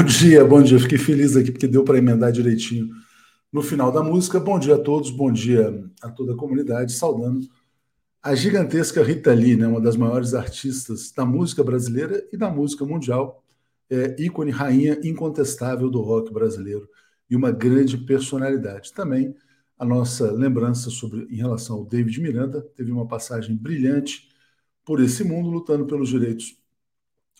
Bom dia, bom dia. Fiquei feliz aqui porque deu para emendar direitinho no final da música. Bom dia a todos, bom dia a toda a comunidade, saudando a gigantesca Rita Lee, né, uma das maiores artistas da música brasileira e da música mundial, é, ícone, rainha incontestável do rock brasileiro e uma grande personalidade. Também a nossa lembrança sobre em relação ao David Miranda, teve uma passagem brilhante por esse mundo, lutando pelos direitos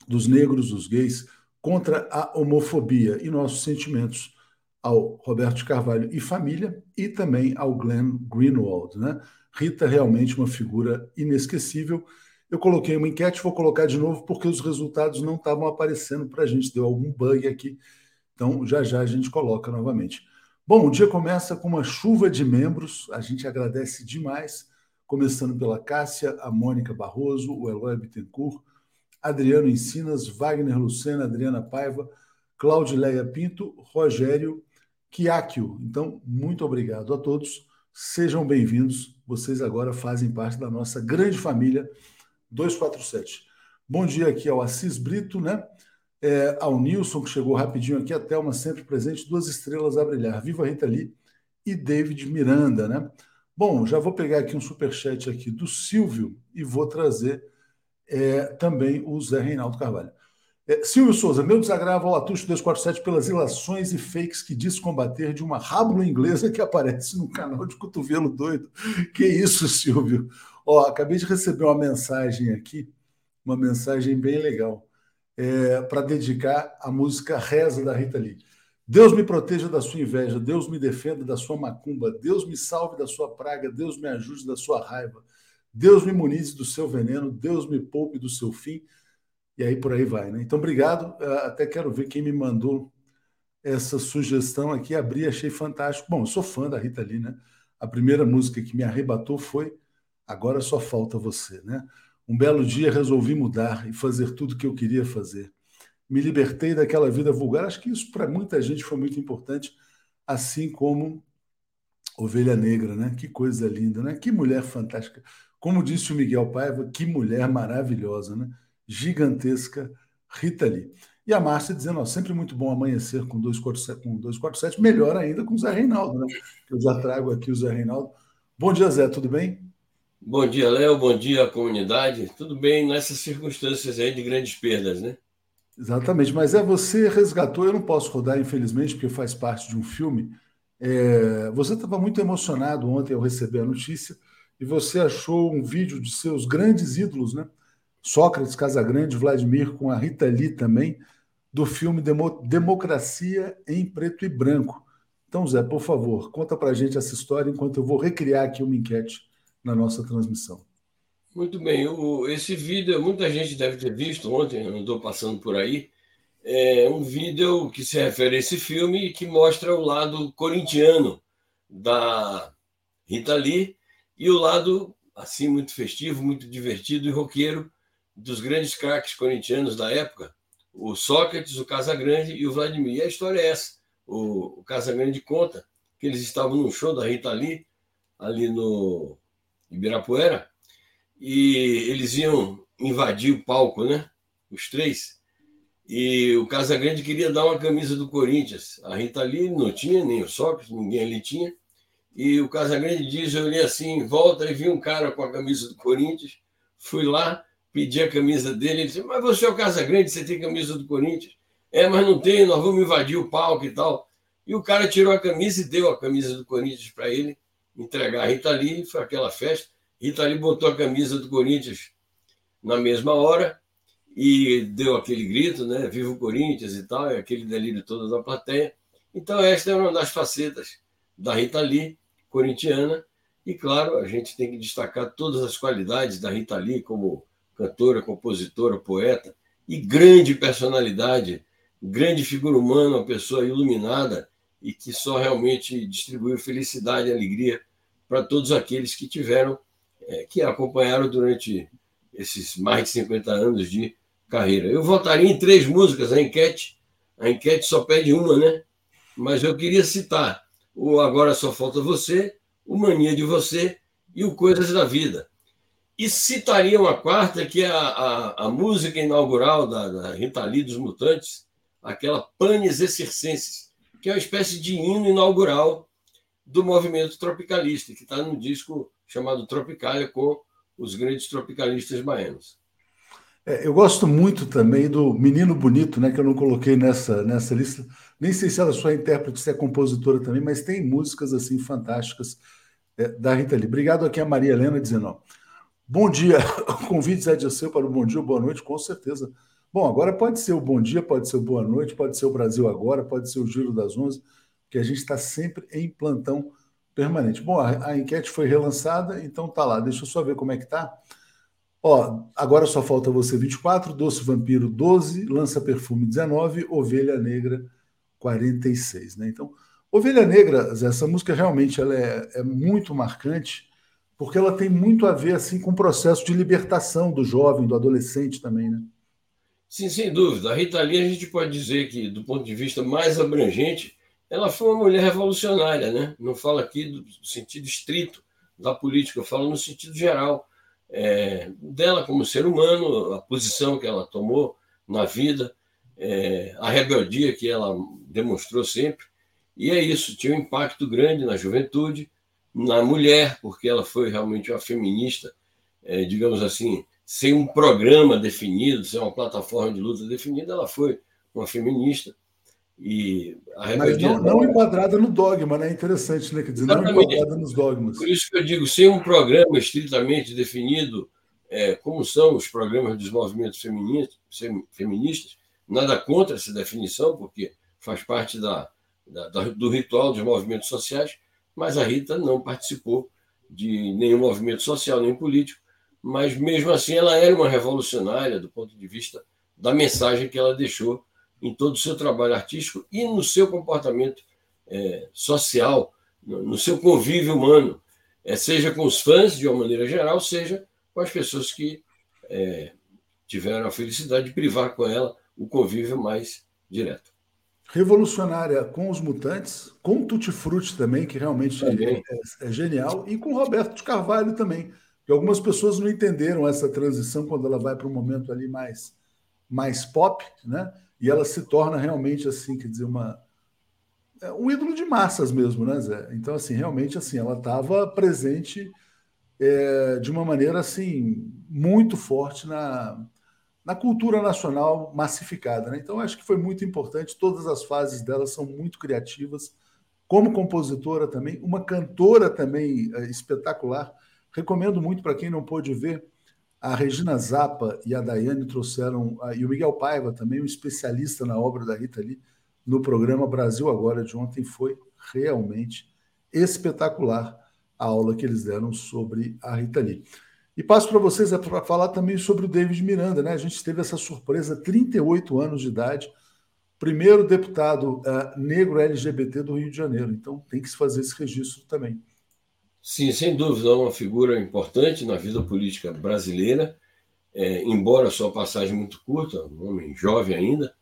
dos negros, dos gays, contra a homofobia e nossos sentimentos ao Roberto Carvalho e família e também ao Glenn Greenwald. Né? Rita realmente uma figura inesquecível. Eu coloquei uma enquete, vou colocar de novo porque os resultados não estavam aparecendo para a gente, deu algum bug aqui. Então já já a gente coloca novamente. Bom, o dia começa com uma chuva de membros, a gente agradece demais, começando pela Cássia, a Mônica Barroso, o Eloy Bittencourt, Adriano Ensinas, Wagner Lucena, Adriana Paiva, Claudileia Pinto, Rogério Kiakio. Então, muito obrigado a todos. Sejam bem-vindos. Vocês agora fazem parte da nossa grande família 247. Bom dia aqui ao Assis Brito, né? É, ao Nilson, que chegou rapidinho aqui, até uma sempre presente, duas estrelas a brilhar. Viva Rita Lee e David Miranda, né? Bom, já vou pegar aqui um superchat aqui do Silvio e vou trazer é, também o Zé Reinaldo Carvalho. É, Silvio Souza, meu desagravo ao Atucho 247 pelas ilações e fakes que diz combater de uma rábula inglesa que aparece no canal de Cotovelo Doido. Que isso, Silvio? Ó, acabei de receber uma mensagem aqui, uma mensagem bem legal, é, para dedicar a música Reza da Rita Lee. Deus me proteja da sua inveja, Deus me defenda da sua macumba, Deus me salve da sua praga, Deus me ajude da sua raiva. Deus me munize do seu veneno, Deus me poupe do seu fim, e aí por aí vai. Né? Então, obrigado. Ah, até quero ver quem me mandou essa sugestão aqui. Abri, achei fantástico. Bom, eu sou fã da Rita Lee, né? A primeira música que me arrebatou foi Agora Só Falta Você, né? Um belo dia resolvi mudar e fazer tudo o que eu queria fazer. Me libertei daquela vida vulgar. Acho que isso para muita gente foi muito importante, assim como Ovelha Negra, né? Que coisa linda, né? Que mulher fantástica. Como disse o Miguel Paiva, que mulher maravilhosa, né? Gigantesca Rita Lee. E a Márcia dizendo, ó, sempre muito bom amanhecer com 247, com 247, melhor ainda com o Zé Reinaldo, né? Eu já trago aqui o Zé Reinaldo. Bom dia, Zé, tudo bem? Bom dia, Léo, bom dia, comunidade. Tudo bem nessas circunstâncias aí de grandes perdas, né? Exatamente, mas é você resgatou, eu não posso rodar, infelizmente, porque faz parte de um filme. É, você estava muito emocionado ontem ao receber a notícia e você achou um vídeo de seus grandes ídolos, né? Sócrates, Casagrande, Vladimir, com a Rita Lee também, do filme Demo Democracia em Preto e Branco. Então, Zé, por favor, conta para a gente essa história enquanto eu vou recriar aqui uma enquete na nossa transmissão. Muito bem, o, esse vídeo muita gente deve ter visto ontem, andou passando por aí. É um vídeo que se refere a esse filme e que mostra o lado corintiano da Rita Lee e o lado, assim, muito festivo, muito divertido e roqueiro dos grandes craques corintianos da época, o Sócrates, o Casagrande e o Vladimir. E a história é essa. O, o Casagrande conta que eles estavam num show da Rita Lee, ali no Ibirapuera, e eles iam invadir o palco, né? Os três. E o Casagrande queria dar uma camisa do Corinthians. A Rita Lee não tinha, nem o Sócrates, ninguém ali tinha. E o Casagrande diz: eu olhei assim, volta e vi um cara com a camisa do Corinthians. Fui lá, pedi a camisa dele. Ele disse: Mas você é o Casagrande, você tem camisa do Corinthians? É, mas não tem, nós vamos invadir o palco e tal. E o cara tirou a camisa e deu a camisa do Corinthians para ele entregar a Rita Lee. Foi aquela festa. Rita Lee botou a camisa do Corinthians na mesma hora e deu aquele grito, né? Viva o Corinthians e tal, e aquele delírio todo da plateia. Então, esta é uma das facetas da Rita Lee corintiana. E, claro, a gente tem que destacar todas as qualidades da Rita Lee como cantora, compositora, poeta e grande personalidade, grande figura humana, uma pessoa iluminada e que só realmente distribuiu felicidade e alegria para todos aqueles que tiveram, é, que acompanharam durante esses mais de 50 anos de carreira. Eu votaria em três músicas, a enquete. A enquete só pede uma, né? Mas eu queria citar o Agora Só Falta Você, o Mania de Você e o Coisas da Vida. E citaria uma quarta, que é a, a, a música inaugural da, da Rita Lee dos Mutantes, aquela Panis Exercenses, que é uma espécie de hino inaugural do movimento tropicalista, que está no disco chamado Tropicalia, com os grandes tropicalistas baianos. É, eu gosto muito também do Menino Bonito, né, que eu não coloquei nessa, nessa lista. Nem sei se ela só é intérprete, se é compositora também, mas tem músicas assim fantásticas é, da Rita Lee. Obrigado aqui a Maria Helena dizendo: ó, Bom dia, convite é de seu para o bom dia boa noite, com certeza. Bom, agora pode ser o bom dia, pode ser o boa noite, pode ser o Brasil agora, pode ser o Giro das Onze, que a gente está sempre em plantão permanente. Bom, a, a, enquete foi relançada, então tá lá. Deixa eu só ver como é que tá. Ó, agora só falta você 24, Doce Vampiro 12, Lança Perfume 19, Ovelha Negra 46, né? Então, Ovelha Negra, essa música realmente ela é, é muito marcante, porque ela tem muito a ver assim com o processo de libertação do jovem, do adolescente também, né? Sim, sem dúvida. A Rita Lee, a gente pode dizer que, do ponto de vista mais abrangente, ela foi uma mulher revolucionária, né? Não falo aqui do sentido estrito da política, eu falo no sentido geral é, dela como ser humano, a posição que ela tomou na vida, é, a rebeldia que ela demonstrou sempre. E é isso, tinha um impacto grande na juventude, na mulher, porque ela foi realmente uma feminista, é, digamos assim, sem um programa definido, sem uma plataforma de luta definida, ela foi uma feminista. E a Mas não, não enquadrada no dogma, né? Interessante, né? Quer dizer, Exatamente. não enquadrada nos dogmas. Por isso que eu digo, sem um programa estritamente definido, é, como são os programas dos movimentos feministas, feministas, nada contra essa definição, porque faz parte da, da, do ritual dos movimentos sociais, mas a Rita não participou de nenhum movimento social, nem político, mas mesmo assim ela era uma revolucionária do ponto de vista da mensagem que ela deixou em todo o seu trabalho artístico e no seu comportamento é, social, no, seu convívio humano, é, seja com os fãs de uma maneira geral, seja com as pessoas que é, tiveram a felicidade de privar com ela o convívio mais direto. Revolucionária com os mutantes, com Tutti Frutti também, que realmente é, é, genial, e com Roberto de Carvalho também. Que algumas pessoas não entenderam essa transição quando ela vai para um momento ali mais, mais pop, né? E ela se torna realmente assim, quer dizer, uma é, um ídolo de massas mesmo, né, Zé? Então, assim, realmente, assim, ela estava presente é, de uma maneira, assim, muito forte na, na cultura nacional massificada, né? Então, acho que foi muito importante, todas as fases dela são muito criativas, como compositora também, uma cantora também é, espetacular, recomendo muito para quem não pôde ver, a Regina Zappa e a Daiane trouxeram, e o Miguel Paiva também, um especialista na obra da Rita Lee, no programa Brasil Agora de ontem. Foi realmente espetacular a aula que eles deram sobre a Rita Lee. E passo para vocês é para falar também sobre o David Miranda, né? A gente teve essa surpresa, 38 anos de idade, primeiro deputado uh, negro LGBT do Rio de Janeiro. Então tem que se fazer esse registro também. Sim, sem dúvida, é uma figura importante na vida política brasileira, é, embora sua passagem muito curta, um homem jovem ainda,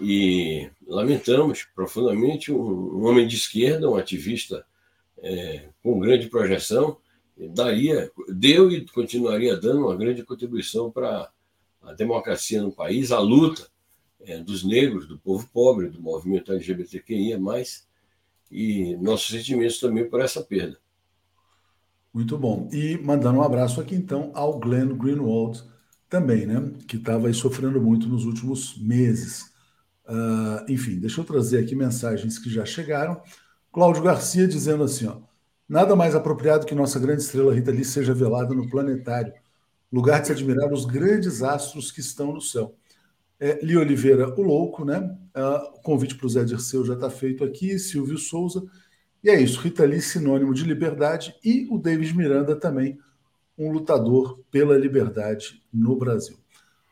e lamentamos profundamente um, um homem de esquerda, um ativista é, com grande projeção, daria, deu e continuaria dando uma grande contribuição para a democracia no país, a luta é, dos negros, do povo pobre, do movimento LGBTQIA+, e nossos sentimentos também por essa perda. Muito bom. E mandando um abraço aqui então ao Glenn Greenwald também, né? Que estava aí sofrendo muito nos últimos meses. Uh, enfim, deixa eu trazer aqui mensagens que já chegaram. Cláudio Garcia dizendo assim: ó, nada mais apropriado que nossa grande estrela Rita Lee seja velada no planetário, lugar de se admirar os grandes astros que estão no céu. É, Li Oliveira, o louco, né? Uh, o convite para o Zé Dirceu já está feito aqui. Silvio Souza. E é isso, Rita Lee, sinônimo de liberdade, e o David Miranda também, um lutador pela liberdade no Brasil.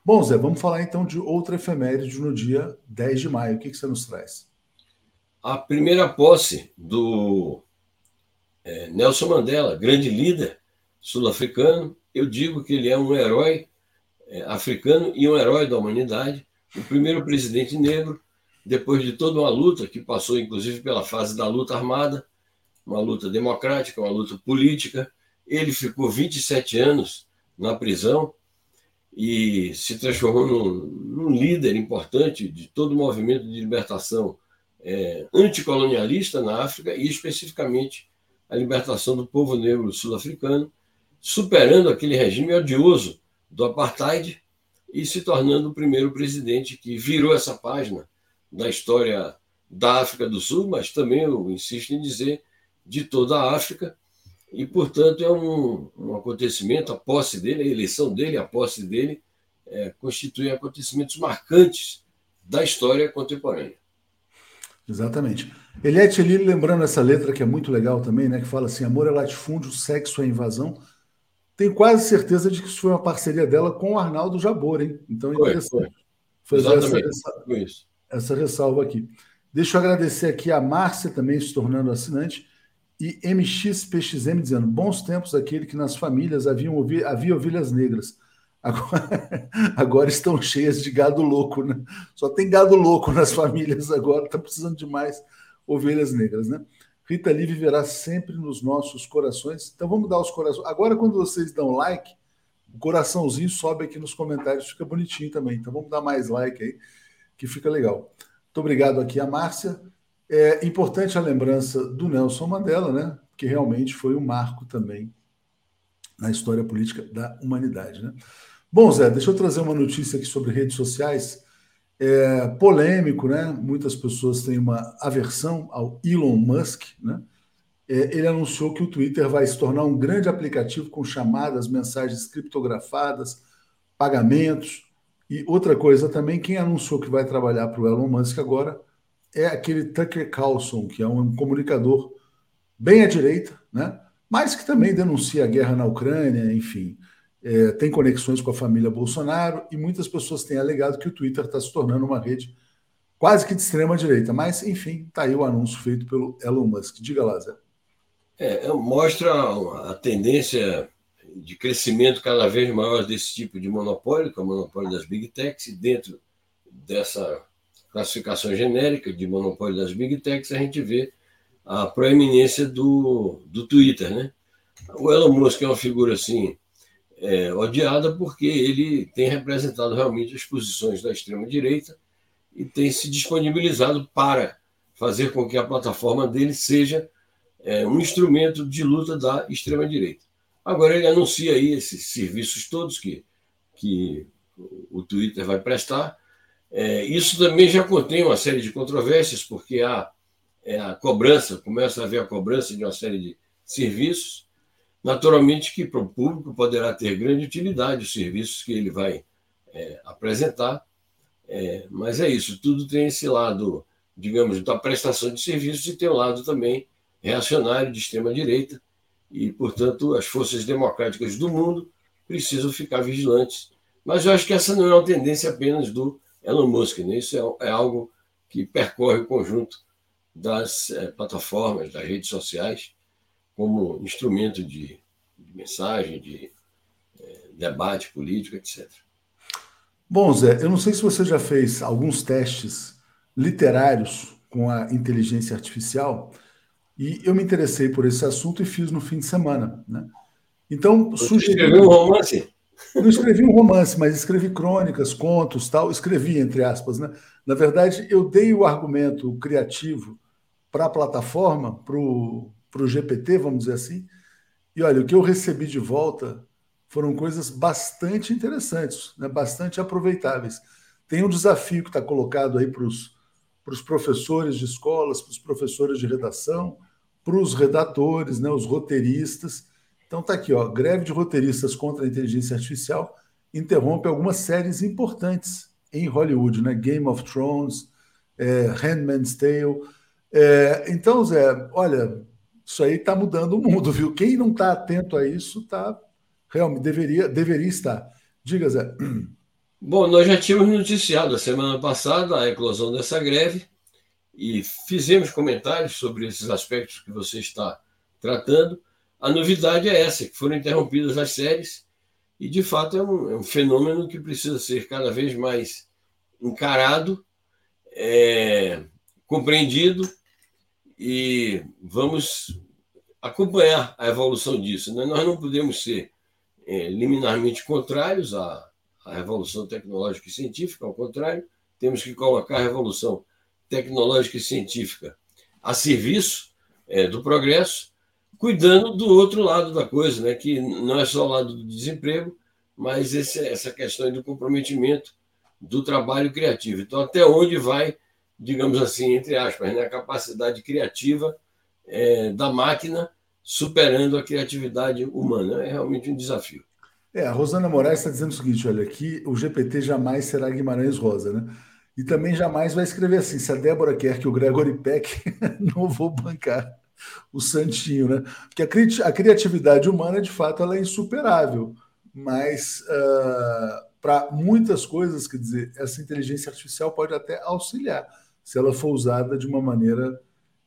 Bom, Zé, vamos falar então de outra efeméride no dia 10 de maio. O que, que você nos traz? A primeira posse do é, Nelson Mandela, grande líder sul-africano. Eu digo que ele é um herói é, africano e um herói da humanidade. O primeiro presidente negro depois de toda uma luta que passou, inclusive, pela fase da luta armada, uma luta democrática, uma luta política. Ele ficou 27 anos na prisão e se transformou num, num líder importante de todo o movimento de libertação é, anticolonialista na África e especificamente a libertação do povo negro sul-africano, superando aquele regime odioso do apartheid e se tornando o primeiro presidente que virou essa página da história da África do Sul, mas também eu insisto em dizer de toda a África. E, portanto, é um, um acontecimento, a posse dele, a eleição dele, a posse dele, é, constituem acontecimentos marcantes da história contemporânea. Exatamente. Eliette Lili, lembrando essa letra que é muito legal também, né, que fala assim: amor é latifúndio, sexo é invasão. Tenho quase certeza de que isso foi uma parceria dela com o Arnaldo Jabor, hein? Então é interessante foi, fazer essa, essa, essa ressalva aqui. Deixa eu agradecer aqui a Márcia também se tornando assinante e MXPXM dizendo: bons tempos aquele que nas famílias haviam, havia ovelhas negras. Agora, agora, estão cheias de gado louco, né? Só tem gado louco nas famílias agora, está precisando de mais ovelhas negras, né? Rita Lee viverá sempre nos nossos corações. Então vamos dar os corações. Agora, quando vocês dão like, o coraçãozinho sobe aqui nos comentários, fica bonitinho também. Então vamos dar mais like aí, que fica legal. Muito obrigado aqui a Márcia. É importante a lembrança do Nelson Mandela, né? Que realmente foi um marco também na história política da humanidade, né? Bom, Zé, deixa eu trazer uma notícia aqui sobre redes sociais. É polêmico, né? Muitas pessoas têm uma aversão ao Elon Musk, né? É, ele anunciou que o Twitter vai se tornar um grande aplicativo com chamadas, mensagens criptografadas, pagamentos. E outra coisa também, quem anunciou que vai trabalhar para o Elon Musk agora é aquele Tucker Carlson, que é um comunicador bem à direita, né? mas que também denuncia a guerra na Ucrânia, enfim é, tem conexões com a família Bolsonaro e muitas pessoas têm alegado que o Twitter está se tornando uma rede quase que de extrema direita. Mas, enfim, está aí o anúncio feito pelo Elon Musk. Diga lá, Zé. É, mostra a tendência de crescimento cada vez maior desse tipo de monopólio, que é o monopólio das big techs, e dentro dessa classificação genérica de monopólio das big techs, a gente vê a proeminência do, do Twitter. Né? O Elon Musk é uma figura assim é, odiada porque ele tem representado realmente as posições da extrema-direita e tem se disponibilizado para fazer com que a plataforma dele seja é, um instrumento de luta da extrema-direita. Agora ele anuncia aí esses serviços todos que, que o Twitter vai prestar. É, isso também já contém uma série de controvérsias, porque há é, a cobrança, começa a haver a cobrança de uma série de serviços, Naturalmente que para o público poderá ter grande utilidade os serviços que ele vai é, apresentar, é, mas é isso, tudo tem esse lado, digamos, da prestação de serviços e tem o um lado também reacionário de extrema-direita, e, portanto, as forças democráticas do mundo precisam ficar vigilantes. Mas eu acho que essa não é uma tendência apenas do Elon Musk, né? isso é, é algo que percorre o conjunto das é, plataformas, das redes sociais, como instrumento de, de mensagem, de é, debate político, etc. Bom, Zé, eu não sei se você já fez alguns testes literários com a inteligência artificial e eu me interessei por esse assunto e fiz no fim de semana, né? Então, você sugeri... escreveu um romance? Não escrevi um romance, mas escrevi crônicas, contos, tal. Escrevi entre aspas, né? Na verdade, eu dei o argumento criativo para a plataforma, para o GPT, vamos dizer assim. E olha, o que eu recebi de volta foram coisas bastante interessantes, né? bastante aproveitáveis. Tem um desafio que está colocado aí para os professores de escolas, para os professores de redação, para os redatores, né? os roteiristas. Então está aqui, ó, greve de roteiristas contra a inteligência artificial interrompe algumas séries importantes em Hollywood, né? Game of Thrones, é, Handmaid's Tale. É, então, Zé, olha, isso aí está mudando o mundo, viu? Quem não está atento a isso tá realmente deveria, deveria estar. Diga, Zé. Bom, nós já tínhamos noticiado a semana passada a eclosão dessa greve e fizemos comentários sobre esses aspectos que você está tratando. A novidade é essa, que foram interrompidas as séries e, de fato, é um, é um fenômeno que precisa ser cada vez mais encarado, é, compreendido e vamos acompanhar a evolução disso. Né? Nós não podemos ser é, liminarmente contrários à, a revolução tecnológica e científica, ao contrário, temos que colocar a revolução tecnológica e científica a serviço é, do progresso, cuidando do outro lado da coisa, né, que não é só o lado do desemprego, mas esse, essa questão do comprometimento do trabalho criativo. Então, até onde vai, digamos assim, entre aspas, né, a capacidade criativa é, da máquina superando a criatividade humana? É realmente um desafio. É, a Rosana Moraes está dizendo o seguinte: olha, que o GPT jamais será Guimarães Rosa, né? E também jamais vai escrever assim: se a Débora quer que o Gregory Peck, não vou bancar o Santinho, né? Porque a, cri a criatividade humana, de fato, ela é insuperável, mas uh, para muitas coisas, quer dizer, essa inteligência artificial pode até auxiliar, se ela for usada de uma maneira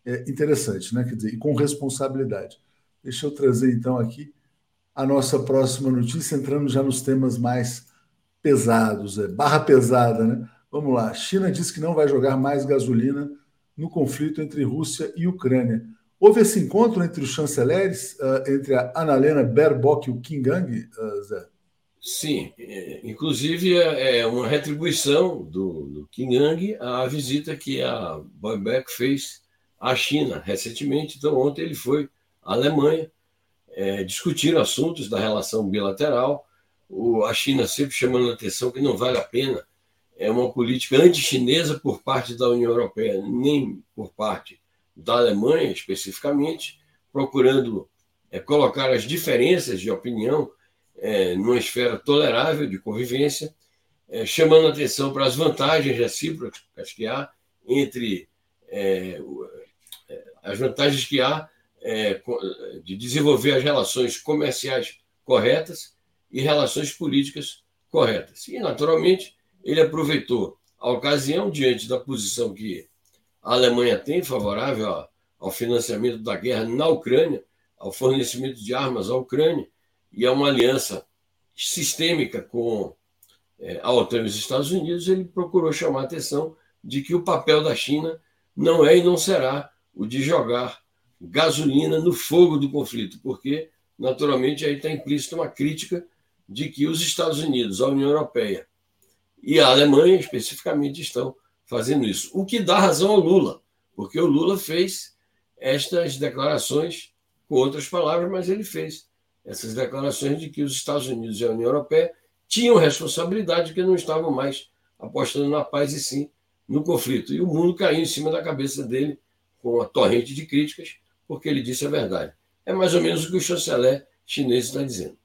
é, interessante, né? Quer dizer, e com responsabilidade. Deixa eu trazer então aqui a nossa próxima notícia, entrando já nos temas mais pesados, é, barra pesada, né? Vamos lá. China diz que não vai jogar mais gasolina no conflito entre Rússia e Ucrânia. Houve esse encontro entre os chanceleres, uh, entre a Annalena Baerbock e o Kim Gang, uh, Zé? Sim, é, inclusive é, uma retribuição do, do Kim à visita que a Baerbock fez à China recentemente. Então, ontem ele foi à Alemanha é, discutir assuntos da relação bilateral. O, a China sempre chamando a atenção que não vale a pena é uma política anti-chinesa por parte da União Europeia, nem por parte da Alemanha especificamente, procurando é, colocar as diferenças de opinião é, numa esfera tolerável de convivência, é, chamando atenção para as vantagens recíprocas que há entre é, é, as vantagens que há é, de desenvolver as relações comerciais corretas e relações políticas corretas. E, naturalmente, ele aproveitou a ocasião, diante da posição que a Alemanha tem favorável ao financiamento da guerra na Ucrânia, ao fornecimento de armas à Ucrânia, e a uma aliança sistêmica com é, a OTAN e os Estados Unidos, ele procurou chamar a atenção de que o papel da China não é e não será o de jogar gasolina no fogo do conflito, porque, naturalmente, aí está implícita uma crítica de que os Estados Unidos, a União Europeia e a Alemanha, especificamente, estão fazendo isso. O que dá razão ao Lula, porque o Lula fez estas declarações, com outras palavras, mas ele fez essas declarações de que os Estados Unidos e a União Europeia tinham responsabilidade, que não estavam mais apostando na paz e sim no conflito. E o mundo caiu em cima da cabeça dele com a torrente de críticas, porque ele disse a verdade. É mais ou menos o que o chanceler chinês está dizendo.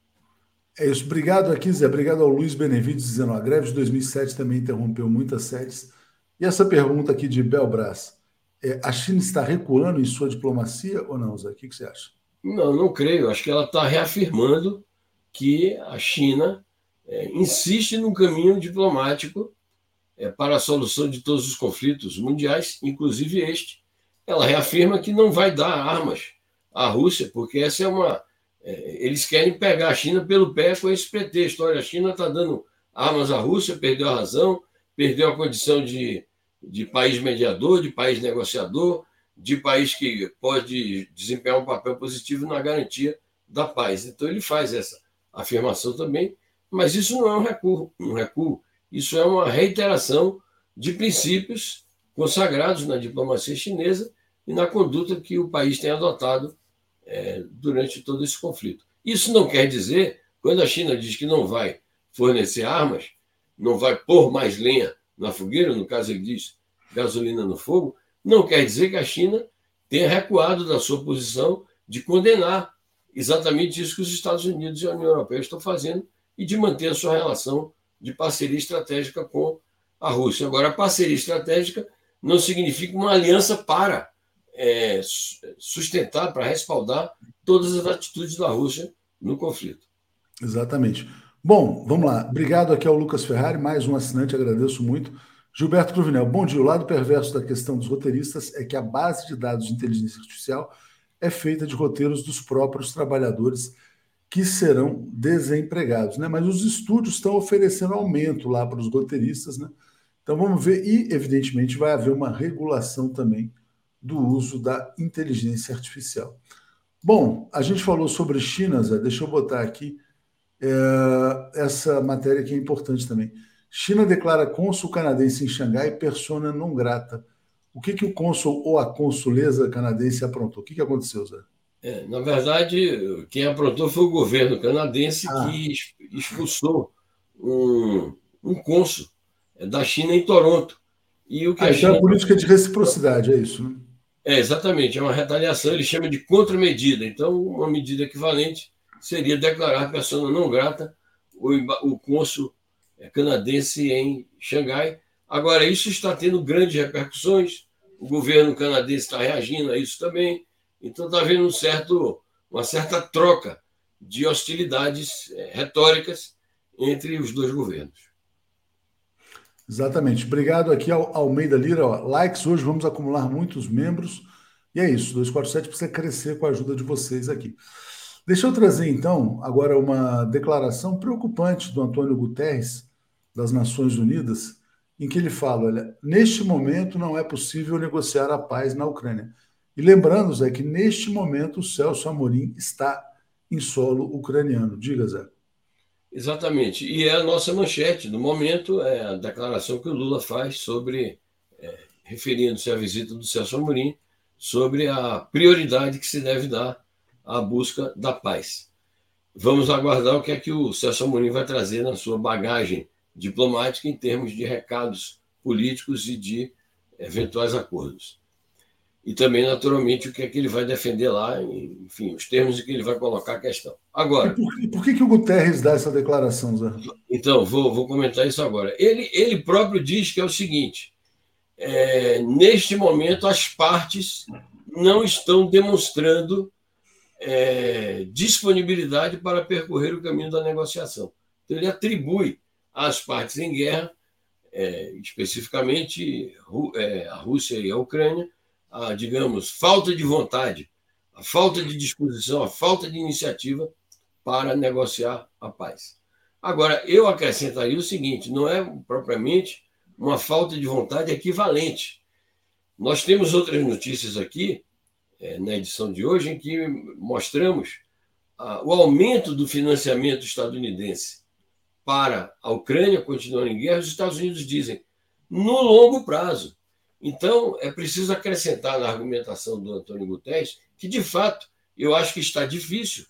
É isso. Obrigado aqui, Zé. Obrigado ao Luiz Benevides dizendo a greve de 2007 também interrompeu muitas sedes. E essa pergunta aqui de Belbras, é, a China está recuando em sua diplomacia ou não, Zé? O que, que você acha? Não, não creio. Acho que ela está reafirmando que a China é, insiste num caminho diplomático é, para a solução de todos os conflitos mundiais, inclusive este, ela reafirma que não vai dar armas à Rússia, porque essa é uma. É, eles querem pegar a China pelo pé com esse pretexto. Olha, a China está dando armas à Rússia, perdeu a razão, perdeu a condição de, de país mediador, de país negociador, de país que pode desempenhar um papel positivo na garantia da paz. Então ele faz essa afirmação também, mas isso não é um recuo, um recuo. Isso é uma reiteração de princípios consagrados na diplomacia chinesa e na conduta que o país tem adotado é, durante todo esse conflito. Isso não quer dizer, quando a China diz que não vai fornecer armas, não vai pôr mais lenha na fogueira, no caso ele diz gasolina no fogo, não quer dizer que a China tenha recuado da sua posição de condenar exatamente isso que os Estados Unidos e a União Europeia estão fazendo e de manter a sua relação de parceria estratégica com a Rússia. Agora, parceria estratégica não significa uma aliança para é, sustentar, para respaldar todas as atitudes da Rússia no conflito. Exatamente. Bom, vamos lá. Obrigado aqui ao Lucas Ferrari, mais um assinante, agradeço muito. Gilberto Cruvinel, bom dia. O lado perverso da questão dos roteiristas é que a base de dados de inteligência artificial é feita de roteiros dos próprios trabalhadores que serão desempregados, né? Mas os estúdios estão oferecendo aumento lá para os roteiristas, né? Então vamos ver, e evidentemente vai haver uma regulação também do uso da inteligência artificial. Bom, a gente falou sobre China, Zé, deixa eu botar aqui é, essa matéria que é importante também. China declara cônsul canadense em Xangai persona não grata. O que, que o cônsul ou a consuleza canadense aprontou? O que, que aconteceu, Zé? É, na verdade, quem aprontou foi o governo canadense ah. que expulsou um, um cônsul da China em Toronto. E o que ah, a China... é a política de reciprocidade, é isso, né? É, exatamente, é uma retaliação, ele chama de contramedida. Então, uma medida equivalente seria declarar persona não grata o, o cônsul é, canadense em Xangai. Agora, isso está tendo grandes repercussões, o governo canadense está reagindo a isso também, então está havendo um certo, uma certa troca de hostilidades é, retóricas entre os dois governos. Exatamente. Obrigado aqui ao Almeida Lira. Ó. Likes hoje, vamos acumular muitos membros. E é isso, 247 precisa crescer com a ajuda de vocês aqui. Deixa eu trazer, então, agora uma declaração preocupante do Antônio Guterres, das Nações Unidas, em que ele fala: olha, neste momento não é possível negociar a paz na Ucrânia. E lembrando, Zé, que neste momento o Celso Amorim está em solo ucraniano. Diga, Zé. Exatamente. E é a nossa manchete do momento, é a declaração que o Lula faz sobre, é, referindo-se à visita do Celso Amorim, sobre a prioridade que se deve dar à busca da paz. Vamos aguardar o que é que o Celso Amorim vai trazer na sua bagagem diplomática em termos de recados políticos e de eventuais acordos e também, naturalmente, o que é que ele vai defender lá, enfim, os termos em que ele vai colocar a questão. Agora. E por, por que, que o Guterres dá essa declaração, Zé? Então, vou, vou comentar isso agora. Ele, ele próprio diz que é o seguinte: é, neste momento, as partes não estão demonstrando é, disponibilidade para percorrer o caminho da negociação. Então, ele atribui às partes em guerra, é, especificamente é, a Rússia e a Ucrânia, a, digamos, falta de vontade, a falta de disposição, a falta de iniciativa para negociar a paz. Agora, eu acrescentaria o seguinte: não é propriamente uma falta de vontade equivalente. Nós temos outras notícias aqui, é, na edição de hoje, em que mostramos o aumento do financiamento estadunidense para a Ucrânia continuando em guerra. Os Estados Unidos dizem, no longo prazo. Então, é preciso acrescentar na argumentação do Antônio Guterres que, de fato, eu acho que está difícil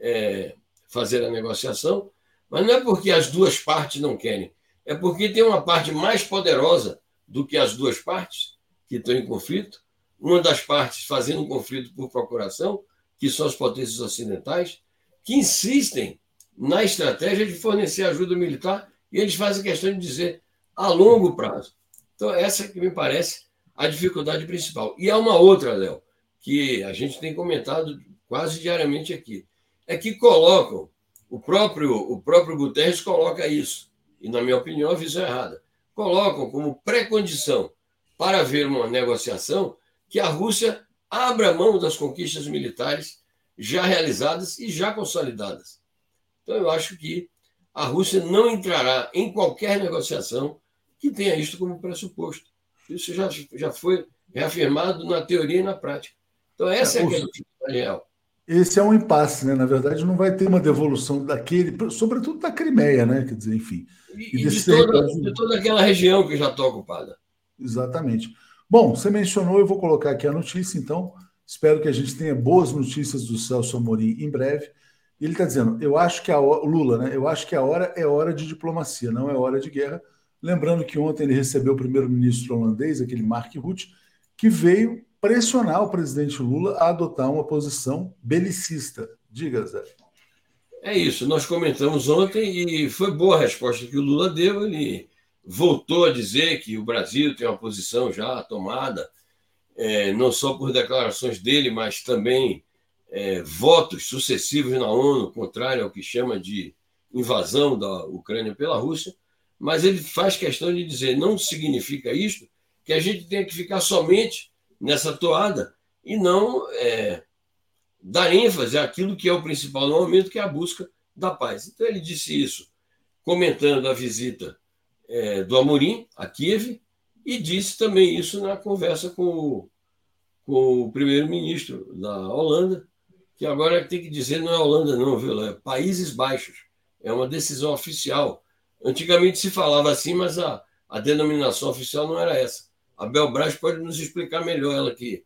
é, fazer a negociação, mas não é porque as duas partes não querem, é porque tem uma parte mais poderosa do que as duas partes que estão em conflito, uma das partes fazendo um conflito por procuração, que são as potências ocidentais, que insistem na estratégia de fornecer ajuda militar e eles fazem questão de dizer a longo prazo. Então, essa que me parece a dificuldade principal. E há uma outra, Léo, que a gente tem comentado quase diariamente aqui, é que colocam, o próprio, o próprio Guterres coloca isso, e na minha opinião a visão é errada, colocam como pré-condição para haver uma negociação que a Rússia abra mão das conquistas militares já realizadas e já consolidadas. Então eu acho que a Rússia não entrará em qualquer negociação que tenha isto como pressuposto. Isso já, já foi reafirmado na teoria e na prática. Então, essa é, é a questão real. Esse é um impasse, né? Na verdade, não vai ter uma devolução daquele, sobretudo da Crimeia, né? Quer dizer, enfim. E, e de, toda, de toda aquela região que já está ocupada. Exatamente. Bom, você mencionou, eu vou colocar aqui a notícia, então. Espero que a gente tenha boas notícias do Celso Amorim em breve. Ele está dizendo: eu acho que a Lula, né? Eu acho que a hora é hora de diplomacia, não é hora de guerra. Lembrando que ontem ele recebeu o primeiro-ministro holandês, aquele Mark Rutte, que veio pressionar o presidente Lula a adotar uma posição belicista. Diga, Zé. É isso, nós comentamos ontem e foi boa a resposta que o Lula deu. Ele voltou a dizer que o Brasil tem uma posição já tomada, é, não só por declarações dele, mas também é, votos sucessivos na ONU, contrário ao que chama de invasão da Ucrânia pela Rússia mas ele faz questão de dizer: não significa isto que a gente tenha que ficar somente nessa toada e não é, dar ênfase àquilo que é o principal no momento, que é a busca da paz. Então, ele disse isso comentando a visita é, do Amorim a Kiev e disse também isso na conversa com o, com o primeiro-ministro da Holanda, que agora tem que dizer não é Holanda, não, viu? É Países Baixos. é uma decisão oficial. Antigamente se falava assim, mas a, a denominação oficial não era essa. A Belbras pode nos explicar melhor, ela que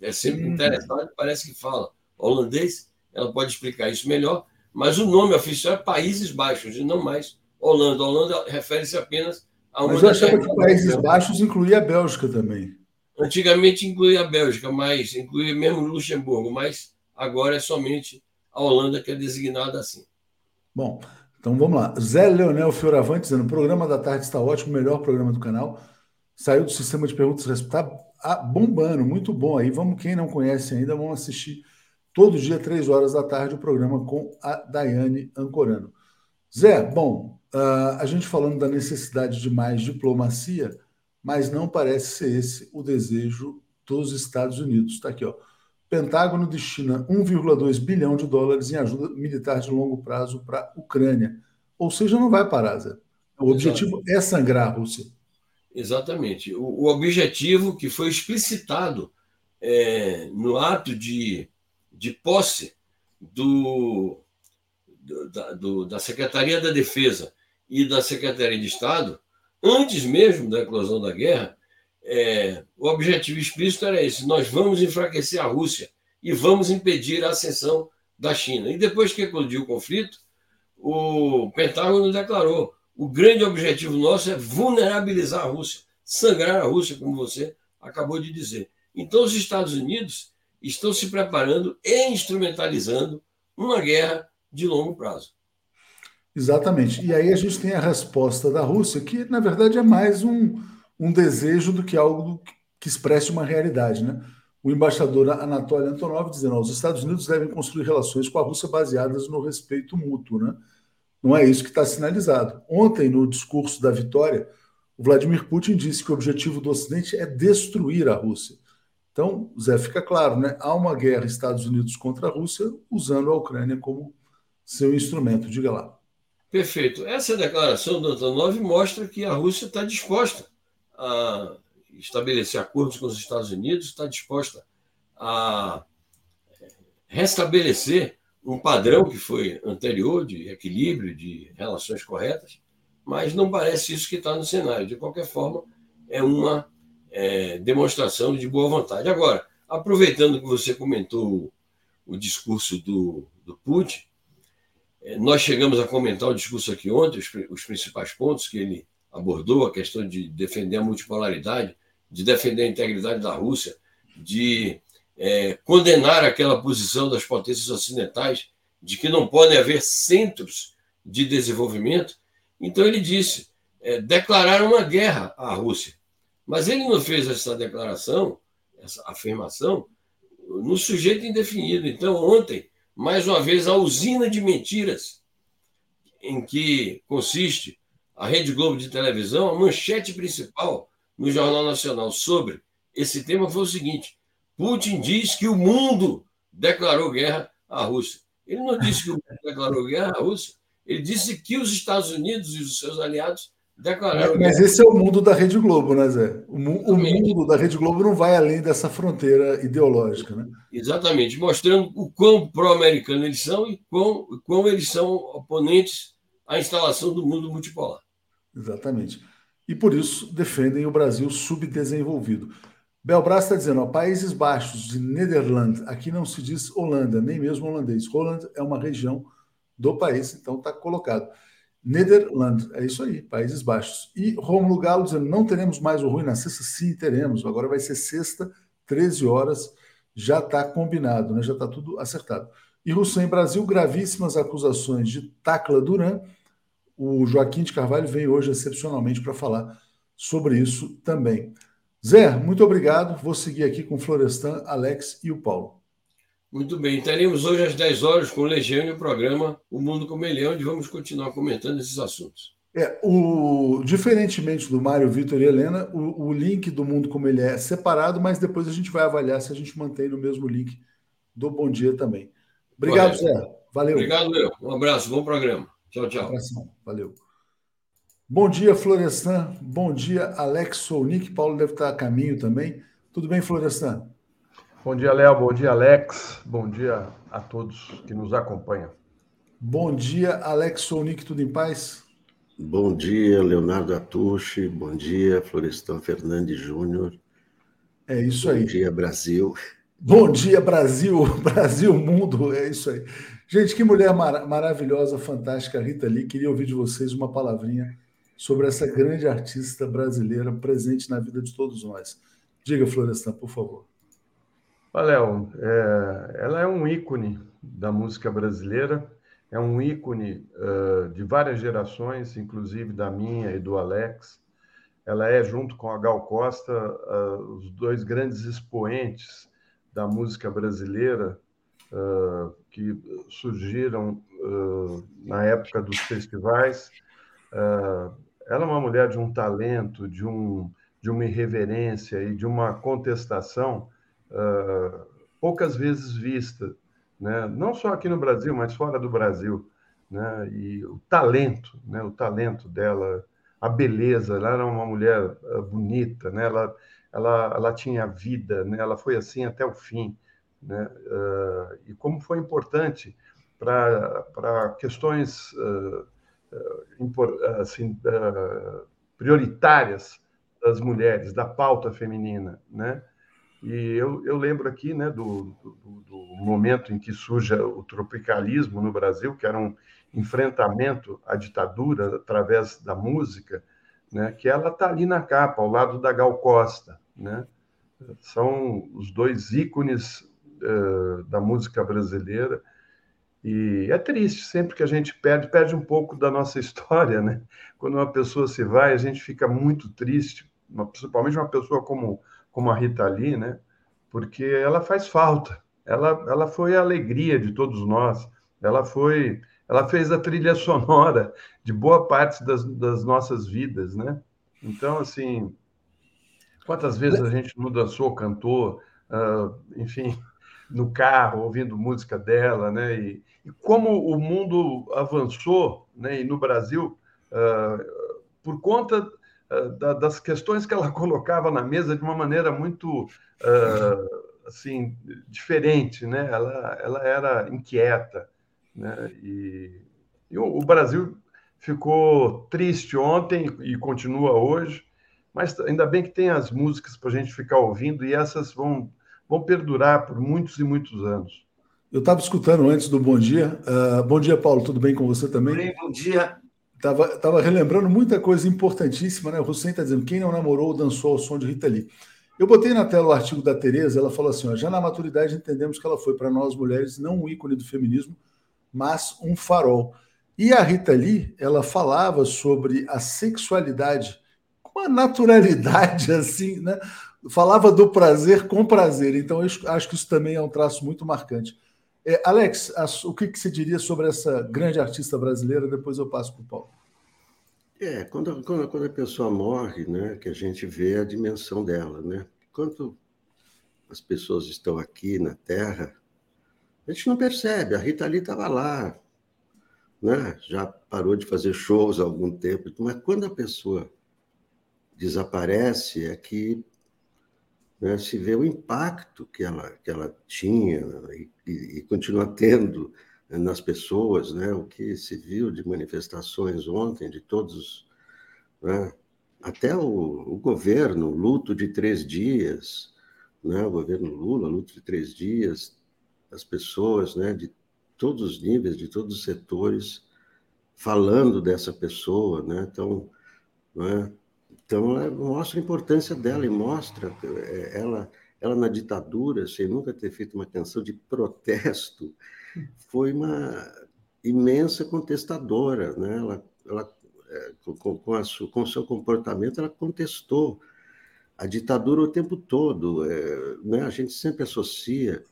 é sempre hum. interessada, parece que fala holandês, ela pode explicar isso melhor, mas o nome oficial é Países Baixos e não mais Holanda. Holanda refere-se apenas a uma. Mas eu achava que Países Baixos incluía a Bélgica também. Antigamente incluía a Bélgica, mas incluía mesmo Luxemburgo, mas agora é somente a Holanda que é designada assim. Bom, então vamos lá. Zé Leonel Fioravante dizendo: o programa da tarde está ótimo, melhor programa do canal. Saiu do sistema de perguntas e respostas, tá bombando, muito bom. Aí vamos, quem não conhece ainda, vamos assistir todo dia, três horas da tarde, o programa com a Daiane Ancorano. Zé, bom, uh, a gente falando da necessidade de mais diplomacia, mas não parece ser esse o desejo dos Estados Unidos. Está aqui, ó. Pentágono destina 1,2 bilhão de dólares em ajuda militar de longo prazo para a Ucrânia. Ou seja, não vai parar, Zé. O objetivo é sangrar a Rússia. Exatamente. O, o objetivo que foi explicitado é, no ato de, de posse do, do, da, do, da Secretaria da Defesa e da Secretaria de Estado, antes mesmo da eclosão da guerra, é, o objetivo explícito era esse: nós vamos enfraquecer a Rússia e vamos impedir a ascensão da China. E depois que eclodiu o conflito, o Pentágono declarou: o grande objetivo nosso é vulnerabilizar a Rússia, sangrar a Rússia, como você acabou de dizer. Então, os Estados Unidos estão se preparando e instrumentalizando uma guerra de longo prazo. Exatamente. E aí a gente tem a resposta da Rússia, que na verdade é mais um, um desejo do que algo que expresse uma realidade. Né? O embaixador Anatoly Antonov dizendo que os Estados Unidos devem construir relações com a Rússia baseadas no respeito mútuo. Né? Não é isso que está sinalizado. Ontem, no discurso da vitória, o Vladimir Putin disse que o objetivo do Ocidente é destruir a Rússia. Então, Zé, fica claro, né? há uma guerra Estados Unidos contra a Rússia usando a Ucrânia como seu instrumento. Diga lá. Perfeito. Essa declaração do Antonov mostra que a Rússia está disposta a estabelecer acordos com os Estados Unidos, está disposta a restabelecer um padrão que foi anterior de equilíbrio, de relações corretas, mas não parece isso que está no cenário. De qualquer forma, é uma é, demonstração de boa vontade. Agora, aproveitando que você comentou o, discurso do, do Putin, é, nós chegamos a comentar o discurso aqui ontem, os, os principais pontos que ele abordou, a questão de defender a multipolaridade, de defender a integridade da Rússia, de é, condenar aquela posição das potências ocidentais de que não podem haver centros de desenvolvimento. Então ele disse, é, declarar uma guerra à Rússia. Mas ele não fez essa declaração, essa afirmação, no sujeito indefinido. Então, ontem, mais uma vez, a usina de mentiras em que consiste a Rede Globo de televisão, a manchete principal no Jornal Nacional sobre esse tema foi o seguinte: Putin diz que o mundo declarou guerra à Rússia. Ele não disse que o mundo declarou guerra à Rússia, ele disse que os Estados Unidos e os seus aliados declararam Mas guerra. esse é o mundo da Rede Globo, né, Zé? O, o mundo da Rede Globo não vai além dessa fronteira ideológica, né? Exatamente, mostrando o quão pró-americano eles são e quão, quão eles são oponentes à instalação do mundo multipolar. Exatamente. E por isso defendem o Brasil subdesenvolvido. Belbras está dizendo, ó, Países Baixos de Nederland, aqui não se diz Holanda, nem mesmo holandês. Holland é uma região do país, então está colocado. Nederland, é isso aí, Países Baixos. E Romulo Galo dizendo, não teremos mais o Rui na sexta? Sim, teremos. Agora vai ser sexta, 13 horas, já está combinado, né? já está tudo acertado. E Hussein Brasil, gravíssimas acusações de Tacla Duran, o Joaquim de Carvalho veio hoje excepcionalmente para falar sobre isso também. Zé, muito obrigado. Vou seguir aqui com o Florestan, Alex e o Paulo. Muito bem. Teremos hoje às 10 horas com o Legião e o programa O Mundo como Ele é, onde vamos continuar comentando esses assuntos. É, o, diferentemente do Mário, Vitor e Helena, o, o, link do Mundo Como Ele É é separado, mas depois a gente vai avaliar se a gente mantém no mesmo link do Bom Dia também. Obrigado, Correto. Zé. Valeu. Obrigado, eu. Um abraço, bom programa. Tchau, tchau. Abração. Valeu. Bom dia, Florestan. Bom dia, Alex Solnick. Paulo deve estar a caminho também. Tudo bem, Florestan? Bom dia, Léo. Bom dia, Alex. Bom dia a todos que nos acompanham. Bom dia, Alex Sonic, tudo em paz? Bom dia, Leonardo Atushi. Bom dia, Florestan Fernandes Júnior. É isso Bom aí. Bom dia, Brasil. Bom dia, Brasil, Brasil, mundo, é isso aí. Gente, que mulher mar maravilhosa, fantástica, Rita Lee. Queria ouvir de vocês uma palavrinha sobre essa grande artista brasileira presente na vida de todos nós. Diga, Florestan, por favor. Léo, é, ela é um ícone da música brasileira, é um ícone uh, de várias gerações, inclusive da minha e do Alex. Ela é, junto com a Gal Costa, uh, os dois grandes expoentes da música brasileira uh, que surgiram na época dos festivais. ela é uma mulher de um talento, de, um, de uma irreverência e de uma contestação poucas vezes vista né? não só aqui no Brasil, mas fora do Brasil. Né? E o talento, né? o talento dela, a beleza, ela era uma mulher bonita, né? ela, ela, ela tinha vida, né? ela foi assim até o fim. Né? Uh, e como foi importante para questões uh, impor, assim, uh, prioritárias das mulheres, da pauta feminina, né? E eu, eu lembro aqui né, do, do, do, momento em que surge o tropicalismo no Brasil, que era um enfrentamento à ditadura através da música, né, que ela está ali na capa, ao lado da Gal Costa. Né? São os dois ícones uh, da música brasileira. E é triste, sempre que a gente perde, perde um pouco da nossa história. Né? Quando uma pessoa se vai, a gente fica muito triste, principalmente uma pessoa como como a Rita Lee, né? Porque ela faz falta. Ela, ela foi a alegria de todos nós. Ela foi, ela fez a trilha sonora de boa parte das, das nossas vidas, né? Então, assim, quantas vezes a gente não dançou, cantou, uh, enfim, no carro, ouvindo música dela, né? E, e, como o mundo avançou, né? E no Brasil, uh, por conta da, das questões que ela colocava na mesa de uma maneira muito uh, assim diferente, né? Ela, ela era inquieta, né? E, e o, o Brasil ficou triste ontem e continua hoje, mas ainda bem que tem as músicas para a gente ficar ouvindo e essas vão vão perdurar por muitos e muitos anos. Eu estava escutando antes do Bom Dia. Uh, bom dia, Paulo. Tudo bem com você também? Bem, bom dia. Tava, tava relembrando muita coisa importantíssima, né? O Hussein está dizendo: quem não namorou dançou ao som de Rita Lee. Eu botei na tela o artigo da Tereza, ela falou assim: ó, já na maturidade entendemos que ela foi para nós mulheres não um ícone do feminismo, mas um farol. E a Rita Lee, ela falava sobre a sexualidade com uma naturalidade assim, né? Falava do prazer com prazer. Então, eu acho que isso também é um traço muito marcante. É, Alex, o que, que você diria sobre essa grande artista brasileira? Depois eu passo para o Paulo. É, quando, quando, quando, a pessoa morre, né, que a gente vê a dimensão dela, né? Quando as pessoas estão aqui na Terra, a gente não percebe. A Rita Lee estava lá, né? Já parou de fazer shows há algum tempo, mas quando a pessoa desaparece, é que né, se vê o impacto que ela, que ela tinha e, e continua tendo né, nas pessoas, né, o que se viu de manifestações ontem, de todos, né, até o, o, governo, luto de três dias, né, o governo Lula, luto de três dias, as pessoas né, de todos os níveis, de todos os setores, falando dessa pessoa, né, então, né, então, mostra a importância dela e mostra é, ela, ela na ditadura, sem nunca ter feito uma canção de protesto, foi uma imensa contestadora, né? Ela, ela é, com, com, a, com o seu comportamento, ela contestou a ditadura o tempo todo. É, né? A gente sempre associa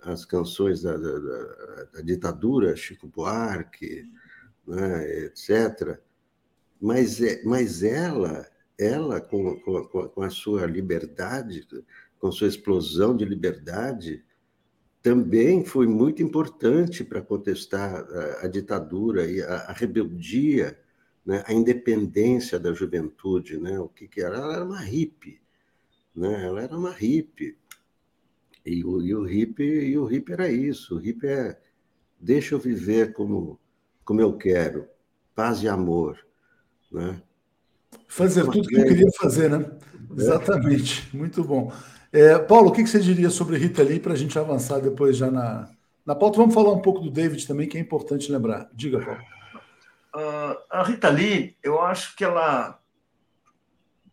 as canções da, da, da, da ditadura, Chico Buarque, né, etc., mas, é, mas ela, ela com, com, com a sua liberdade, com sua explosão de liberdade, também foi muito importante para contestar a, a, ditadura e a, a rebeldia, né? a independência da juventude. Né? O que, que era? Ela era uma hippie. Né? Ela era uma hippie. E o, e o hippie e o hippie era isso. O hippie é deixa eu viver como, como eu quero, paz e amor. Né? Fazer tudo que eu queria fazer, né? É. Exatamente, muito bom. É, Paulo, o que você diria sobre Rita Lee para a gente avançar depois já na, na pauta? Vamos falar um pouco do David também, que é importante lembrar. Diga, Paulo. Uh, a Rita Lee, eu acho que ela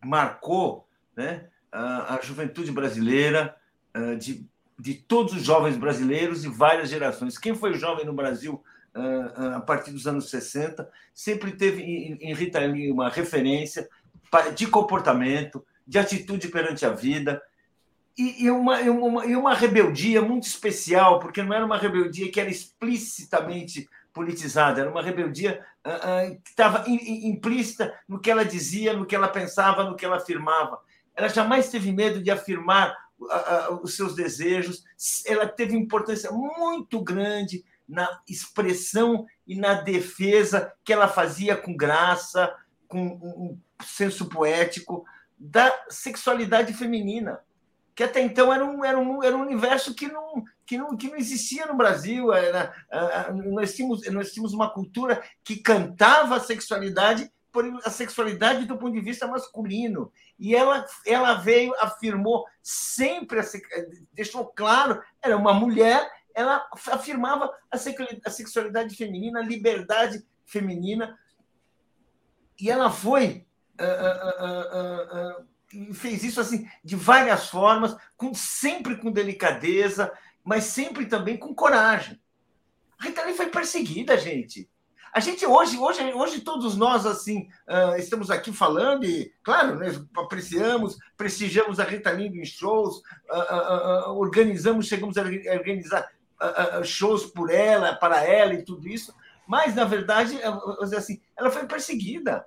marcou né, a, a juventude brasileira, uh, de, de todos os jovens brasileiros e várias gerações. Quem foi jovem no Brasil a partir dos anos 60 sempre teve em, Rita Lee uma referência de comportamento, de atitude perante a vida, e, uma, uma, uma rebeldia muito especial, porque não era uma rebeldia que era explicitamente politizada, era uma rebeldia uh, que estava implícita no que ela dizia, no que ela pensava, no que ela afirmava. Ela jamais teve medo de afirmar os seus desejos, ela teve importância muito grande na expressão e na defesa que ela fazia com graça, com um senso poético da sexualidade feminina que até então era um, era um, era um universo que não, que, não, que não existia no Brasil. Era, nós, tínhamos, nós tínhamos uma cultura que cantava a sexualidade, porém a sexualidade do ponto de vista masculino. E ela, ela veio, afirmou sempre, deixou claro, era uma mulher, ela afirmava a sexualidade feminina, a liberdade feminina. E ela foi. Uh, uh, uh, fez isso assim de várias formas, com, sempre com delicadeza, mas sempre também com coragem. A Rita Lee foi perseguida, gente. A gente hoje, hoje, hoje todos nós assim uh, estamos aqui falando e, claro, nós apreciamos, prestigiamos a Rita Lee em shows, uh, uh, organizamos, chegamos a organizar shows por ela, para ela e tudo isso. Mas na verdade, assim, ela foi perseguida.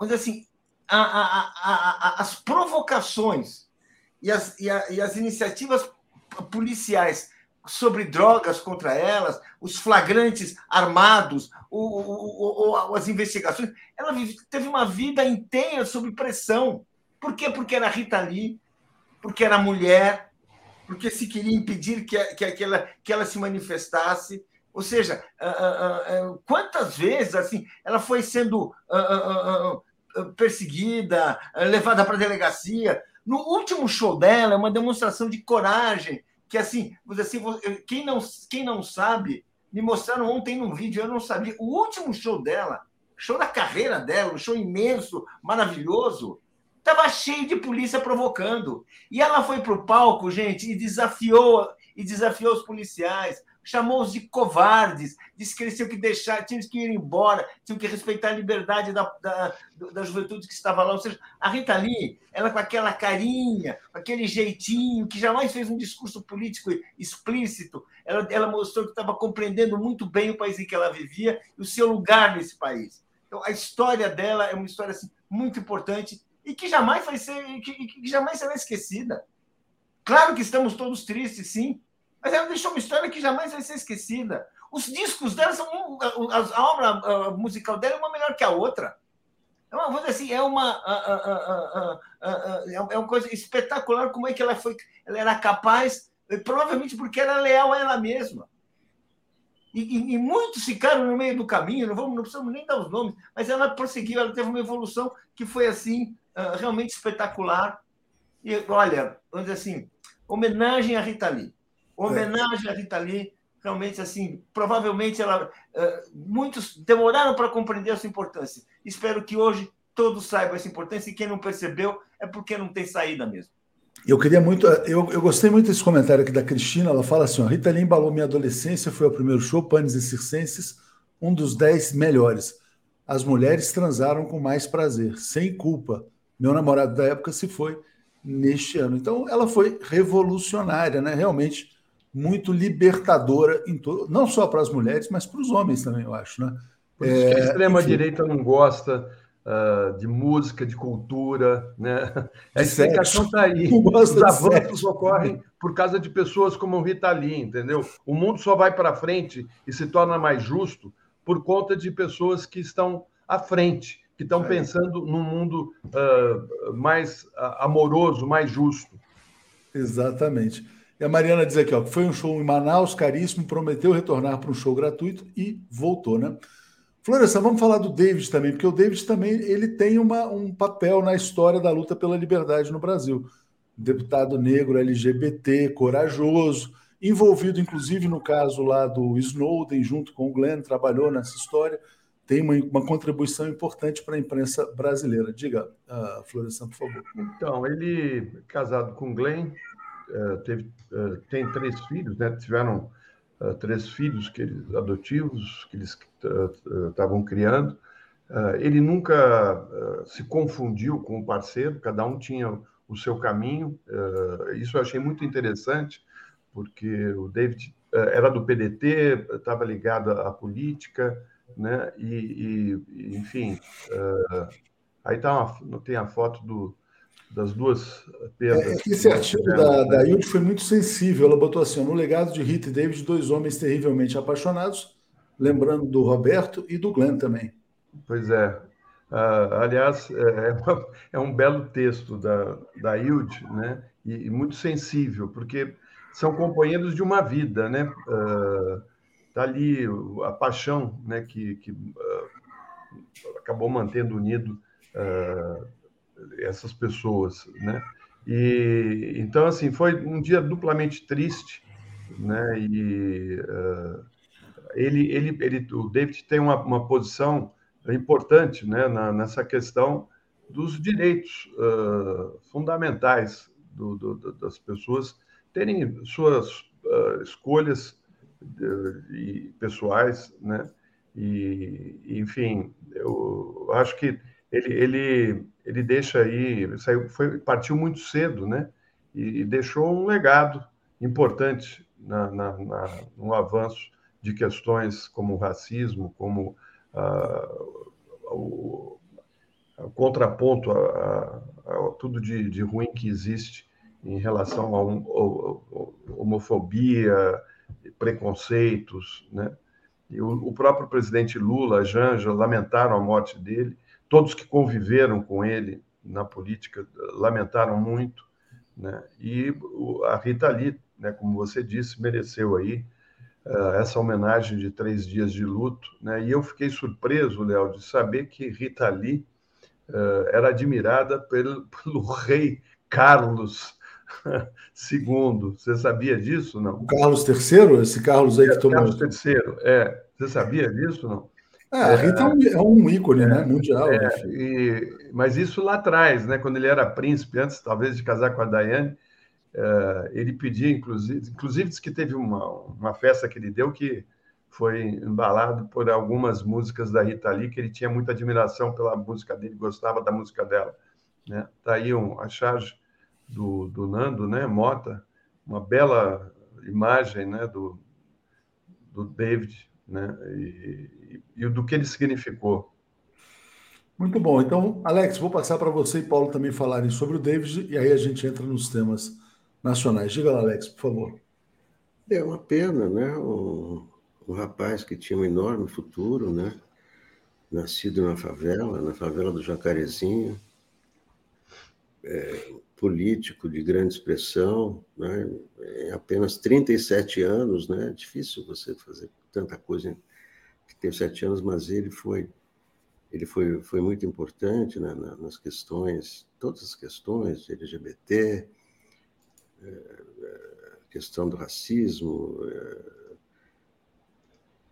Dizer assim, a, a, a, as provocações e as, e, e as iniciativas policiais sobre drogas contra elas, os flagrantes armados, o, o, o, as investigações. Ela teve uma vida inteira sob pressão. Por quê? Porque era Rita Lee, porque era mulher, porque se queria impedir que, que, que, ela, que ela se manifestasse. Ou seja, uh, uh, uh, quantas vezes assim ela foi sendo perseguida, levada para a delegacia. No último show dela, é uma demonstração de coragem, que assim, assim quem, não, quem não sabe, me mostraram ontem num vídeo, eu não sabia. O último show dela, show da carreira dela, um show imenso, maravilhoso, estava cheio de polícia provocando. E ela foi para o palco, gente, e desafiou e desafiou os policiais, chamou-os de covardes, disse que eles tinham que deixar, tinham que ir embora, tinham que respeitar a liberdade da, da, da juventude que estava lá. Ou seja, a Rita Lee, ela com aquela carinha, com aquele jeitinho, que jamais fez um discurso político explícito, ela, ela mostrou que estava compreendendo muito bem o país em que ela vivia e o seu lugar nesse país. Então, a história dela é uma história assim, muito importante e que jamais vai ser, que, que jamais será esquecida. Claro que estamos todos tristes, sim, mas ela deixou uma história que jamais vai ser esquecida. Os discos dela são. A, obra musical dela é uma melhor que a outra. É uma, vamos assim, é uma, é uma coisa espetacular como é que ela foi. Ela era capaz, provavelmente porque era leal a ela mesma. E, e, e, muitos ficaram no meio do caminho, não, vamos, não precisamos nem dar os nomes, mas ela prosseguiu, ela teve uma evolução que foi assim, realmente espetacular. E olha, vamos dizer assim, homenagem a Rita Lee. Homenagem é. à Rita Lee, realmente assim, provavelmente ela, uh, muitos demoraram para compreender a sua importância. Espero que hoje todos saibam essa importância e quem não percebeu é porque não tem saída mesmo. Eu queria muito, eu, eu gostei muito desse comentário aqui da Cristina. Ela fala assim: ó, Rita Lee embalou minha adolescência, foi ao primeiro show, Panes e Circenses, um dos dez melhores. As mulheres transaram com mais prazer, sem culpa. Meu namorado da época se foi neste ano. Então, ela foi revolucionária, né? Realmente muito libertadora, em to... não só para as mulheres, mas para os homens também, eu acho. Né? Por isso é... que a é, extrema-direita não gosta uh, de música, de cultura. Né? A explicação está aí. Os avanços ocorrem por causa de pessoas como Rita Lee, entendeu? O mundo só vai para frente e se torna mais justo por conta de pessoas que estão à frente, que estão pensando num mundo uh, mais uh, amoroso, mais justo. Exatamente. E a Mariana diz aqui, ó, que foi um show em Manaus, caríssimo, prometeu retornar para um show gratuito e voltou, né? Florestan, vamos falar do David também, porque o David também ele tem uma, um papel na história da luta pela liberdade no Brasil. Deputado negro LGBT, corajoso, envolvido inclusive no caso lá do Snowden, junto com o Glenn, trabalhou nessa história, tem uma, uma contribuição importante para a imprensa brasileira. Diga, uh, por favor. Então, ele, casado com Glenn, uh, teve, uh, tem três filhos, né? tiveram uh, três filhos que eles, adotivos que eles estavam criando. ele nunca se confundiu com o parceiro, cada um tinha o seu caminho. isso eu achei muito interessante, porque o David era do PDT, estava ligado à política, né? E, e enfim, aí tá uma, tem a foto do, das duas perdas. É, esse artigo da, da Hilde foi muito sensível. Ela botou assim: no legado de Rita e David, dois homens terrivelmente apaixonados, lembrando do Roberto e do Glenn também. Pois é. Uh, aliás, é, é, uma, é, um belo texto da, da Hilde, né? E, e, muito sensível, porque são companheiros de uma vida, né? Uh, tá ali a paixão, né? Que, que uh, acabou mantendo unido uh, essas pessoas, né? E então assim foi um dia duplamente triste, né? E uh, ele, ele, ele, o David tem uma, uma posição importante, né? Na, nessa questão dos direitos uh, fundamentais do, do, das pessoas terem suas uh, escolhas de, pessoais, né? E, enfim, eu acho que ele, ele ele deixa aí, saiu, foi, partiu muito cedo, né? E, e deixou um legado importante na, na, na, no avanço de questões como o racismo, como uh, o, o, contraponto a, a, a tudo de, de, ruim que existe em relação a, homofobia, preconceitos, né? E o, o próprio presidente Lula, Janja, lamentaram a morte dele todos que conviveram com ele na política lamentaram muito, né? E a Rita Lee, né, como você disse, mereceu aí uh, essa homenagem de três dias de luto, né? E eu fiquei surpreso, Léo, de saber que Rita Lee uh, era admirada pelo, pelo rei Carlos II. Você sabia disso, não? O Carlos III, esse Carlos aí que é, tomou. Carlos III, é. Você sabia disso, não? É, a Rita é um, é ícone, né? Mundial. É, e, mas isso lá atrás, né? Quando ele era príncipe, antes talvez de casar com a Diane, uh, ele pedia, inclusive, inclusive disse que teve uma, uma festa que ele deu que foi embalado por algumas músicas da Rita Lee, que ele tinha muita admiração pela música dele, gostava da música dela. Né? Tá aí um, a charge do, do Nando, né? Mota, uma bela imagem, né? Do, do David né? E, e, e do que ele significou. Muito bom. Então, Alex, vou passar para você e Paulo também falarem sobre o David e aí a gente entra nos temas nacionais. Diga lá, Alex, por favor. É uma pena, né? Um, um rapaz que tinha um enorme futuro, né? Nascido na favela, na favela do Jacarezinho, é, político de grande expressão, né? Em apenas 37 anos, né? É difícil você fazer tanta coisa que tem sete anos, mas ele foi ele foi, foi muito importante né, nas questões, todas as questões LGBT, é, é, questão do racismo. É,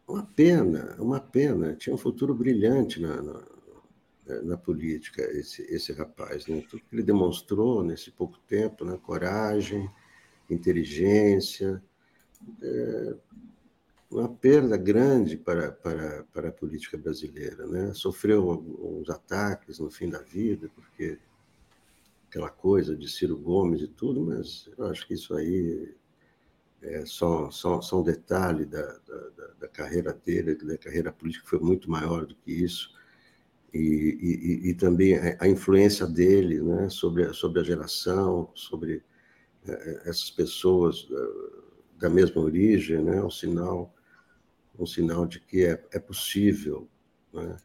uma pena, uma pena. Tinha um futuro brilhante na, na, na política, esse, esse rapaz. Né? Tudo que ele demonstrou nesse pouco tempo, né? coragem, inteligência, é, uma perda grande para, para, para a política brasileira. Né? Sofreu alguns ataques no fim da vida, porque aquela coisa de Ciro Gomes e tudo, mas eu acho que isso aí é só, só, só um detalhe da, da, da carreira dele, da carreira política foi muito maior do que isso. E, e, e também a influência dele né, sobre, a, sobre a geração, sobre é, essas pessoas da mesma origem, né, um sinal um sinal de que é, é possível, né?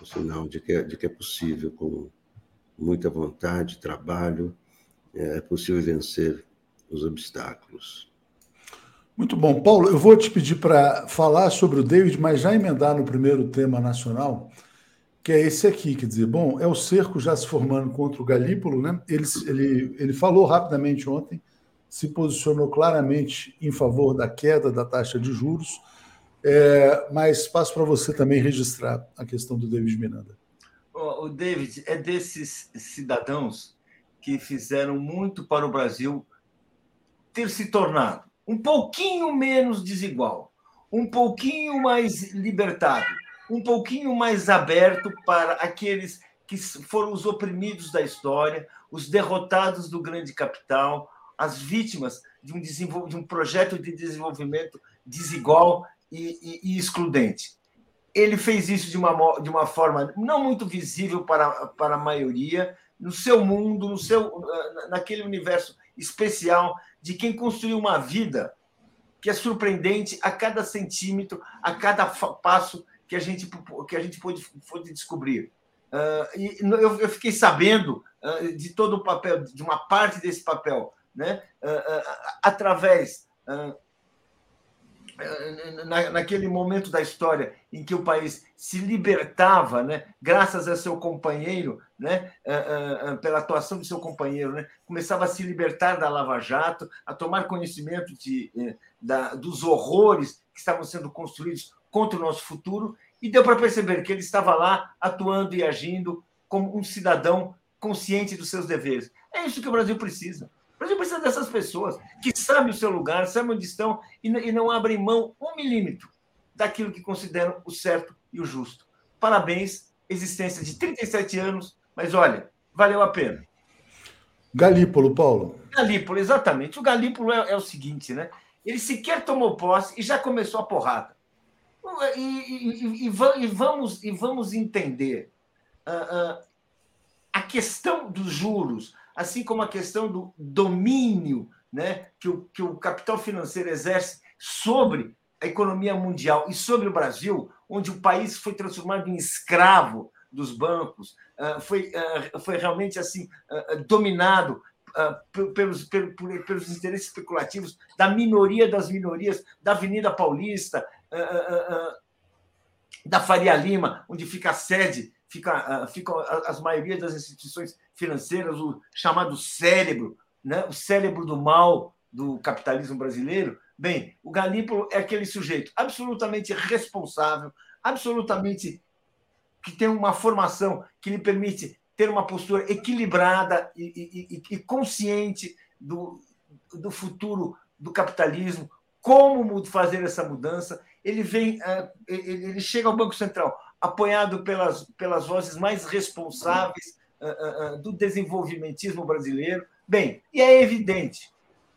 um sinal de que, é, de que é possível, com muita vontade, trabalho, é, é possível vencer os obstáculos. Muito bom. Paulo, eu vou te pedir para falar sobre o David, mas já emendar no primeiro tema nacional, que é esse aqui, quer dizer, bom, é o cerco já se formando contra o Galípolo, né? Ele, ele, ele falou rapidamente ontem, se posicionou claramente em favor da queda da taxa de juros, é, mas passo para você também registrar a questão do David Miranda. O David é desses cidadãos que fizeram muito para o Brasil ter se tornado um pouquinho menos desigual, um pouquinho mais libertado, um pouquinho mais aberto para aqueles que foram os oprimidos da história, os derrotados do grande capital, as vítimas de um, de um projeto de desenvolvimento desigual e, e, e, excludente. Ele fez isso de uma, de uma forma não muito visível para, para a maioria, no seu mundo, no seu, naquele universo especial de quem construiu uma vida que é surpreendente a cada centímetro, a cada passo que a gente, que a gente pôde, pôde descobrir. Uh, e eu, fiquei sabendo uh, de todo o papel, de uma parte desse papel, né? Uh, através na, naquele momento da história em que o país se libertava, né, graças a seu companheiro, né, pela atuação de seu companheiro, né, começava a se libertar da Lava Jato, a tomar conhecimento de, eh, da, dos horrores que estavam sendo construídos contra o nosso futuro, e deu para perceber que ele estava lá atuando e agindo como um cidadão consciente dos seus deveres. É isso que o Brasil precisa. O Brasil precisa dessas pessoas que sabem o seu lugar, sabem onde estão e não abrem mão um milímetro daquilo que consideram o certo e o justo. Parabéns, existência de 37 anos, mas olha, valeu a pena. Galípolo, Paulo. Galípolo, exatamente. O Galípolo é, é o seguinte, né? Ele sequer tomou posse e já começou a porrada. E, e, e, e vamos, e vamos entender uh, uh, a questão dos juros, assim como a questão do domínio né, que, o, que o capital financeiro exerce sobre a economia mundial e sobre o Brasil, onde o país foi transformado em escravo dos bancos, ah, foi, ah, foi realmente assim ah, dominado pelos, pelos, pelos interesses especulativos da minoria das minorias, da Avenida Paulista, da Faria Lima, onde fica a sede, fica, fica as maioria das instituições financeiras, o chamado cérebro, né? o cérebro do mal do capitalismo brasileiro. Bem, o Galípolo é aquele sujeito absolutamente responsável, absolutamente que tem uma formação que lhe permite ter uma postura equilibrada e, e, e consciente do, do futuro do capitalismo, como fazer essa mudança. Ele vem, é, ele chega ao Banco Central apoiado pelas, pelas vozes mais responsáveis uh, uh, do desenvolvimentismo brasileiro. Bem, e é evidente,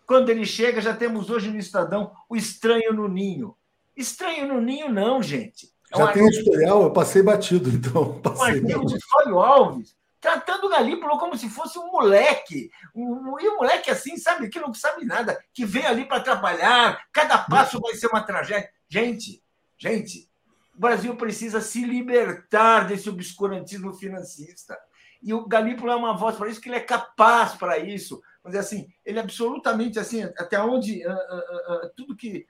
quando ele chega, já temos hoje no Estadão o estranho no ninho. Estranho no ninho, não, gente. É já tem editorial, eu passei batido, então. Passei um artigo de Fábio Alves, tratando o Galípolo como se fosse um moleque. Um, e um moleque assim, sabe, que não sabe nada, que vem ali para atrapalhar, cada passo vai ser uma tragédia. Gente, gente, o Brasil precisa se libertar desse obscurantismo financista. E o Galípolo é uma voz para isso, que ele é capaz para isso. Mas assim, ele é absolutamente assim, até onde uh, uh, uh, tudo que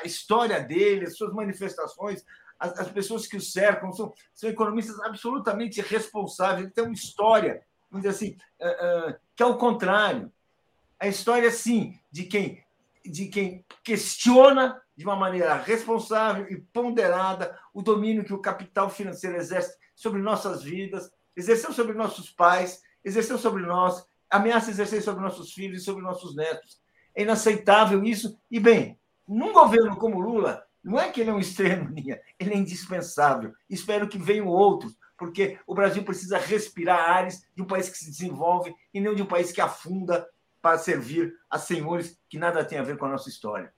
a história dele, as suas manifestações, as, as pessoas que o cercam são, são economistas absolutamente responsáveis. Ele tem uma história, vamos dizer assim, que é o contrário. A história, sim, de quem de quem questiona de uma maneira responsável e ponderada o domínio que o capital financeiro exerce sobre nossas vidas, exerceu sobre nossos pais, exerceu sobre nós, ameaça exercer sobre nossos filhos e sobre nossos netos. É inaceitável isso. E, bem, num governo como Lula, não é que ele é um extremo, ele é indispensável. Espero que venham outros, porque o Brasil precisa respirar ares de um país que se desenvolve e não de um país que afunda para servir a senhores que nada tem a ver com a nossa história.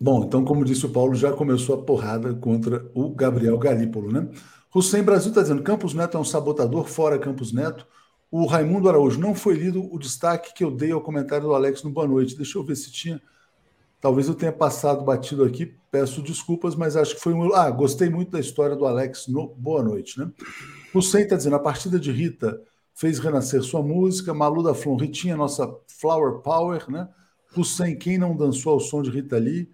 Bom, então, como disse o Paulo, já começou a porrada contra o Gabriel Galípolo, né? Hussein Brasil está dizendo: Campos Neto é um sabotador, fora Campos Neto. O Raimundo Araújo, não foi lido o destaque que eu dei ao comentário do Alex no Boa Noite. Deixa eu ver se tinha. Talvez eu tenha passado batido aqui, peço desculpas, mas acho que foi um. Ah, gostei muito da história do Alex no Boa Noite, né? Hussein está dizendo: a partida de Rita fez renascer sua música. Malu da Flon, Ritinha, nossa Flower Power, né? Hussein, quem não dançou ao som de Rita Lee,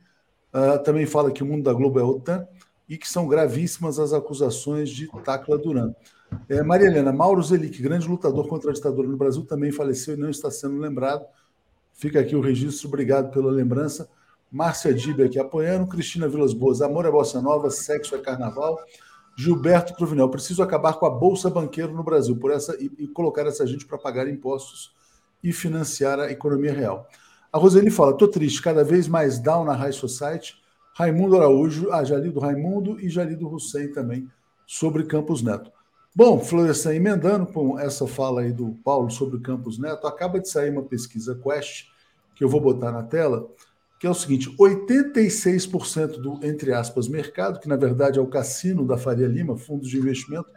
uh, também fala que o mundo da Globo é OTAN e que são gravíssimas as acusações de Tacla Duran. É, Maria Helena, Mauro Zelic, grande lutador contra a ditadura no Brasil, também faleceu e não está sendo lembrado. Fica aqui o registro, obrigado pela lembrança. Márcia Dibia aqui apoiando, Cristina Vilas Boas, amor é bossa nova, sexo é carnaval. Gilberto Cruvinel, preciso acabar com a Bolsa Banqueiro no Brasil por essa, e, e colocar essa gente para pagar impostos e financiar a economia real. A Roseli fala: estou triste, cada vez mais down na High Society. Raimundo Araújo, ah, já li do Raimundo e já li do Hussein também, sobre Campos Neto. Bom, Florestan, emendando com essa fala aí do Paulo sobre Campos Neto, acaba de sair uma pesquisa Quest, que eu vou botar na tela, que é o seguinte: 86% do, entre aspas, mercado, que na verdade é o cassino da Faria Lima, fundos de investimento,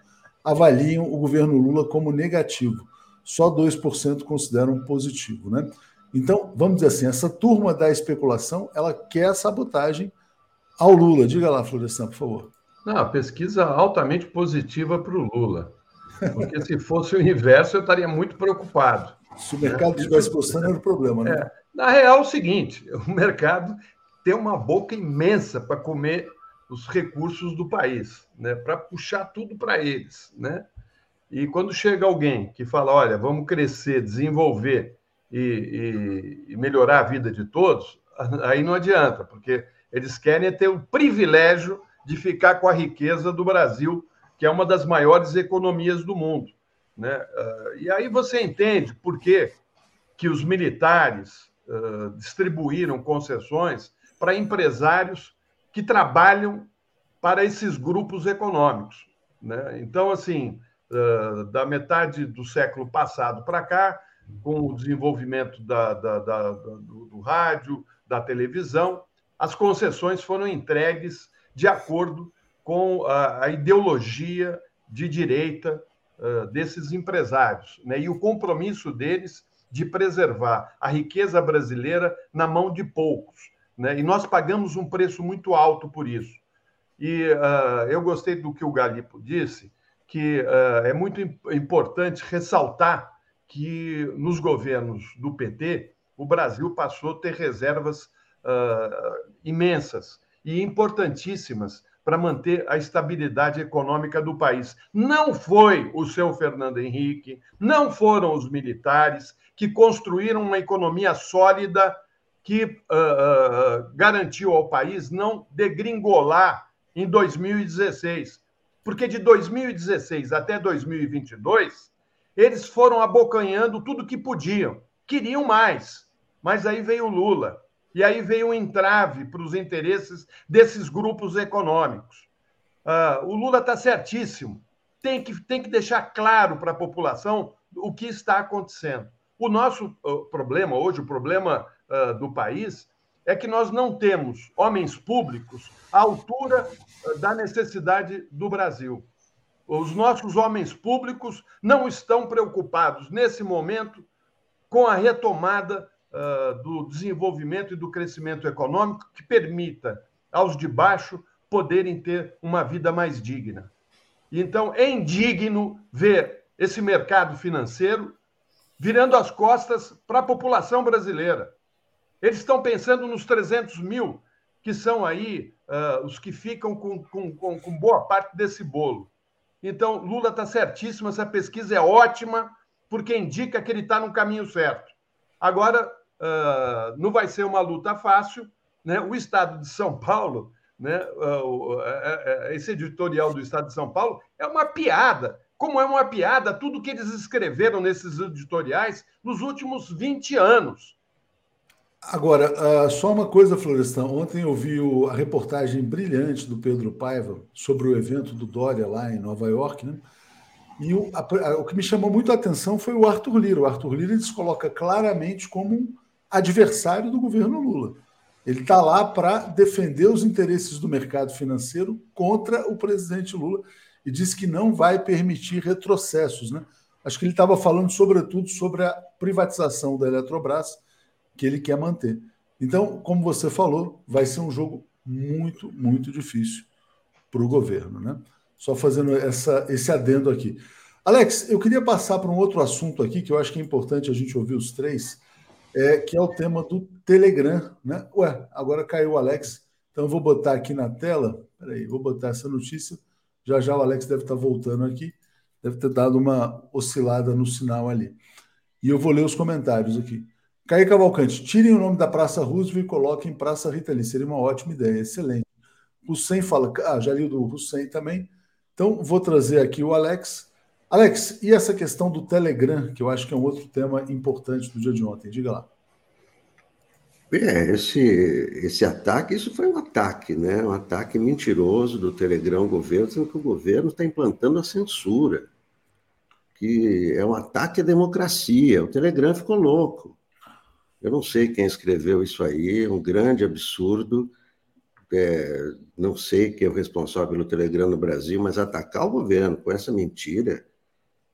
avaliam o governo Lula como negativo. Só 2% consideram positivo, né? Então, vamos dizer assim, essa turma da especulação, ela quer sabotagem ao Lula. Diga lá, Florestan, por favor. Não, pesquisa altamente positiva para o Lula. Porque se fosse o inverso, eu estaria muito preocupado. Se o mercado estivesse gostando, era o problema, né? É. Na real, é o seguinte: o mercado tem uma boca imensa para comer os recursos do país, né? para puxar tudo para eles. Né? E quando chega alguém que fala: olha, vamos crescer, desenvolver e, e, e melhorar a vida de todos, aí não adianta, porque eles querem ter o privilégio de ficar com a riqueza do Brasil, que é uma das maiores economias do mundo. Né? Ah, e aí você entende por que, que os militares uh, distribuíram concessões para empresários que trabalham para esses grupos econômicos. Né? Então, assim, uh, da metade do século passado para cá, com o desenvolvimento da, da, da, do, do rádio, da televisão, as concessões foram entregues de acordo com a, a ideologia de direita uh, desses empresários né? e o compromisso deles de preservar a riqueza brasileira na mão de poucos. Né? E nós pagamos um preço muito alto por isso. E uh, eu gostei do que o Galipo disse, que uh, é muito importante ressaltar que nos governos do PT, o Brasil passou a ter reservas uh, imensas e importantíssimas para manter a estabilidade econômica do país. Não foi o seu Fernando Henrique, não foram os militares que construíram uma economia sólida que uh, uh, garantiu ao país não degringolar em 2016. Porque de 2016 até 2022, eles foram abocanhando tudo que podiam. Queriam mais, mas aí veio Lula e aí veio um entrave para os interesses desses grupos econômicos. Uh, o Lula está certíssimo. Tem que, tem que deixar claro para a população o que está acontecendo. O nosso uh, problema hoje, o problema uh, do país, é que nós não temos homens públicos à altura da necessidade do Brasil. Os nossos homens públicos não estão preocupados, nesse momento, com a retomada uh, do desenvolvimento e do crescimento econômico que permita aos de baixo poderem ter uma vida mais digna. Então, é indigno ver esse mercado financeiro virando as costas para a população brasileira. Eles estão pensando nos 300 mil, que são aí uh, os que ficam com, com, com, com boa parte desse bolo. Então, Lula está certíssimo, essa pesquisa é ótima, porque indica que ele está no caminho certo. Agora, uh, não vai ser uma luta fácil. Né? O Estado de São Paulo, né? Uh, esse editorial do Estado de São Paulo é uma piada. Como é uma piada tudo que eles escreveram nesses editoriais nos últimos 20 anos. Agora, uh, só uma coisa, Florestan. Ontem eu vi o, a reportagem brilhante do Pedro Paiva sobre o evento do Dória lá em Nova York, né? E o, a, a, o que me chamou muito a atenção foi o Arthur Lira. O Arthur Lira ele se coloca claramente como um adversário do governo Lula. Ele está lá para defender os interesses do mercado financeiro contra o presidente Lula e diz que não vai permitir retrocessos. Né? Acho que ele estava falando, sobretudo, sobre a privatização da Eletrobras, que ele quer manter. Então, como você falou, vai ser um jogo muito, muito difícil para o governo. Né? Só fazendo essa, esse adendo aqui. Alex, eu queria passar para um outro assunto aqui que eu acho que é importante a gente ouvir os três é, que é o tema do Telegram. Né? Ué, agora caiu o Alex, então eu vou botar aqui na tela. Peraí, vou botar essa notícia. Já já o Alex deve estar voltando aqui, deve ter dado uma oscilada no sinal ali. E eu vou ler os comentários aqui. Caio Cavalcante, tirem o nome da Praça Roosevelt e coloquem Praça Rita Lee. Seria uma ótima ideia, excelente. Hussein fala, ah, já li o do Hussein também. Então, vou trazer aqui o Alex. Alex, e essa questão do Telegram, que eu acho que é um outro tema importante do dia de ontem? Diga lá. É, esse, esse ataque, isso foi um ataque, né? Um ataque mentiroso do Telegram ao governo, sendo que o governo está implantando a censura, que é um ataque à democracia. O Telegram ficou louco. Eu não sei quem escreveu isso aí, é um grande absurdo. É, não sei quem é o responsável pelo Telegram no Brasil, mas atacar o governo com essa mentira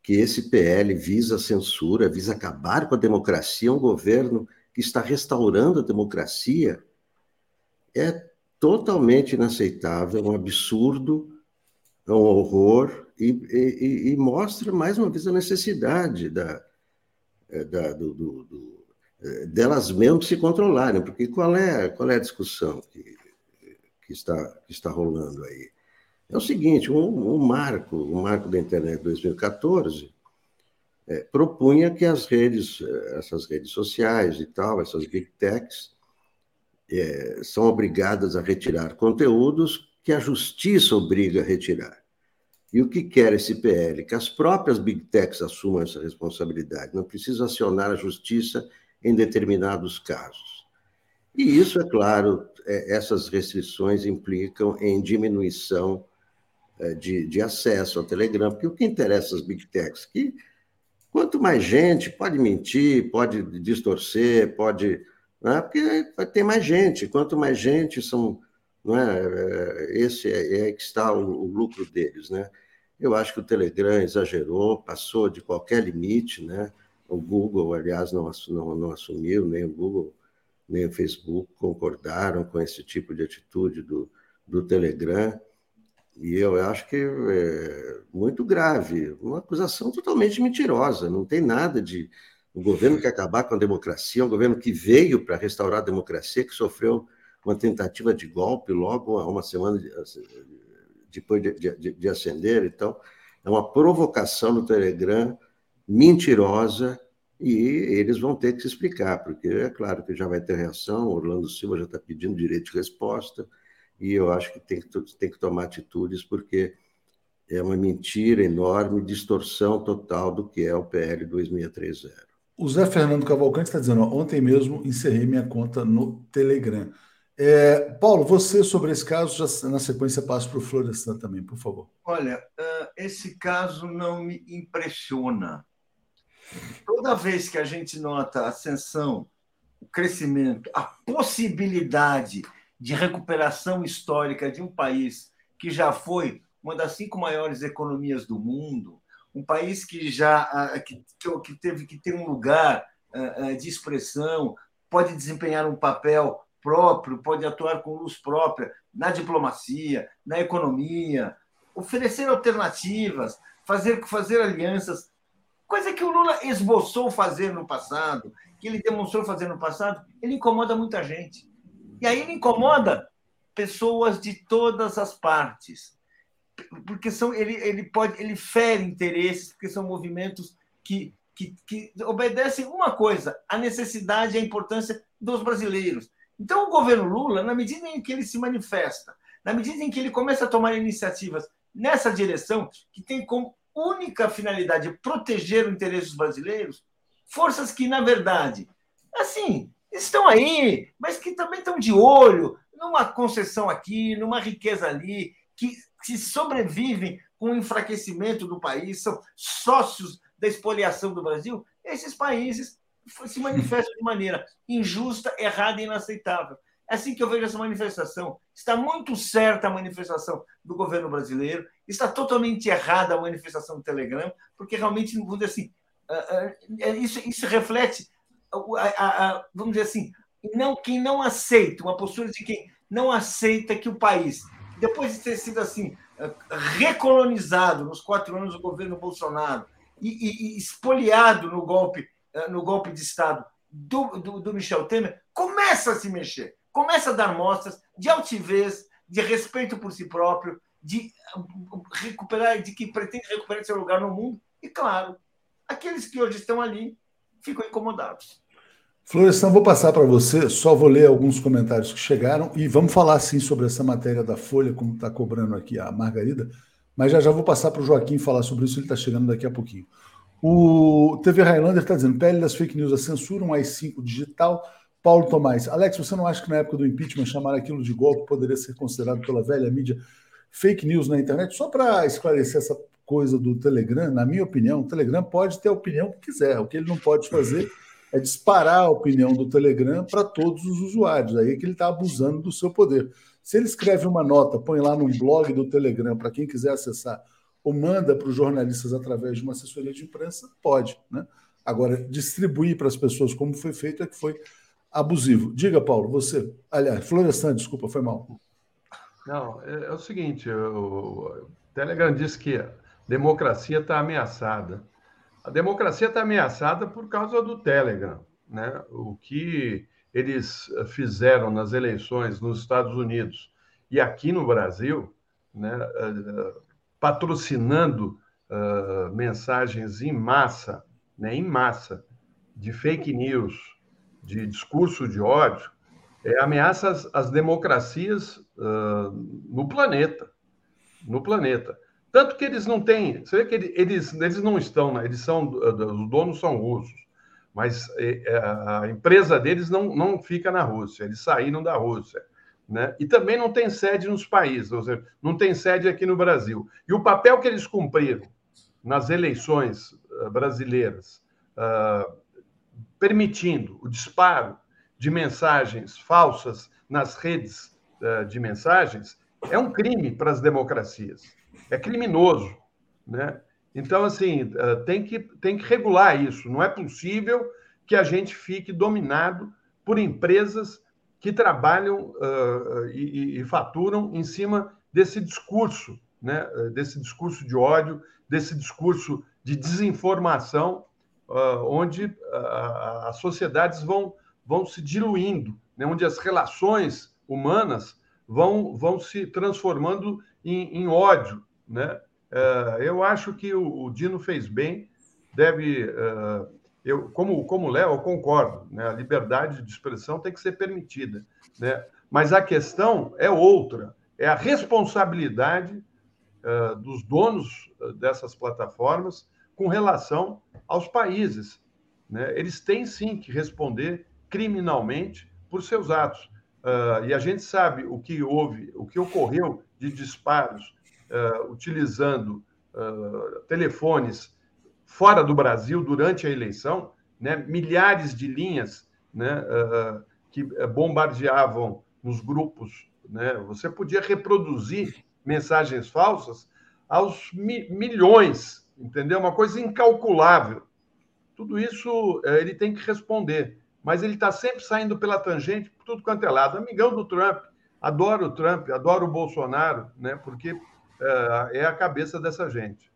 que esse PL visa censura, visa acabar com a democracia, um governo que está restaurando a democracia, é totalmente inaceitável, um absurdo, um horror, e, e, e mostra mais uma vez a necessidade da, é, da do, do, é, delas mesmas se controlarem, porque qual é, qual é a discussão que, que, está, que está rolando aí? É o seguinte, um, um marco, o um marco da internet 2014, é, propunha que as redes, essas redes sociais e tal, essas big techs, é, são obrigadas a retirar conteúdos que a justiça obriga a retirar. E o que quer esse PL? Que as próprias big techs assumam essa responsabilidade, não precisa acionar a justiça em determinados casos. E isso, é claro, é, essas restrições implicam em diminuição é, de, de acesso ao Telegram, porque o que interessa às big techs? Que Quanto mais gente, pode mentir, pode distorcer, pode. Né? Porque tem mais gente. Quanto mais gente são. Não é? é esse é, é que está o, o, lucro deles. Né? Eu acho que o Telegram exagerou, passou de qualquer limite. Né? O Google, aliás, não, não, não assumiu, nem o Google, nem o Facebook concordaram com esse tipo de atitude do, do Telegram. E eu acho que é muito grave, uma acusação totalmente mentirosa, não tem nada de. O governo que acabar com a democracia, um governo que veio para restaurar a democracia, que sofreu uma tentativa de golpe logo uma semana depois de, de, de ascender. Então, é uma provocação no Telegram mentirosa e eles vão ter que se explicar, porque é claro que já vai ter reação. Orlando Silva já está pedindo direito de resposta e eu acho que tem que, tem que tomar atitudes, porque é uma mentira enorme, distorção total do que é o PL 2630. O Zé Fernando Cavalcante está dizendo: ó, ontem mesmo encerrei minha conta no Telegram. É, Paulo, você sobre esse caso, já na sequência passo para o Florestan também, por favor. Olha, esse caso não me impressiona. Toda vez que a gente nota a ascensão, o crescimento, a possibilidade de recuperação histórica de um país que já foi uma das cinco maiores economias do mundo, um país que já que, que teve que ter um lugar de expressão, pode desempenhar um papel próprio, pode atuar com luz própria na diplomacia, na economia, oferecer alternativas, fazer, fazer alianças, coisa que o Lula esboçou fazer no passado, que ele demonstrou fazer no passado, ele incomoda muita gente. E aí ele incomoda pessoas de todas as partes, porque são ele, ele pode ele fere interesses, porque são movimentos que, que, que obedecem uma coisa, a necessidade e a importância dos brasileiros. Então o governo Lula, na medida em que ele se manifesta, na medida em que ele começa a tomar iniciativas nessa direção, que tem como única finalidade proteger o interesse dos brasileiros, forças que, na verdade, assim, estão aí, mas que também estão de olho numa concessão aqui, numa riqueza ali, que, que sobrevivem com o enfraquecimento do país, são sócios da expoliação do Brasil, esses países se manifestam de maneira injusta, errada e inaceitável. É assim que eu vejo essa manifestação. Está muito certa a manifestação do governo brasileiro, está totalmente errada a manifestação do Telegram, porque realmente, vamos dizer assim, ah, ah, isso, isso reflete vamos dizer assim, não, quem não aceita, uma postura de quem não aceita que o país, depois de ter sido assim, recolonizado nos quatro anos do governo Bolsonaro e, e, e expoliado no golpe, no golpe de Estado do, do, do Michel Temer começa a se mexer, começa a dar mostras de altivez, de respeito por si próprio, de recuperar, de que pretende recuperar seu lugar no mundo. E claro, aqueles que hoje estão ali ficam incomodados. Florestan, vou passar para você, só vou ler alguns comentários que chegaram e vamos falar sim sobre essa matéria da Folha, como está cobrando aqui a Margarida, mas já já vou passar para o Joaquim falar sobre isso, ele está chegando daqui a pouquinho. O TV Highlander está dizendo: pele das fake news a censura, um AI-5 digital. Paulo Tomás, Alex, você não acha que na época do impeachment chamar aquilo de golpe poderia ser considerado pela velha mídia fake news na internet? Só para esclarecer essa coisa do Telegram, na minha opinião, o Telegram pode ter a opinião que quiser. O que ele não pode fazer é disparar a opinião do Telegram para todos os usuários. Aí é que ele está abusando do seu poder. Se ele escreve uma nota, põe lá num blog do Telegram para quem quiser acessar ou manda para os jornalistas através de uma assessoria de imprensa, pode. Né? Agora, distribuir para as pessoas como foi feito é que foi abusivo. Diga, Paulo, você. Aliás, Florestan, desculpa, foi mal. Não, é, é o seguinte: o Telegram disse que a democracia está ameaçada. A democracia está ameaçada por causa do Telegram. Né? O que eles fizeram nas eleições nos Estados Unidos e aqui no Brasil, né, patrocinando uh, mensagens em massa, né, em massa, de fake news, de discurso de ódio, é, ameaça as, as democracias uh, no planeta. No planeta. Tanto que eles não têm. Você vê que eles, eles não estão, né, eles são. Os donos são russos, mas é, a empresa deles não, não fica na Rússia, eles saíram da Rússia. Né? E também não tem sede nos países, ou seja, não tem sede aqui no Brasil. E o papel que eles cumpriram nas eleições brasileiras, permitindo o disparo de mensagens falsas nas redes uh, de mensagens, é um crime para as democracias. É criminoso. Né? Então, assim, tem, que, tem que regular isso. Não é possível que a gente fique dominado por empresas que trabalham uh, e, e, faturam em cima desse discurso, né? desse discurso de ódio, desse discurso de desinformação, uh, onde uh, as sociedades vão, vão se diluindo, né? onde as relações humanas vão, vão se transformando em, em ódio. Né? eu acho que o, o, Dino fez bem, deve eu, como, como Léo, eu concordo, né? a liberdade de expressão tem que ser permitida. Né? Mas a questão é outra, é a responsabilidade uh, dos donos dessas plataformas com relação aos países. Né? Eles têm sim que responder criminalmente por seus atos. Uh, e a gente sabe o que houve, o que ocorreu de disparos uh, utilizando telefones fora do Brasil durante a eleição, né, milhares de linhas né, uh, que bombardeavam nos grupos. Né, você podia reproduzir mensagens falsas aos mi milhões, entendeu? Uma coisa incalculável. Tudo isso uh, ele tem que responder, mas ele está sempre saindo pela tangente por tudo quanto é lado. Amigão do Trump, adoro o Trump, adoro o Bolsonaro, né, porque uh, é a cabeça dessa gente.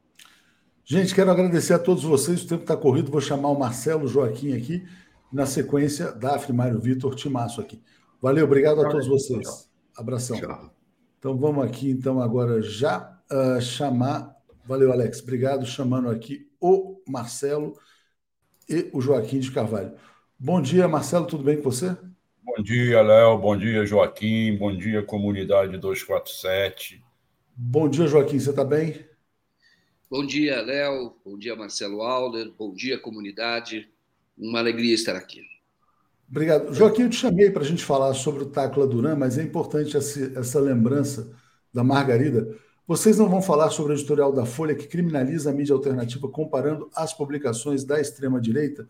Gente, quero agradecer a todos vocês. O tempo está corrido. Vou chamar o Marcelo Joaquim aqui. Na sequência, Dafne, Mário Vitor, Timaço aqui. Valeu, obrigado a todos vocês. Abração. Tchau. Então vamos aqui, então, agora já uh, chamar. Valeu, Alex. Obrigado. Chamando aqui o Marcelo e o Joaquim de Carvalho. Bom dia, Marcelo. Tudo bem com você? Bom dia, Léo. Bom dia, Joaquim. Bom dia, comunidade 247. Bom dia, Joaquim. Você está bem? Bom dia, Léo. Bom dia, Marcelo Auler. Bom dia, comunidade. Uma alegria estar aqui. Obrigado. Joaquim, eu te chamei para a gente falar sobre o Tacla Duran, mas é importante essa, essa lembrança da Margarida. Vocês não vão falar sobre o editorial da Folha que criminaliza a mídia alternativa comparando as publicações da extrema-direita?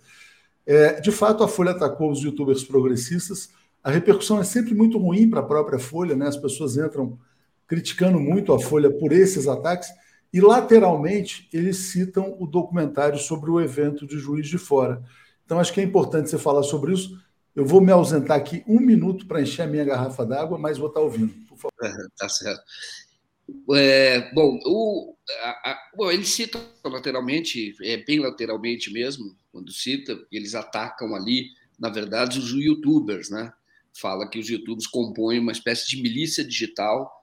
É, de fato, a Folha atacou os youtubers progressistas. A repercussão é sempre muito ruim para a própria Folha, né? as pessoas entram criticando muito a Folha por esses ataques. E lateralmente eles citam o documentário sobre o evento de Juiz de Fora. Então acho que é importante você falar sobre isso. Eu vou me ausentar aqui um minuto para encher a minha garrafa d'água, mas vou estar ouvindo, por favor. tá certo. É, bom, o, a, a, bom, lateralmente, é bem lateralmente mesmo, quando cita, eles atacam ali na verdade, os youtubers, né? Fala que os youtubers compõem uma espécie de milícia digital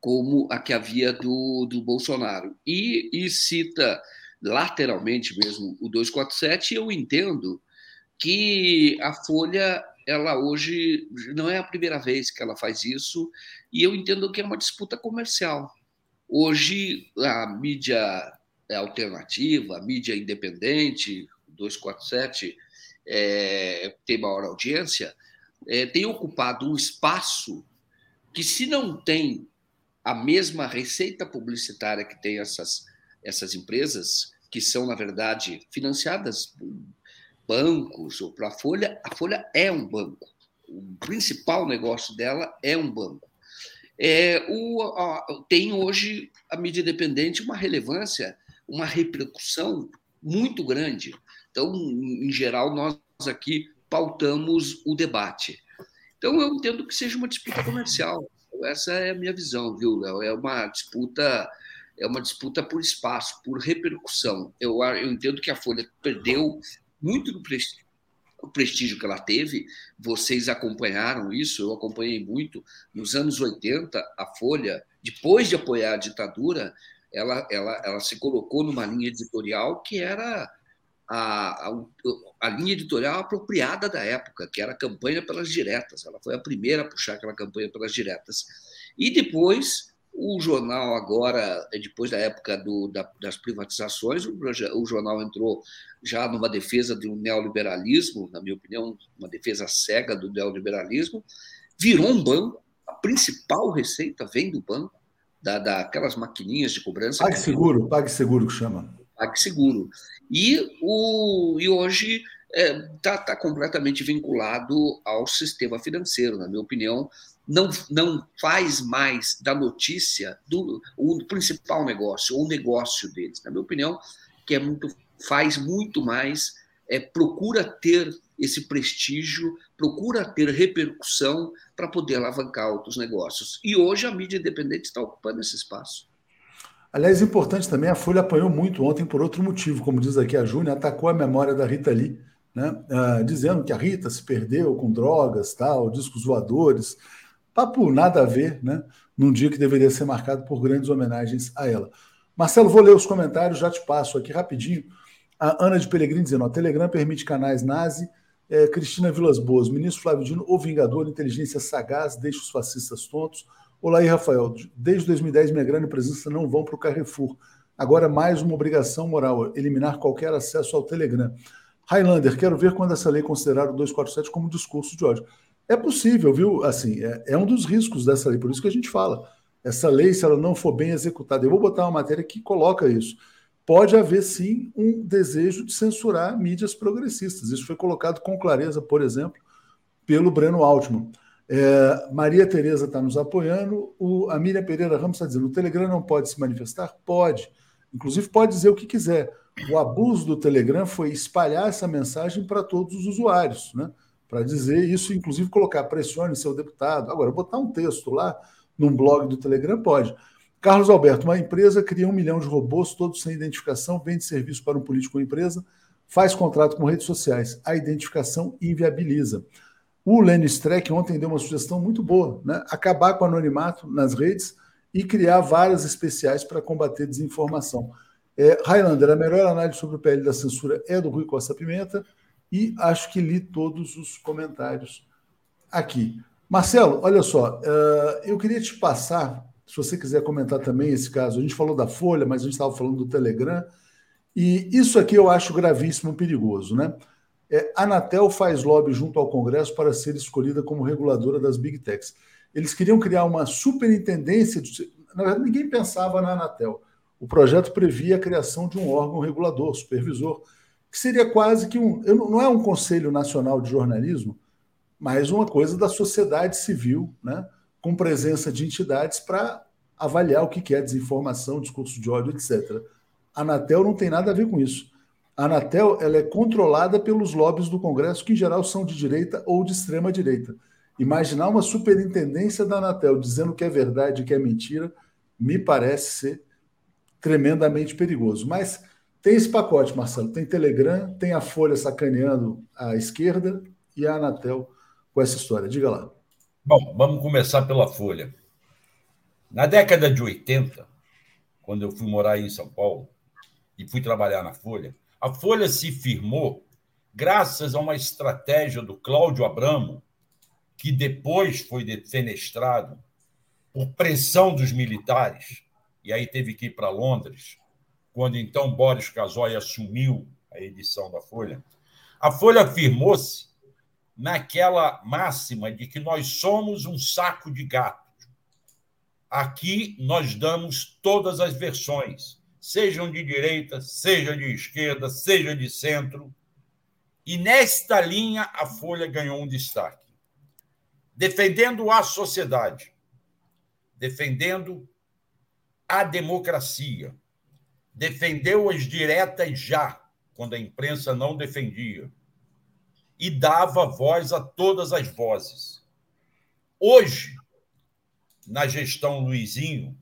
como a que havia do, do Bolsonaro. E, e cita lateralmente mesmo o 247, e eu entendo que a Folha, ela hoje não é a primeira vez que ela faz isso, e eu entendo que é uma disputa comercial. Hoje, a mídia alternativa, a mídia independente, 247 é, tem maior audiência, é, tem ocupado um espaço que, se não tem a mesma receita publicitária que tem essas, essas empresas, que são, na verdade, financiadas bancos ou para a Folha, a Folha é um banco. O principal negócio dela é um banco. É, o, a, tem hoje a mídia independente uma relevância, uma repercussão muito grande. Então, em geral, nós aqui pautamos o debate. Então, eu entendo que seja uma disputa comercial. Essa é a minha visão, viu, Léo? É uma disputa é uma disputa por espaço, por repercussão. Eu, eu entendo que a Folha perdeu muito do prestígio, o prestígio que ela teve. Vocês acompanharam isso, eu acompanhei muito. Nos anos 80, a Folha, depois de apoiar a ditadura, ela, ela, ela se colocou numa linha editorial que era a, a, a, linha editorial apropriada da época, que era a campanha pelas diretas. Ela foi a primeira a puxar aquela campanha pelas diretas. E depois, o jornal, agora, depois da época do, da, das privatizações, o, o, jornal entrou já numa defesa do neoliberalismo, na minha opinião, uma defesa cega do neoliberalismo, virou um banco, a principal receita vem do banco, da, daquelas maquininhas de cobrança. PagSeguro, PagSeguro que chama. PagSeguro. E, o, e hoje está é, tá, tá completamente vinculado ao sistema financeiro, na minha opinião, não, não faz mais da notícia do, o principal negócio, ou o negócio deles. Na minha opinião, que é muito, faz muito mais, é, procura ter esse prestígio, procura ter repercussão para poder alavancar outros negócios. E hoje a mídia independente está ocupando esse espaço. Aliás, importante também, a Folha apanhou muito ontem por outro motivo, como diz aqui a Júnia, atacou a memória da Rita Lee, né? Uh, dizendo que a Rita se perdeu com drogas, tal, discos voadores, papo nada a ver, né? num dia que deveria ser marcado por grandes homenagens a ela. Marcelo, vou ler os comentários, já te passo aqui rapidinho. A Ana de Pelegrini dizendo: o Telegram permite canais nazi. É, Cristina Vilas Boas, ministro Flávio Dino, o Vingador, inteligência sagaz, deixa os fascistas tontos. Olá aí, Rafael. Desde 2010, minha grande presença não vão para o Carrefour. Agora, mais uma obrigação moral: eliminar qualquer acesso ao Telegram. Highlander, quero ver quando essa lei considerar o 247 como discurso de ódio. É possível, viu? Assim, é, é, um dos riscos dessa lei, por isso que a gente fala. Essa lei, se ela não for bem executada, eu vou botar uma matéria que coloca isso. Pode haver sim um desejo de censurar mídias progressistas. Isso foi colocado com clareza, por exemplo, pelo Breno Altman. É, Maria Tereza está nos apoiando. O, a Miriam Pereira Ramos está dizendo: o Telegram não pode se manifestar? Pode. Inclusive, pode dizer o que quiser. O abuso do Telegram foi espalhar essa mensagem para todos os usuários, né? Para dizer isso, inclusive colocar pressione seu deputado. Agora, botar um texto lá num blog do Telegram pode. Carlos Alberto, uma empresa cria um milhão de robôs, todos sem identificação, vende serviço para um político ou empresa, faz contrato com redes sociais. A identificação inviabiliza. O Lenny Streck ontem deu uma sugestão muito boa, né? acabar com o anonimato nas redes e criar várias especiais para combater desinformação. É, Highlander, a melhor análise sobre o PL da censura é do Rui Costa Pimenta e acho que li todos os comentários aqui. Marcelo, olha só, uh, eu queria te passar, se você quiser comentar também esse caso, a gente falou da Folha, mas a gente estava falando do Telegram, e isso aqui eu acho gravíssimo perigoso, né? É, Anatel faz lobby junto ao Congresso para ser escolhida como reguladora das Big Techs. Eles queriam criar uma superintendência, de, na verdade, ninguém pensava na Anatel. O projeto previa a criação de um órgão regulador, supervisor, que seria quase que um. Não é um Conselho Nacional de Jornalismo, mas uma coisa da sociedade civil, né, com presença de entidades para avaliar o que é desinformação, discurso de ódio, etc. A Anatel não tem nada a ver com isso. A Anatel ela é controlada pelos lobbies do Congresso, que em geral são de direita ou de extrema direita. Imaginar uma superintendência da Anatel dizendo que é verdade e que é mentira, me parece ser tremendamente perigoso. Mas tem esse pacote, Marcelo. Tem Telegram, tem a Folha sacaneando a esquerda e a Anatel com essa história. Diga lá. Bom, vamos começar pela Folha. Na década de 80, quando eu fui morar em São Paulo e fui trabalhar na Folha, a Folha se firmou graças a uma estratégia do Cláudio Abramo, que depois foi defenestrado por pressão dos militares, e aí teve que ir para Londres, quando então Boris Casoy assumiu a edição da Folha. A Folha afirmou-se naquela máxima de que nós somos um saco de gato Aqui nós damos todas as versões, sejam de direita, seja de esquerda, seja de centro. E nesta linha a Folha ganhou um destaque. Defendendo a sociedade, defendendo a democracia, defendeu as diretas já, quando a imprensa não defendia, e dava voz a todas as vozes. Hoje, na gestão Luizinho,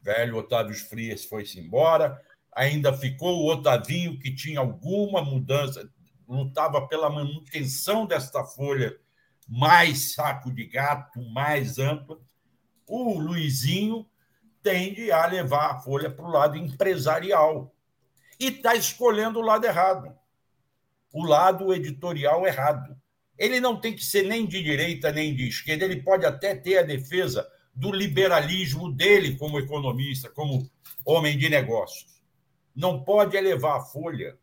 velho Otávio Frias foi-se embora, ainda ficou o Otavinho, que tinha alguma mudança, lutava pela manutenção desta folha mais saco de gato, mais ampla. O Luizinho tende a levar a folha para o lado empresarial e está escolhendo o lado errado, o lado editorial errado. Ele não tem que ser nem de direita nem de esquerda, ele pode até ter a defesa do liberalismo dele como economista, como homem de negócios. Não pode elevar a Folha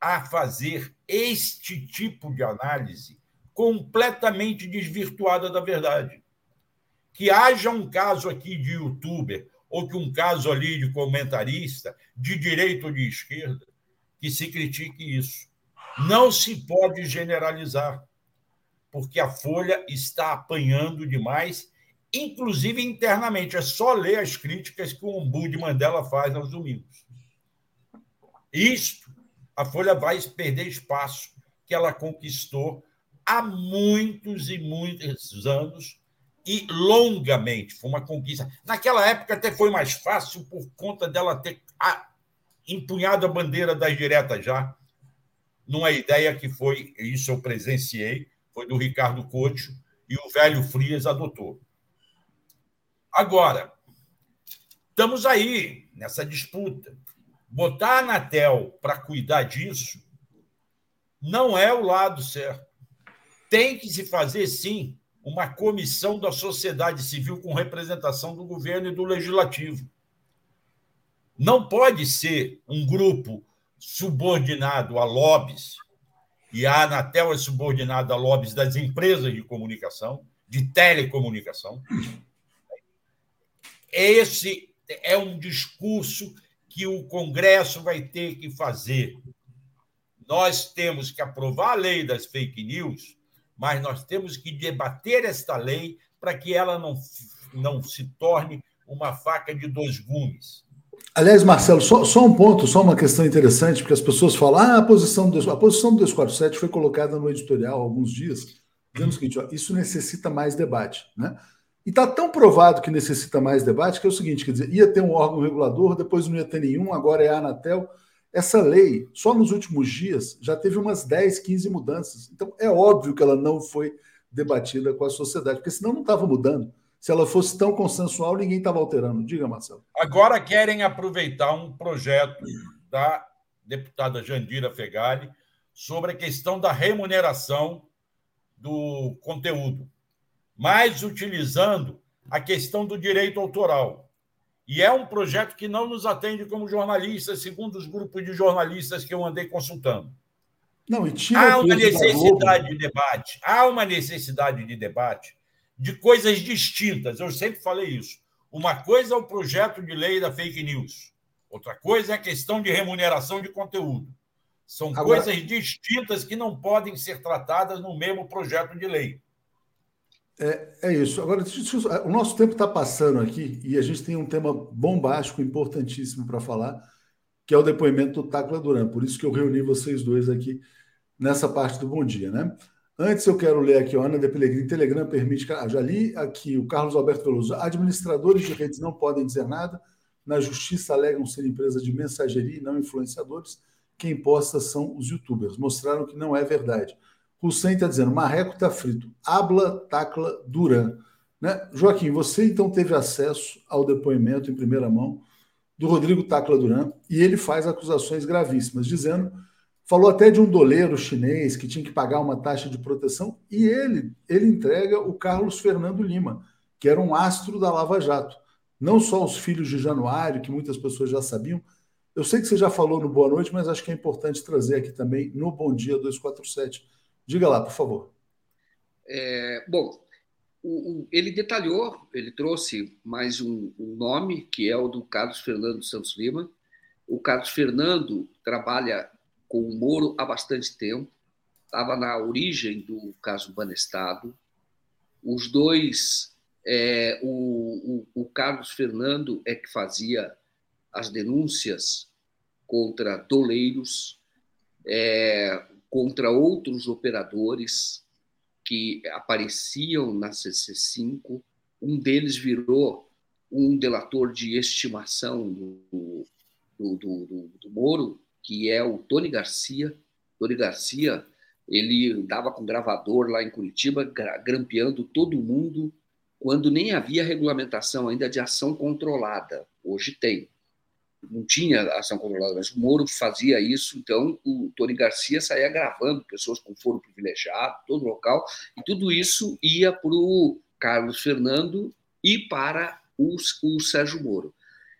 a fazer este tipo de análise completamente desvirtuada da verdade. Que haja um caso aqui de youtuber ou que um caso ali de comentarista de direita ou de esquerda que se critique isso. Não se pode generalizar porque a Folha está apanhando demais, inclusive internamente. É só ler as críticas que o Ombudsman Mandela faz aos domingos. Isto, a Folha vai perder espaço que ela conquistou há muitos e muitos anos e longamente. Foi uma conquista. Naquela época até foi mais fácil por conta dela ter empunhado a bandeira das diretas já, numa ideia que foi, isso eu presenciei, foi do Ricardo Couto, e o velho Frias adotou. Agora, estamos aí nessa disputa. Botar a Anatel para cuidar disso não é o lado certo. Tem que se fazer, sim, uma comissão da sociedade civil com representação do governo e do legislativo. Não pode ser um grupo subordinado a lobbies e a Anatel é subordinada a lobbies das empresas de comunicação, de telecomunicação. Esse é um discurso que o Congresso vai ter que fazer. Nós temos que aprovar a lei das fake news, mas nós temos que debater esta lei para que ela não, não se torne uma faca de dois gumes. Aliás, Marcelo, só, só, um ponto, só uma questão interessante, porque as pessoas falam, ah, a posição do, a posição do 247 foi colocada no editorial há alguns dias, dizendo o seguinte, ó, isso necessita mais debate. Né? E está tão provado que necessita mais debate que é o seguinte, quer dizer, ia ter um órgão regulador, depois não ia ter nenhum, agora é a Anatel. Essa lei, só nos últimos dias, já teve umas 10, 15 mudanças. Então, é óbvio que ela não foi debatida com a sociedade, porque senão não estava mudando. Se ela fosse tão consensual, ninguém estava alterando. Diga, Marcelo. Agora querem aproveitar um projeto da deputada Jandira Fegali sobre a questão da remuneração do conteúdo, mas utilizando a questão do direito autoral. E é um projeto que não nos atende como jornalistas, segundo os grupos de jornalistas que eu andei consultando. Não, e tira há uma necessidade de debate, há uma necessidade de debate de coisas distintas. Eu sempre falei isso. Uma coisa é o projeto de lei da fake news, outra coisa é a questão de remuneração de conteúdo. São Agora... coisas distintas que não podem ser tratadas no mesmo projeto de lei. É, é isso. Agora, o nosso tempo está passando aqui e a gente tem um tema bombástico, importantíssimo para falar, que é o depoimento do Tacla Duran. Por isso que eu reuni vocês dois aqui nessa parte do Bom Dia, né? Antes eu quero ler aqui, Ana de Pellegrini, Telegram permite. Ah, já li aqui o Carlos Alberto Veloso. Administradores de redes não podem dizer nada. Na justiça alegam ser empresas de mensageria e não influenciadores. Quem posta são os youtubers. Mostraram que não é verdade. Hussein está dizendo, Marreco está frito. Habla, tacla, Duran. Né? Joaquim, você então teve acesso ao depoimento em primeira mão do Rodrigo Tacla Duran e ele faz acusações gravíssimas, dizendo, falou até de um doleiro chinês que tinha que pagar uma taxa de proteção e ele, ele entrega o Carlos Fernando Lima, que era um astro da Lava Jato. Não só os filhos de Januário, que muitas pessoas já sabiam. Eu sei que você já falou no Boa Noite, mas acho que é importante trazer aqui também no Bom Dia 247. Diga lá, por favor. É, bom, o, o, ele detalhou, ele trouxe mais um, um, nome, que é o do Carlos Fernando Santos Lima. O Carlos Fernando trabalha com o Moro há bastante tempo, estava na origem do caso Banestado. Os dois, é, o, o, o Carlos Fernando é que fazia as denúncias contra doleiros, é, contra outros operadores, que apareciam na CC5. Um deles virou um delator de estimação do, do, do, do, Moro, que é o Tony Garcia. Tony Garcia, ele andava com gravador lá em Curitiba, grampeando todo mundo, quando nem havia regulamentação ainda de ação controlada. Hoje tem não tinha ação controlada, mas o Moro fazia isso, então o Tony Garcia saía gravando pessoas com foro privilegiado, todo local, e tudo isso ia para o Carlos Fernando e para o, o Sérgio Moro.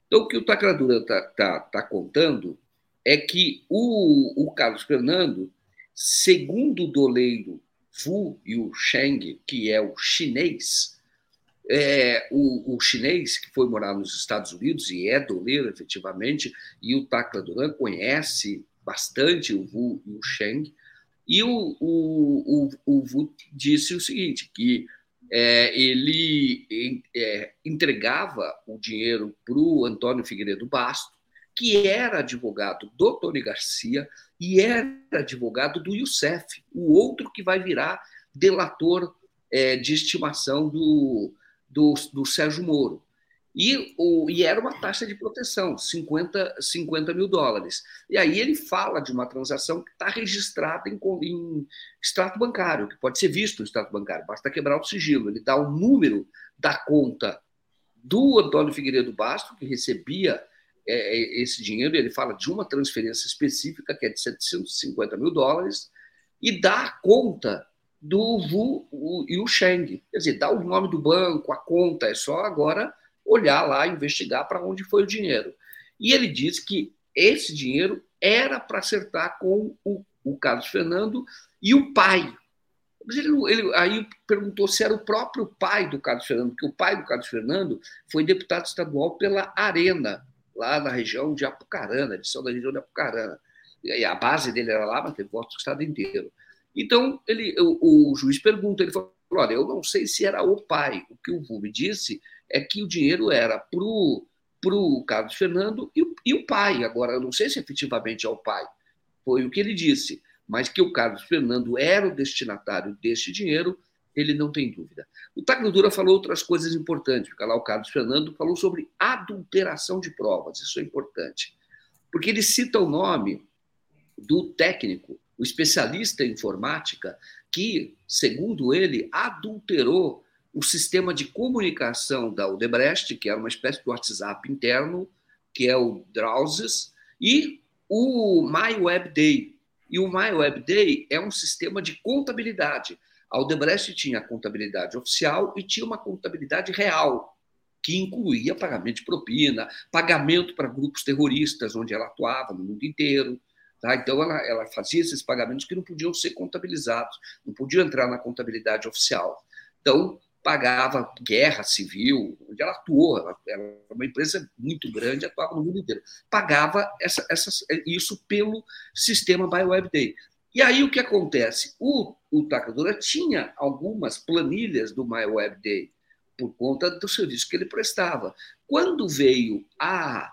Então, o que o Tacradura está tá, tá contando é que o, o Carlos Fernando, segundo o doleiro Fu e o Sheng, que é o chinês, é, o, o, chinês que foi morar nos Estados Unidos e é doleiro efetivamente, e o Takla Duran conhece bastante o Wu e o Sheng, e o, o, o, o Wu disse o seguinte, que é, ele é, entregava o dinheiro para o Antônio Figueiredo Basto, que era advogado do Tony Garcia e era advogado do Youssef, o outro que vai virar delator é, de estimação do, do, do Sérgio Moro. E, o, e era uma taxa de proteção, 50, 50 mil dólares. E aí ele fala de uma transação que está registrada em, em extrato bancário, que pode ser visto no extrato bancário, basta quebrar o sigilo. Ele dá o número da conta do Antônio Figueiredo Basto, que recebia é, é esse dinheiro, ele fala de uma transferência específica, que é de 750 mil dólares, e dá a conta do Wu e o Sheng. Quer dizer, dá o nome do banco, a conta, é só agora olhar lá, investigar para onde foi o dinheiro. E ele diz que esse dinheiro era para acertar com o, o, Carlos Fernando e o pai. Ele, ele, aí perguntou se era o próprio pai do Carlos Fernando, porque o pai do Carlos Fernando foi deputado estadual pela Arena, lá na região de Apucarana, edição da região de Apucarana. E a base dele era lá, mas teve votos do estado inteiro. Então, ele, o, o, juiz pergunta, ele falou, olha, eu não sei se era o pai. O que o Vulme disse é que o dinheiro era para o Carlos Fernando e o, e o pai. Agora, eu não sei se efetivamente é o pai. Foi o que ele disse. Mas que o Carlos Fernando era o destinatário deste dinheiro, ele não tem dúvida. O Tacnodura falou outras coisas importantes, porque lá o Carlos Fernando falou sobre adulteração de provas, isso é importante. Porque ele cita o nome do técnico o especialista em informática, que, segundo ele, adulterou o sistema de comunicação da Odebrecht, que era uma espécie de WhatsApp interno, que é o Drowses, e o MyWebDay. E o MyWebDay é um sistema de contabilidade. A Odebrecht tinha a contabilidade oficial e tinha uma contabilidade real, que incluía pagamento de propina, pagamento para grupos terroristas, onde ela atuava no mundo inteiro, Tá? Então, ela, ela fazia esses pagamentos que não podiam ser contabilizados, não podiam entrar na contabilidade oficial. Então, pagava guerra civil, onde ela atuou, ela era uma empresa muito grande, atuava no mundo inteiro. Pagava essa, essa, isso pelo sistema BioWebDay. E aí o que acontece? O, o Tacadora tinha algumas planilhas do MyWebDay por conta do serviço que ele prestava. Quando veio a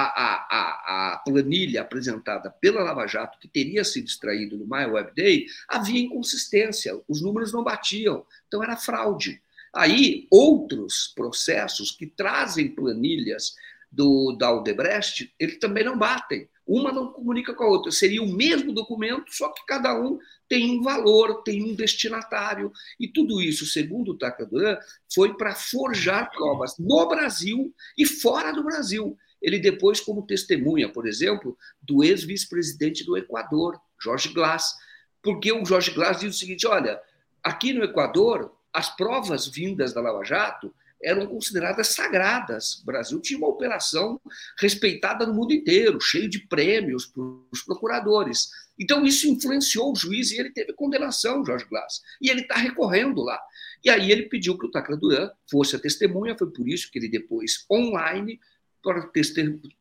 a, a, a, planilha apresentada pela Lava Jato, que teria sido extraído no My Web Day, havia inconsistência, os números não batiam, então era fraude. Aí, outros processos que trazem planilhas do, da Aldebrecht, eles também não batem. Uma não comunica com a outra. Seria o mesmo documento, só que cada um tem um valor, tem um destinatário. E tudo isso, segundo o Tacaduran, foi para forjar provas no Brasil e fora do Brasil. Ele depois, como testemunha, por exemplo, do ex-vice-presidente do Equador, Jorge Glass, porque o Jorge Glass diz o seguinte: olha, aqui no Equador, as provas vindas da Lava Jato eram consideradas sagradas. O Brasil tinha uma operação respeitada no mundo inteiro, cheio de prêmios para os procuradores. Então, isso influenciou o juiz e ele teve condenação, Jorge Glass. E ele está recorrendo lá. E aí ele pediu que o Tacla Duran fosse a testemunha, foi por isso que ele depois, online,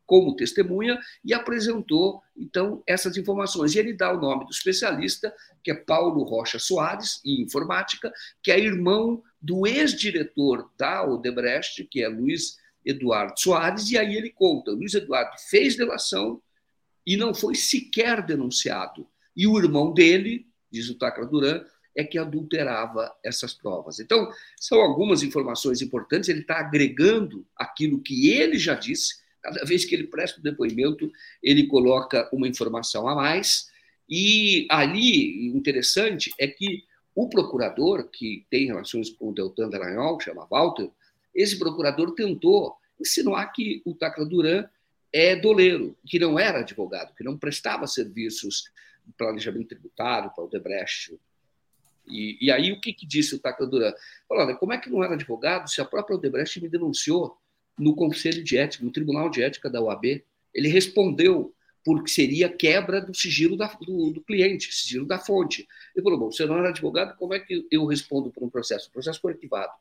como testemunha e apresentou, então, essas informações. E ele dá o nome do especialista, que é Paulo Rocha Soares, em informática, que é irmão do ex-diretor da Odebrecht, que é Luiz Eduardo Soares, e aí ele conta: Luiz Eduardo fez delação e não foi sequer denunciado. E o irmão dele, diz o Tacla Duran, é que adulterava essas provas. Então, são algumas informações importantes, ele está agregando aquilo que ele já disse, cada vez que ele presta o depoimento, ele coloca uma informação a mais, e ali, interessante, é que o procurador, que tem relações com o Deltan Dallagnol, chama Walter, esse procurador tentou insinuar que o Tacla Duran é doleiro, que não era advogado, que não prestava serviços de planejamento tributário para o Debrecht, e, e aí o que, que disse o Tacla Duran? Falou, olha, como é que não era advogado se a própria Odebrecht me denunciou no Conselho de Ética, no Tribunal de Ética da OAB? Ele respondeu porque seria quebra do sigilo da, do, do, cliente, sigilo da fonte. Ele falou, bom, você não era advogado, como é que eu respondo por um processo? Um processo coletivado,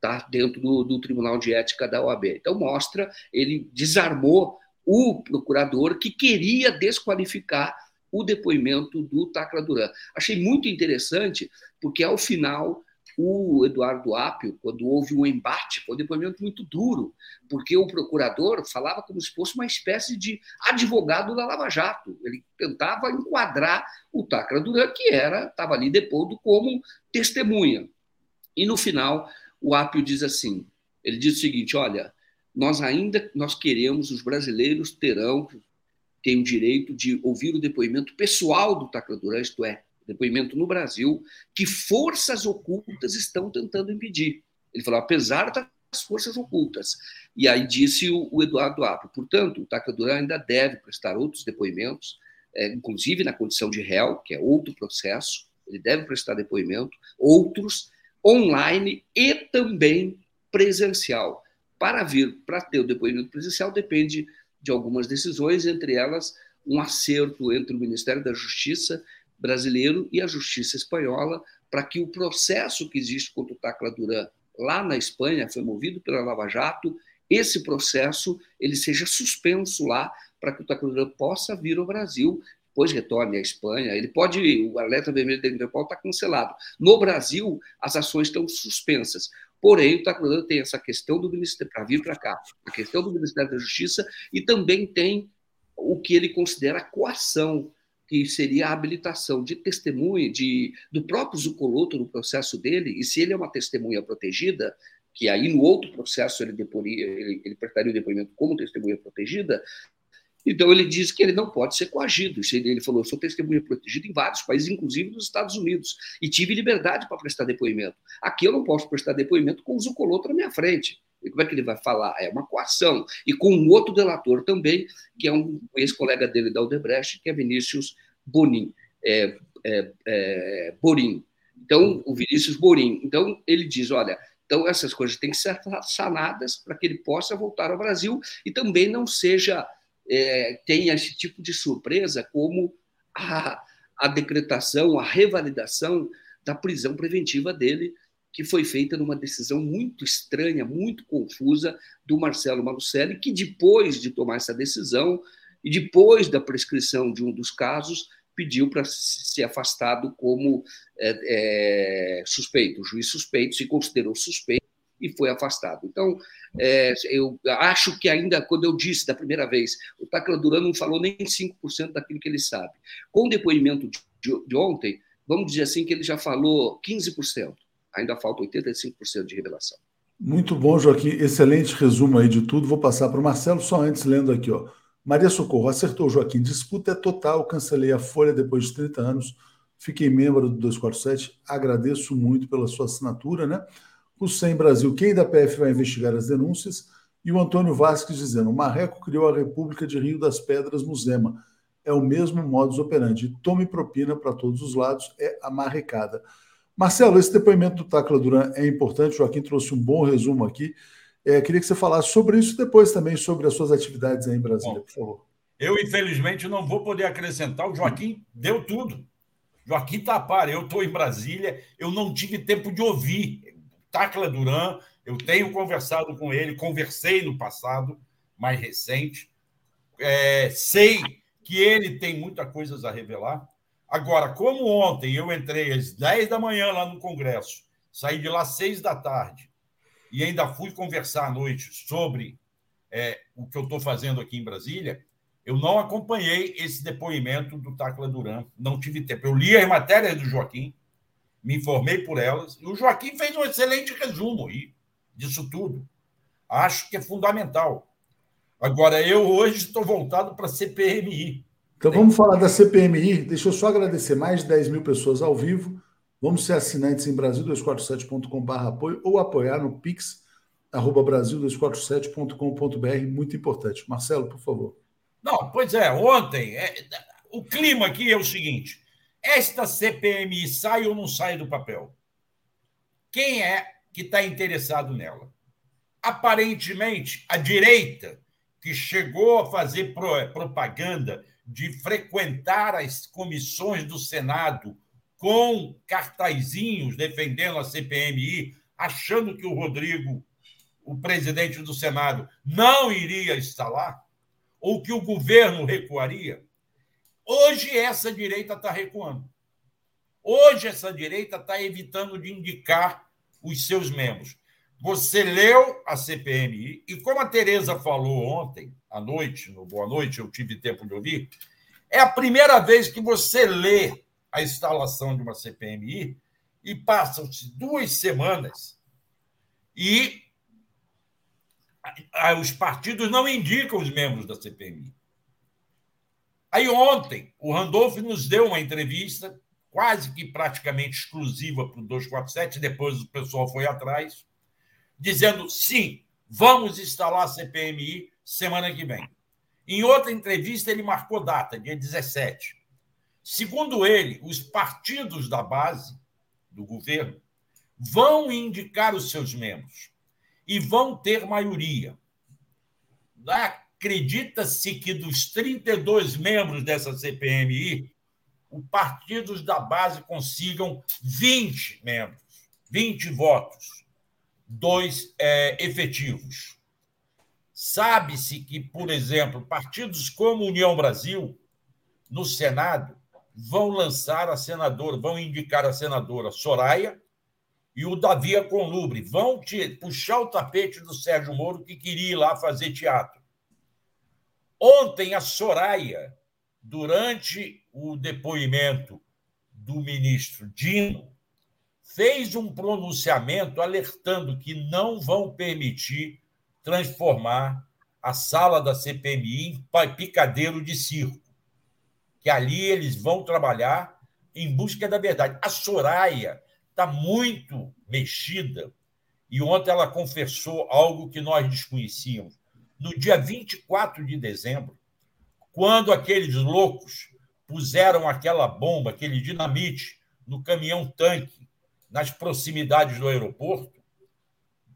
tá? dentro do, do Tribunal de Ética da OAB. Então mostra, ele desarmou o procurador que queria desqualificar o depoimento do Tacla Duran. Achei muito interessante, porque ao final o Eduardo Apio, quando houve um embate, foi um depoimento muito duro, porque o procurador falava como se fosse uma espécie de advogado da Lava Jato. Ele tentava enquadrar o Tacla Duran, que era estava ali depondo como testemunha. E no final, o Apio diz assim: ele diz o seguinte, olha, nós ainda nós queremos, os brasileiros terão tem o direito de ouvir o depoimento pessoal do taclador, isto é, depoimento no Brasil, que forças ocultas estão tentando impedir. Ele falou, apesar das forças ocultas. E aí disse o, o Eduardo Apio, portanto, o taclador ainda deve prestar outros depoimentos, é, inclusive na condição de réu, que é outro processo, ele deve prestar depoimento, outros online e também presencial. Para vir, para ter o depoimento presencial, depende de algumas decisões, entre elas um acerto entre o Ministério da Justiça brasileiro e a Justiça espanhola para que o processo que existe contra o Tacla Duran lá na Espanha, foi movido pela Lava Jato, esse processo ele seja suspenso lá para que o Tacla Duran possa vir ao Brasil, depois retorne à Espanha. Ele pode, o alerta vermelho da Interpol está cancelado. No Brasil, as ações estão suspensas. Porém, o Taquarana tem essa questão do Ministério, para vir para cá, a questão do Ministério da Justiça e também tem o que ele considera coação, que seria a habilitação de testemunha de, do próprio Zucoloto no processo dele, e se ele é uma testemunha protegida, que aí no outro processo ele, deporia, ele, ele prestaria o depoimento como testemunha protegida, então, ele diz que ele não pode ser coagido. Ele falou: eu sou testemunha protegida em vários países, inclusive nos Estados Unidos, e tive liberdade para prestar depoimento. Aqui eu não posso prestar depoimento com o Zucoloto na minha frente. E como é que ele vai falar? É uma coação. E com um outro delator também, que é um ex-colega dele da Odebrecht, que é Vinícius Bonin. É, é, é, Borim. Então, o Vinícius Borim. Então, ele diz: olha, então essas coisas têm que ser sanadas para que ele possa voltar ao Brasil e também não seja é, esse tipo de surpresa como a, a decretação, a revalidação da prisão preventiva dele, que foi feita numa decisão muito estranha, muito confusa do Marcelo Malucelli, que depois de tomar essa decisão e depois da prescrição de um dos casos, pediu para ser afastado como é, é, suspeito. O juiz suspeito se considerou suspeito e foi afastado. Então, é, eu acho que ainda, quando eu disse da primeira vez, o Tacla Duran não falou nem 5% daquilo que ele sabe. Com o depoimento de, de ontem, vamos dizer assim que ele já falou 15%. Ainda falta 85% de revelação. Muito bom, Joaquim. Excelente resumo aí de tudo. Vou passar para o Marcelo, só antes lendo aqui, ó. Maria Socorro, acertou, Joaquim. Disputa é total. Cancelei a Folha depois de 30 anos. Fiquei membro do 247. Agradeço muito pela sua assinatura, né? O Sem Brasil, quem da PF vai investigar as denúncias? E o Antônio Vasques dizendo: o Marreco criou a República de Rio das Pedras no Zema. É o mesmo modus operandi. Tome propina para todos os lados, é a marrecada. Marcelo, esse depoimento do Tacla Duran é importante. O Joaquim trouxe um bom resumo aqui. É, queria que você falasse sobre isso depois também sobre as suas atividades aí em Brasília, bom, por favor. Eu, infelizmente, não vou poder acrescentar. O Joaquim deu tudo. Joaquim está a par. Eu estou em Brasília, eu não tive tempo de ouvir. Tacla Duran, eu tenho conversado com ele, conversei no passado, mais recente. É, sei que ele tem muitas coisas a revelar. Agora, como ontem eu entrei às 10 da manhã lá no Congresso, saí de lá às 6 da tarde e ainda fui conversar à noite sobre é, o que eu estou fazendo aqui em Brasília, eu não acompanhei esse depoimento do Tacla Duran, não tive tempo. Eu li as matérias do Joaquim, me informei por elas, e o Joaquim fez um excelente resumo aí disso tudo. Acho que é fundamental. Agora, eu hoje estou voltado para a CPMI. Então vamos falar da CPMI. Deixa eu só agradecer mais de 10 mil pessoas ao vivo. Vamos ser assinantes em Brasil247.com.br apoio ou apoiar no Pix, arroba Brasil247.com.br, muito importante. Marcelo, por favor. Não, pois é, ontem, é, o clima aqui é o seguinte: esta CPMI sai ou não sai do papel? Quem é que está interessado nela? Aparentemente, a direita, que chegou a fazer propaganda de frequentar as comissões do Senado com cartazinhos defendendo a CPMI, achando que o Rodrigo, o presidente do Senado, não iria instalar, ou que o governo recuaria. Hoje essa direita está recuando. Hoje essa direita está evitando de indicar os seus membros. Você leu a CPMI, e como a Tereza falou ontem, à noite, no Boa Noite, eu tive tempo de ouvir, é a primeira vez que você lê a instalação de uma CPMI e passam-se duas semanas e os partidos não indicam os membros da CPMI. Aí ontem, o Randolph nos deu uma entrevista, quase que praticamente exclusiva para o 247, depois o pessoal foi atrás, dizendo sim, vamos instalar a CPMI semana que vem. Em outra entrevista, ele marcou data, dia 17. Segundo ele, os partidos da base do governo vão indicar os seus membros e vão ter maioria. Acredita-se que dos 32 membros dessa CPMI, os partidos da base consigam 20 membros, 20 votos dois é, efetivos. Sabe-se que, por exemplo, partidos como União Brasil, no Senado, vão lançar a senadora, vão indicar a senadora Soraya e o Davi Conlubre, vão te, puxar o tapete do Sérgio Moro, que queria ir lá fazer teatro. Ontem, a Soraya, durante o depoimento do ministro Dino, fez um pronunciamento alertando que não vão permitir transformar a sala da CPMI em picadeiro de circo. Que ali eles vão trabalhar em busca da verdade. A Soraya está muito mexida e ontem ela confessou algo que nós desconhecíamos. No dia 24 de dezembro, quando aqueles loucos puseram aquela bomba, aquele dinamite no caminhão tanque nas proximidades do aeroporto,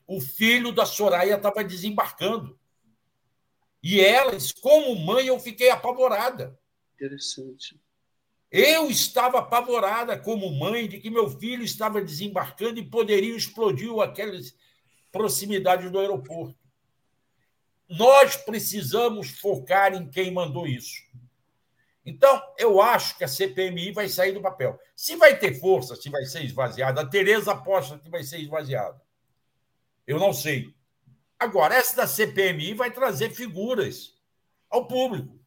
o filho da Soraya estava desembarcando. E elas, como mãe, eu fiquei apavorada. Interessante. Eu estava apavorada como mãe de que meu filho estava desembarcando e poderia explodir aquelas proximidades do aeroporto. Nós precisamos focar em quem mandou isso. Então, eu acho que a CPMI vai sair do papel. Se vai ter força, se vai ser esvaziada, a Tereza aposta que vai ser esvaziada. Eu não sei. Agora, essa da CPMI vai trazer figuras ao público.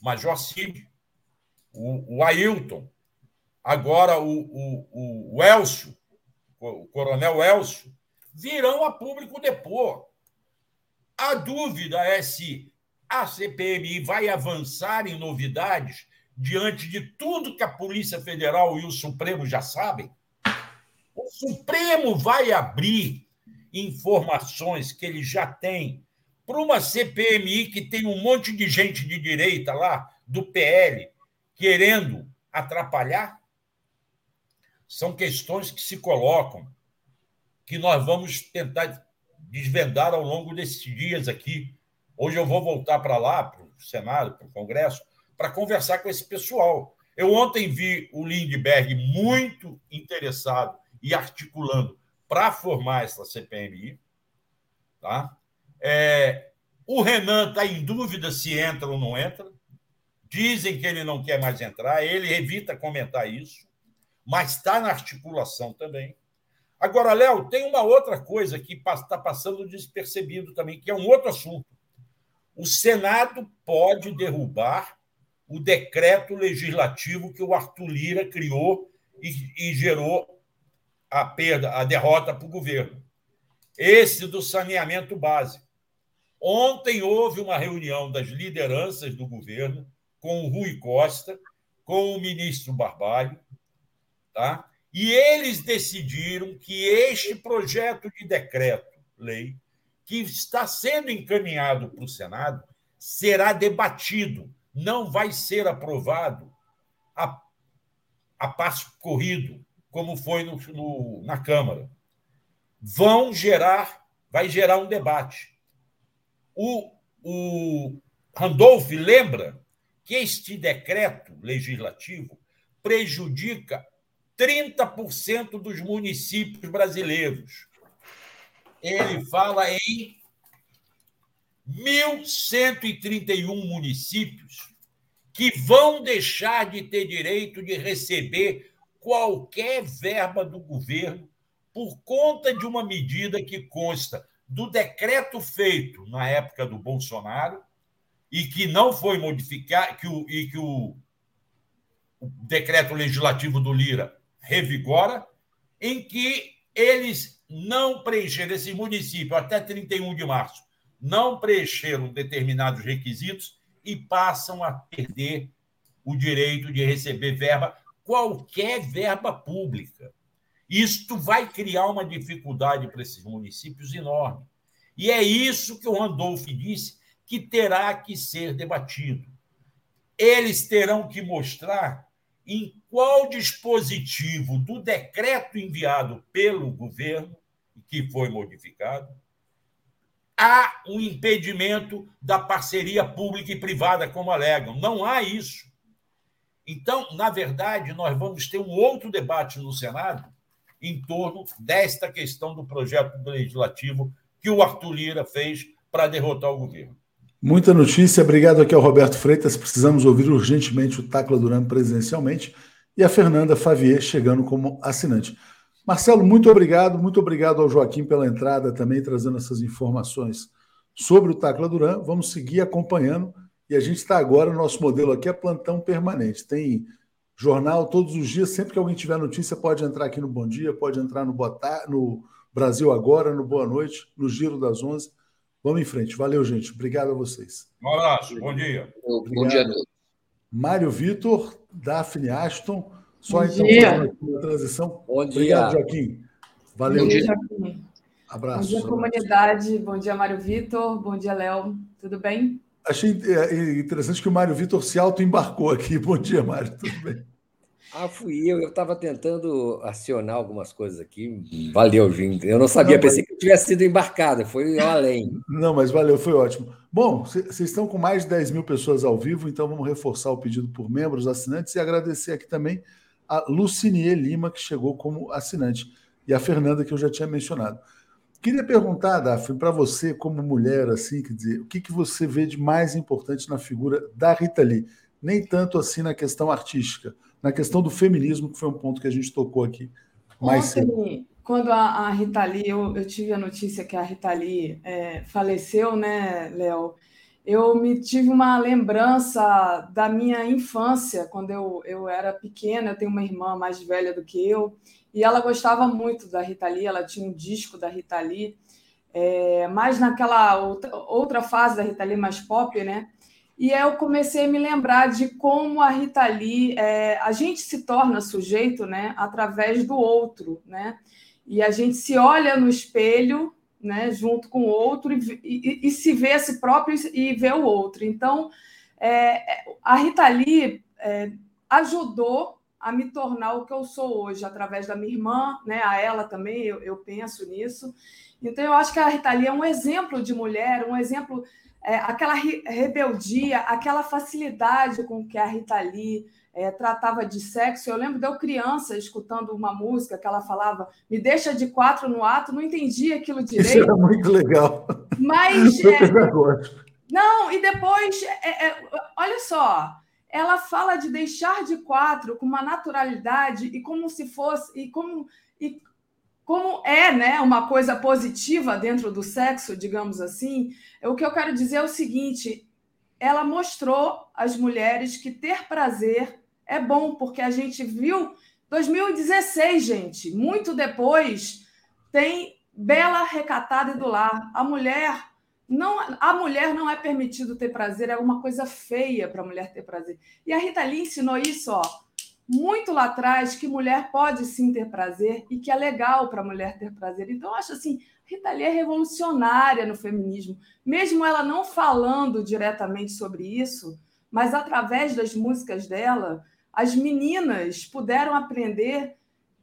Major Cid, o, o Ailton, agora o, o, o Elcio, o coronel Elcio, virão a público depor. A dúvida é se a CPMI vai avançar em novidades diante de tudo que a Polícia Federal e o Supremo já sabem. O Supremo vai abrir informações que ele já tem para uma CPMI que tem um monte de gente de direita lá, do PL, querendo atrapalhar? São questões que se colocam, que nós vamos tentar desvendar ao longo desses dias aqui. Hoje eu vou voltar para lá, para o Senado, para o Congresso, para conversar com esse pessoal. Eu ontem vi o Lindbergh muito interessado e articulando para formar essa CPMI. Tá? É, o Renan está em dúvida se entra ou não entra. Dizem que ele não quer mais entrar, ele evita comentar isso, mas está na articulação também. Agora, Léo, tem uma outra coisa que está passando despercebido também, que é um outro assunto. O Senado pode derrubar o decreto legislativo que o Arthur Lira criou e, e gerou a perda, a derrota para o governo. Esse do saneamento básico. Ontem houve uma reunião das lideranças do governo com o Rui Costa, com o ministro Barbalho, tá? E eles decidiram que este projeto de decreto-lei, que está sendo encaminhado para o Senado, será debatido, não vai ser aprovado a, a passo corrido, como foi no, no, na Câmara. Vão gerar, vai gerar um debate. O, o Randolph lembra que este decreto legislativo prejudica 30% dos municípios brasileiros. Ele fala em 1.131 municípios que vão deixar de ter direito de receber qualquer verba do governo por conta de uma medida que consta do decreto feito na época do Bolsonaro e que não foi modificado, que o, e que o, o decreto legislativo do Lira revigora, em que eles não preencheram, esse município, até 31 de março, não preencheram determinados requisitos e passam a perder o direito de receber verba, qualquer verba pública. Isto vai criar uma dificuldade para esses municípios enorme. E é isso que o Randolph disse que terá que ser debatido. Eles terão que mostrar em qual dispositivo do decreto enviado pelo governo, que foi modificado, há um impedimento da parceria pública e privada, como alegam. Não há isso. Então, na verdade, nós vamos ter um outro debate no Senado em torno desta questão do projeto legislativo que o Arthur Lira fez para derrotar o governo. Muita notícia. Obrigado aqui ao Roberto Freitas. Precisamos ouvir urgentemente o Tacla Duran presencialmente e a Fernanda Favier chegando como assinante. Marcelo, muito obrigado. Muito obrigado ao Joaquim pela entrada também, trazendo essas informações sobre o Tacla Duran. Vamos seguir acompanhando e a gente está agora, nosso modelo aqui é plantão permanente. Tem jornal todos os dias, sempre que alguém tiver notícia, pode entrar aqui no Bom Dia, pode entrar no, Botar, no Brasil Agora, no Boa Noite, no Giro das Onze Vamos em frente. Valeu, gente. Obrigado a vocês. Um abraço. Bom dia. Obrigado. Bom dia a todos. Mário Vitor, Daphne Ashton. Só Bom então dia. fazendo a transição. Bom dia. Obrigado, Joaquim. Valeu. Bom dia. Bom Abraço. dia, comunidade. Bom dia, Mário Vitor. Bom dia, Léo. Tudo bem? Achei é, interessante que o Mário Vitor se auto-embarcou aqui. Bom dia, Mário. Tudo bem? Ah, fui eu. Eu estava tentando acionar algumas coisas aqui. Valeu, gente. Eu não sabia, Não, mas- pensei que eu tivesse sido embarcado. Foi além. Não, mas valeu, foi ótimo. Bom, vocês estão com mais de 10 mil pessoas ao vivo, então vamos reforçar o pedido por membros, assinantes, e agradecer aqui também a Lucinier Lima, que chegou como assinante, e a Fernanda, que eu já tinha mencionado. Queria perguntar, Daphne, para você, como mulher, assim, quer dizer, o que, que você vê de mais importante na figura da Rita Lee? Nem tanto assim na questão artística, na questão do feminismo, que foi um ponto que a gente tocou aqui mais cedo. Quando a, a Rita Lee, eu, eu tive a notícia que a Rita Lee é, faleceu, né, Léo? Eu me tive uma lembrança da minha infância, quando eu, eu era pequena. Eu tenho uma irmã mais velha do que eu, e ela gostava muito da Rita Lee, ela tinha um disco da Rita Lee, é, mais naquela outra, outra fase da Rita Lee mais pop, né? E eu comecei a me lembrar de como a Rita Lee, é, a gente se torna sujeito, né, através do outro, né? E a gente se olha no espelho, né, junto com o outro e, e, e se vê a si próprio e vê o outro. Então, é, a Rita Lee é, ajudou a me tornar o que eu sou hoje, através da minha irmã, né, a ela também, eu, eu penso nisso. Então, eu acho que a Rita Lee é um exemplo de mulher, um exemplo é, aquela rebeldia, aquela facilidade com que a Rita Lee é, tratava de sexo. Eu lembro de eu criança escutando uma música que ela falava me deixa de quatro no ato, não entendi aquilo direito. Isso era muito legal. Mas. É, não, e depois, é, é, olha só, ela fala de deixar de quatro com uma naturalidade e como se fosse. E como, e como é né, uma coisa positiva dentro do sexo, digamos assim, o que eu quero dizer é o seguinte: ela mostrou às mulheres que ter prazer é bom, porque a gente viu 2016, gente, muito depois, tem Bela Recatada e do Lar. A mulher não, a mulher não é permitido ter prazer, é uma coisa feia para a mulher ter prazer. E a Rita Lee ensinou isso, ó, muito lá atrás que mulher pode sim ter prazer e que é legal para a mulher ter prazer. Então, eu acho assim, Rita Lee é revolucionária no feminismo, mesmo ela não falando diretamente sobre isso, mas através das músicas dela, as meninas puderam aprender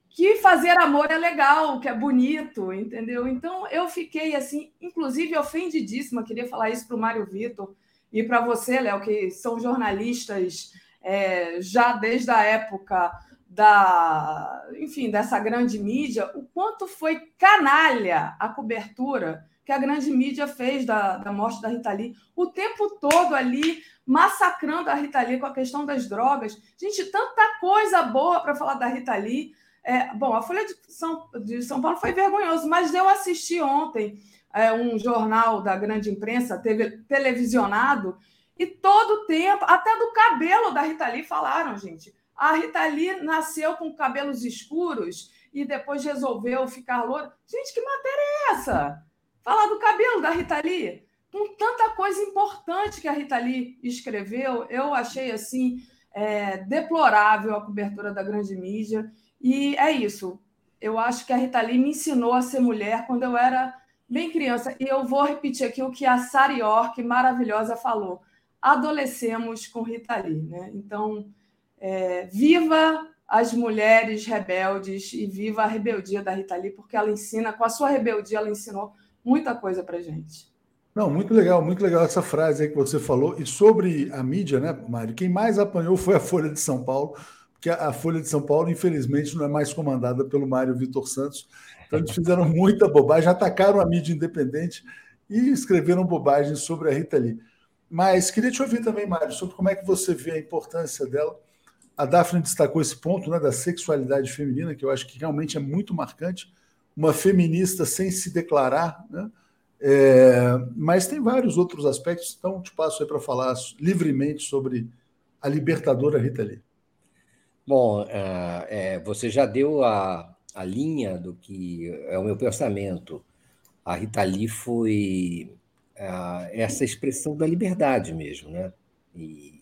que fazer amor é legal, que é bonito, entendeu? Então eu fiquei assim, inclusive ofendidíssima, queria falar isso para o Mário Vitor e para você, Léo, que são jornalistas é, já desde a época da, enfim, dessa grande mídia, o quanto foi canalha a cobertura que a grande mídia fez da, da morte da Rita Lee, o tempo todo ali massacrando a Rita Lee com a questão das drogas. Gente, tanta coisa boa para falar da Rita Lee. É, bom, a Folha de São, de São Paulo foi vergonhoso, mas eu assisti ontem é, um jornal da grande imprensa teve, televisionado e todo o tempo, até do cabelo da Rita Lee falaram, gente. A Rita Lee nasceu com cabelos escuros e depois resolveu ficar loura. Gente, que matéria é essa? Falar do cabelo da Rita Lee. Com tanta coisa importante que a Rita Lee escreveu, eu achei assim é, deplorável a cobertura da grande mídia. E é isso. Eu acho que a Rita Lee me ensinou a ser mulher quando eu era bem criança. E eu vou repetir aqui o que a Sari York, maravilhosa, falou adolecemos com Rita Lee. Né? Então, é, viva as mulheres rebeldes e viva a rebeldia da Rita Lee, porque ela ensina, com a sua rebeldia, ela ensinou muita coisa para gente. Não, muito legal, muito legal essa frase aí que você falou. E sobre a mídia, né, Mário? Quem mais apanhou foi a Folha de São Paulo, porque a Folha de São Paulo, infelizmente, não é mais comandada pelo Mário Vitor Santos. Então, eles fizeram muita bobagem, atacaram a mídia independente e escreveram bobagens sobre a Rita Lee. Mas queria te ouvir também, Mário, sobre como é que você vê a importância dela. A Daphne destacou esse ponto né, da sexualidade feminina, que eu acho que realmente é muito marcante. Uma feminista sem se declarar, né? É, mas tem vários outros aspectos, então te passo aí para falar livremente sobre a libertadora Rita Lee. Bom, é, é, você já deu a, a linha do que é o meu pensamento. A Rita Lee foi essa expressão da liberdade mesmo, né? E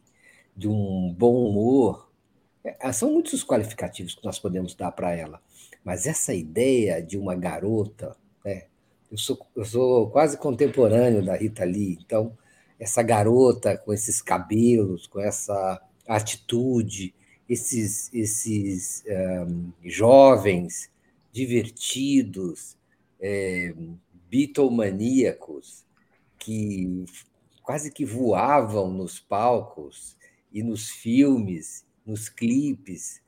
de um bom humor. É, são muitos os qualificativos que nós podemos dar para ela, mas essa ideia de uma garota, né? eu, sou, eu sou quase contemporâneo da Rita Lee, então essa garota com esses cabelos, com essa atitude, esses, esses um, jovens divertidos, é, bitomaníacos, que quase que voavam nos palcos e nos filmes, nos clipes,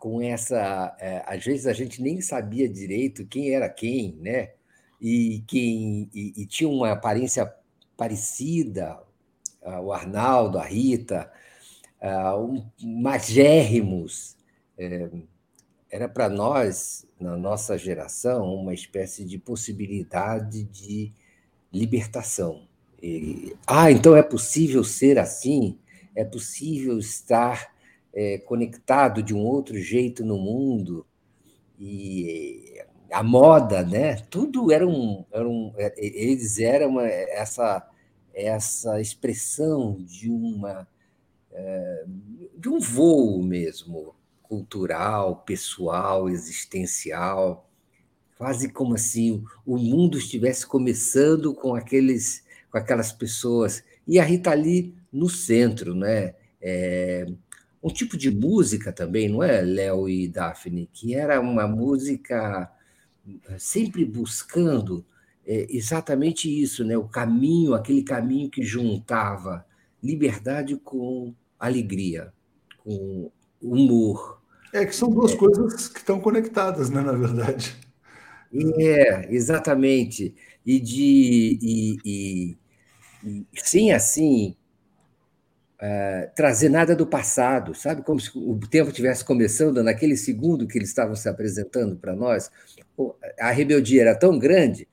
com essa. É, às vezes a gente nem sabia direito quem era quem, né? E, quem, e, e tinha uma aparência parecida, uh, o Arnaldo, a Rita, uh, um, magérrimos. É, era para nós, na nossa geração, uma espécie de possibilidade de libertação. E, ah, então é possível ser assim? É possível estar é, conectado de um outro jeito no mundo? e a moda, né? Tudo era um, era um eles eram essa essa expressão de uma é, de um voo mesmo cultural, pessoal, existencial, quase como assim o mundo estivesse começando com aqueles com aquelas pessoas e a Rita Lee no centro, né? É, um tipo de música também, não é, Léo e Daphne, que era uma música eh, sempre buscando é, exatamente isso, né? O caminho, aquele caminho que juntava liberdade com alegria, com humor. É que são duas é. coisas que estão conectadas, né, na verdade. É, exatamente. E de e, e, e sem assim uh, trazer nada do passado, sabe? Como se o tempo estivesse começando naquele segundo que eles estavam se apresentando para nós. A rebeldia era tão grande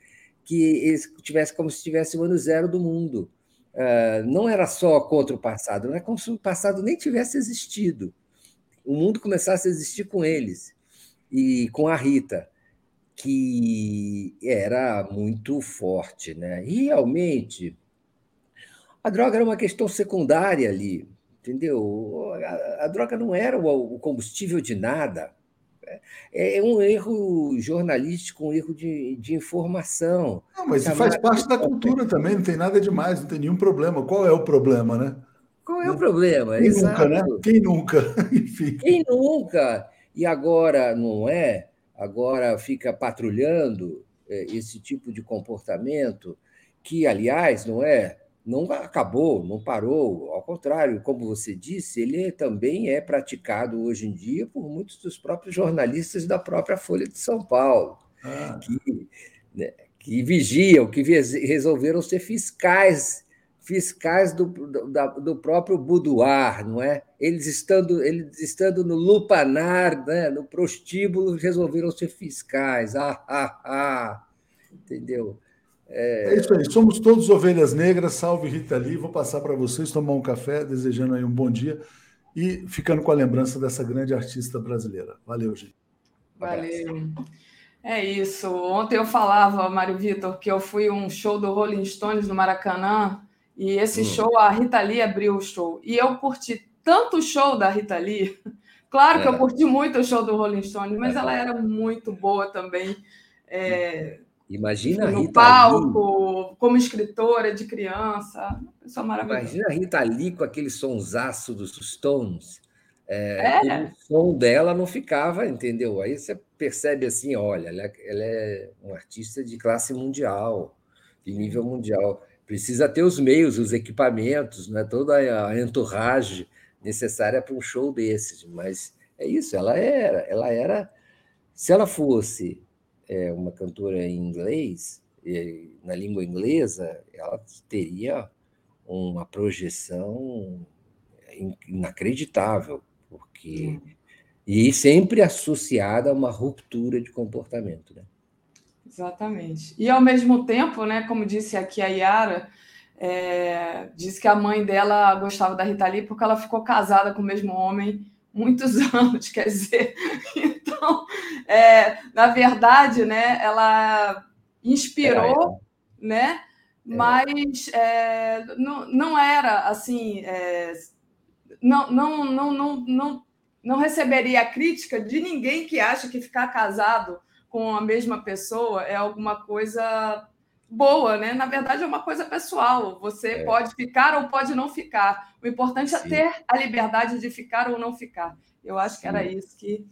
que eles tivesse como se estivesse o ano zero do mundo. Uh, não era só contra o passado, não é como se o passado nem tivesse existido. O mundo começasse a existir com eles e com a Rita, que era muito forte, né? E realmente a droga era uma questão secundária ali, entendeu? A, a droga não era o, o, combustível de nada. É, é um erro jornalístico, um erro de, de informação. Não, mas isso faz parte da cultura também, não tem nada demais, não tem nenhum problema. Qual é o problema, né? Qual é o problema? Quem Exato. nunca, né? Quem nunca? Enfim. Quem nunca? E agora não é? Agora fica patrulhando é, esse tipo de comportamento, que, aliás, não é? Não acabou, não parou. Ao contrário, como você disse, ele também é praticado hoje em dia por muitos dos próprios jornalistas da própria Folha de São Paulo, ah. que, né, que vigiam, que resolveram ser fiscais fiscais do, do, do, próprio boudoir, não é? Eles estando, eles estando no lupanar, né, no prostíbulo, resolveram ser fiscais. Ah, ah, ah. Entendeu? É... é... isso aí, somos todos ovelhas negras, salve Rita Lee. Vou passar para vocês tomar um café, desejando aí um bom dia e ficando com a lembrança dessa grande artista brasileira. Valeu, gente. Valeu. É isso. Ontem eu falava, Mário Vitor, que eu fui um show do Rolling Stones no Maracanã e esse hum. show, a Rita Lee abriu o show. E eu curti tanto o show da Rita Lee. Claro é. que eu curti muito o show do Rolling Stones, mas é. ela era muito boa também. É, Imagina no Rita palco, Lee. como escritora de criança, pessoa maravilhosa. Imagina a Rita Lee com aquele sonsaço dos Stones. É, é. O som dela não ficava, entendeu? Aí você percebe assim, olha, ela, é, ela é um artista de classe mundial, de nível mundial. Precisa ter os meios, os equipamentos, né? toda a entourage necessária para um show desses. Mas é isso, ela era, ela era. Se ela fosse é, uma cantora em inglês, na língua inglesa, ela teria uma projeção inacreditável, porque e sempre associada a uma ruptura de comportamento, né? Exatamente. E ao mesmo tempo, né, como disse aqui a Yara, é, disse que a mãe dela gostava da Rita Lee porque ela ficou casada com o mesmo homem muitos anos, quer dizer, então, é, na verdade, né, ela inspirou, é, é. né, mas é, não, não era assim, é, não, não, não, não, não, não receberia a crítica de ninguém que acha que ficar casado com a mesma pessoa é alguma coisa boa, né? Na verdade, é uma coisa pessoal. Você é. pode ficar ou pode não ficar. O importante é Sim. é ter a liberdade de ficar ou não ficar. Eu acho que era isso que,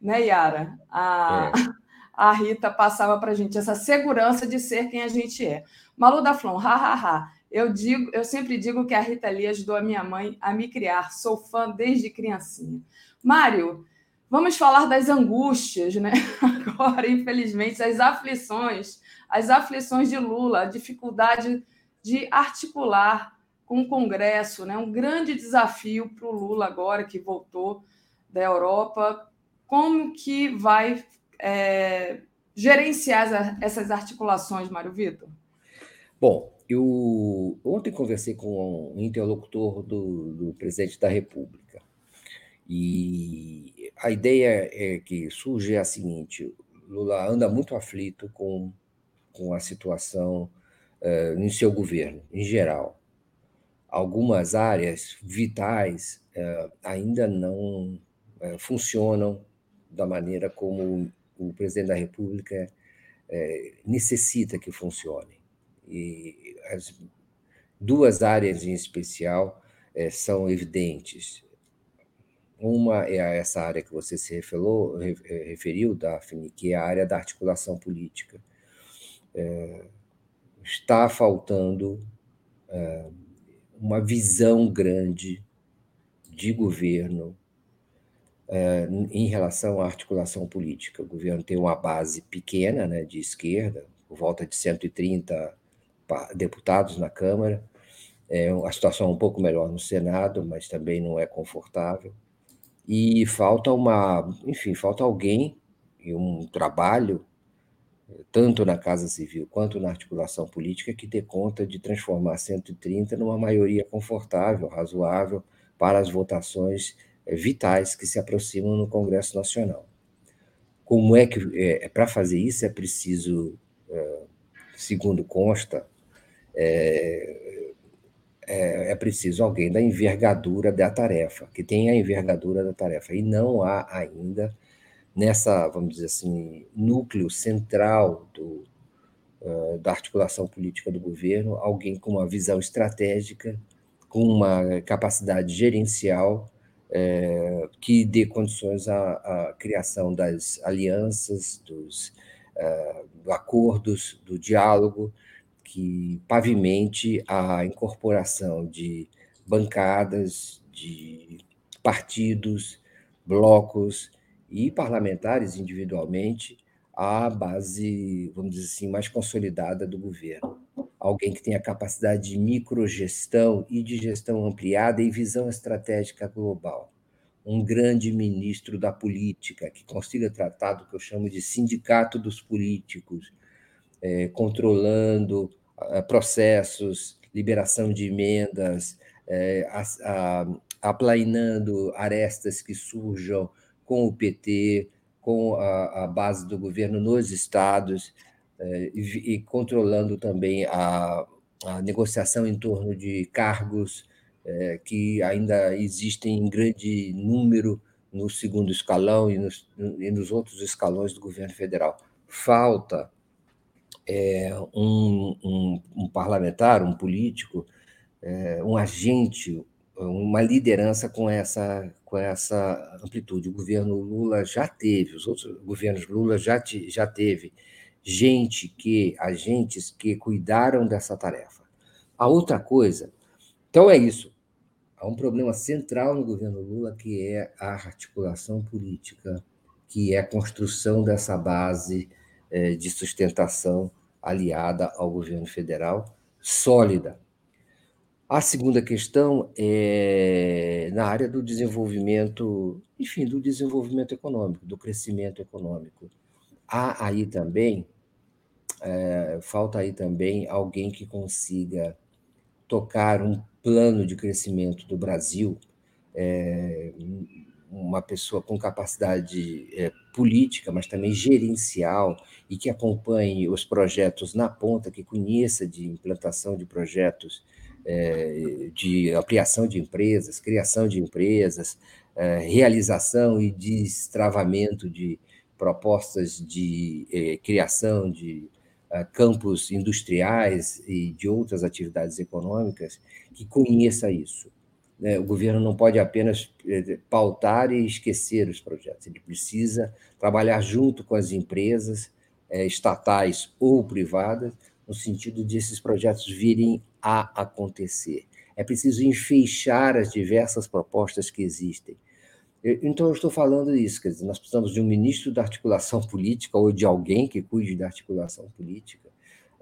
né, Yara? A, é. a Rita passava para a gente, essa segurança de ser quem a gente é. Malu da Flon, hahaha. Eu digo, eu sempre digo que a Rita Lee ajudou a minha mãe a me criar. Sou fã desde criancinha. Mário, vamos falar das angústias, né? Agora, infelizmente, as aflições as aflições de Lula, a dificuldade de articular com o Congresso, né? um grande desafio para o Lula agora que voltou da Europa. Como que vai é, gerenciar essas articulações, Mário Vitor? Bom, eu ontem conversei com um interlocutor do, do presidente da República e a ideia é que surge a seguinte: Lula anda muito aflito com, com a situação uh, em seu governo, em geral. Algumas áreas vitais uh, ainda não uh, funcionam da maneira como o presidente da República necessita que funcionem. E as duas áreas em especial são evidentes. Uma é essa área que você se referiu, referiu Daphne, que é a área da articulação política. É, está faltando é, uma visão grande de governo é, em relação à articulação política. O governo tem uma base pequena né, de esquerda, por volta de 130 deputados na Câmara. É, a situação é um pouco melhor no Senado, mas também não é confortável e falta uma, enfim, falta alguém e um trabalho tanto na Casa Civil quanto na articulação política que dê conta de transformar 130 numa maioria confortável, razoável para as votações eh, vitais que se aproximam no Congresso Nacional. Como é que é, para fazer isso é preciso, eh, segundo consta, é, é, é, preciso alguém da envergadura da tarefa, que tenha a envergadura da tarefa. E não há ainda nessa, vamos dizer assim, núcleo central do, uh, da articulação política do governo, alguém com uma visão estratégica, com uma capacidade gerencial é, que dê condições à, à, criação das alianças, dos uh, acordos, do diálogo, que pavimente a incorporação de bancadas, de partidos, blocos e parlamentares individualmente à base, vamos dizer assim, mais consolidada do governo. Alguém que tenha capacidade de microgestão e de gestão ampliada e visão estratégica global. Um grande ministro da política que consiga tratar do que eu chamo de sindicato dos políticos, é, controlando é, processos, liberação de emendas, é, a, a, aplainando arestas que surjam com o PT, com a, a base do governo nos estados, é, e, e, controlando também a, a, negociação em torno de cargos é, que ainda existem em grande número no segundo escalão e nos, e nos outros escalões do governo federal. Falta é, um, um, um, parlamentar, um político, é, um agente, uma liderança com essa, com essa amplitude. O governo Lula já teve, os outros governos Lula já, te, já teve gente que, agentes que cuidaram dessa tarefa. A outra coisa, então é isso. Há um problema central no governo Lula que é a articulação política, que é a construção dessa base é, de sustentação aliada ao governo federal, sólida. A segunda questão é na área do desenvolvimento, enfim, do desenvolvimento econômico, do crescimento econômico. Há aí também, é, falta aí também alguém que consiga tocar um plano de crescimento do Brasil, é, uma pessoa com capacidade é, política, mas também gerencial, e que acompanhe os projetos na ponta, que conheça de implantação de projetos é, de ampliação de empresas, criação de empresas, é, realização e destravamento de propostas de é, criação de campos industriais e de outras atividades econômicas, que conheça isso. Né? O governo não pode apenas eh, pautar e esquecer os projetos, ele precisa trabalhar junto com as empresas eh, estatais ou privadas, no sentido de esses projetos virem a acontecer. É preciso enfeixar as diversas propostas que existem. Então, eu estou falando isso, quer dizer, nós precisamos de um ministro da articulação política ou de alguém que cuide da articulação política,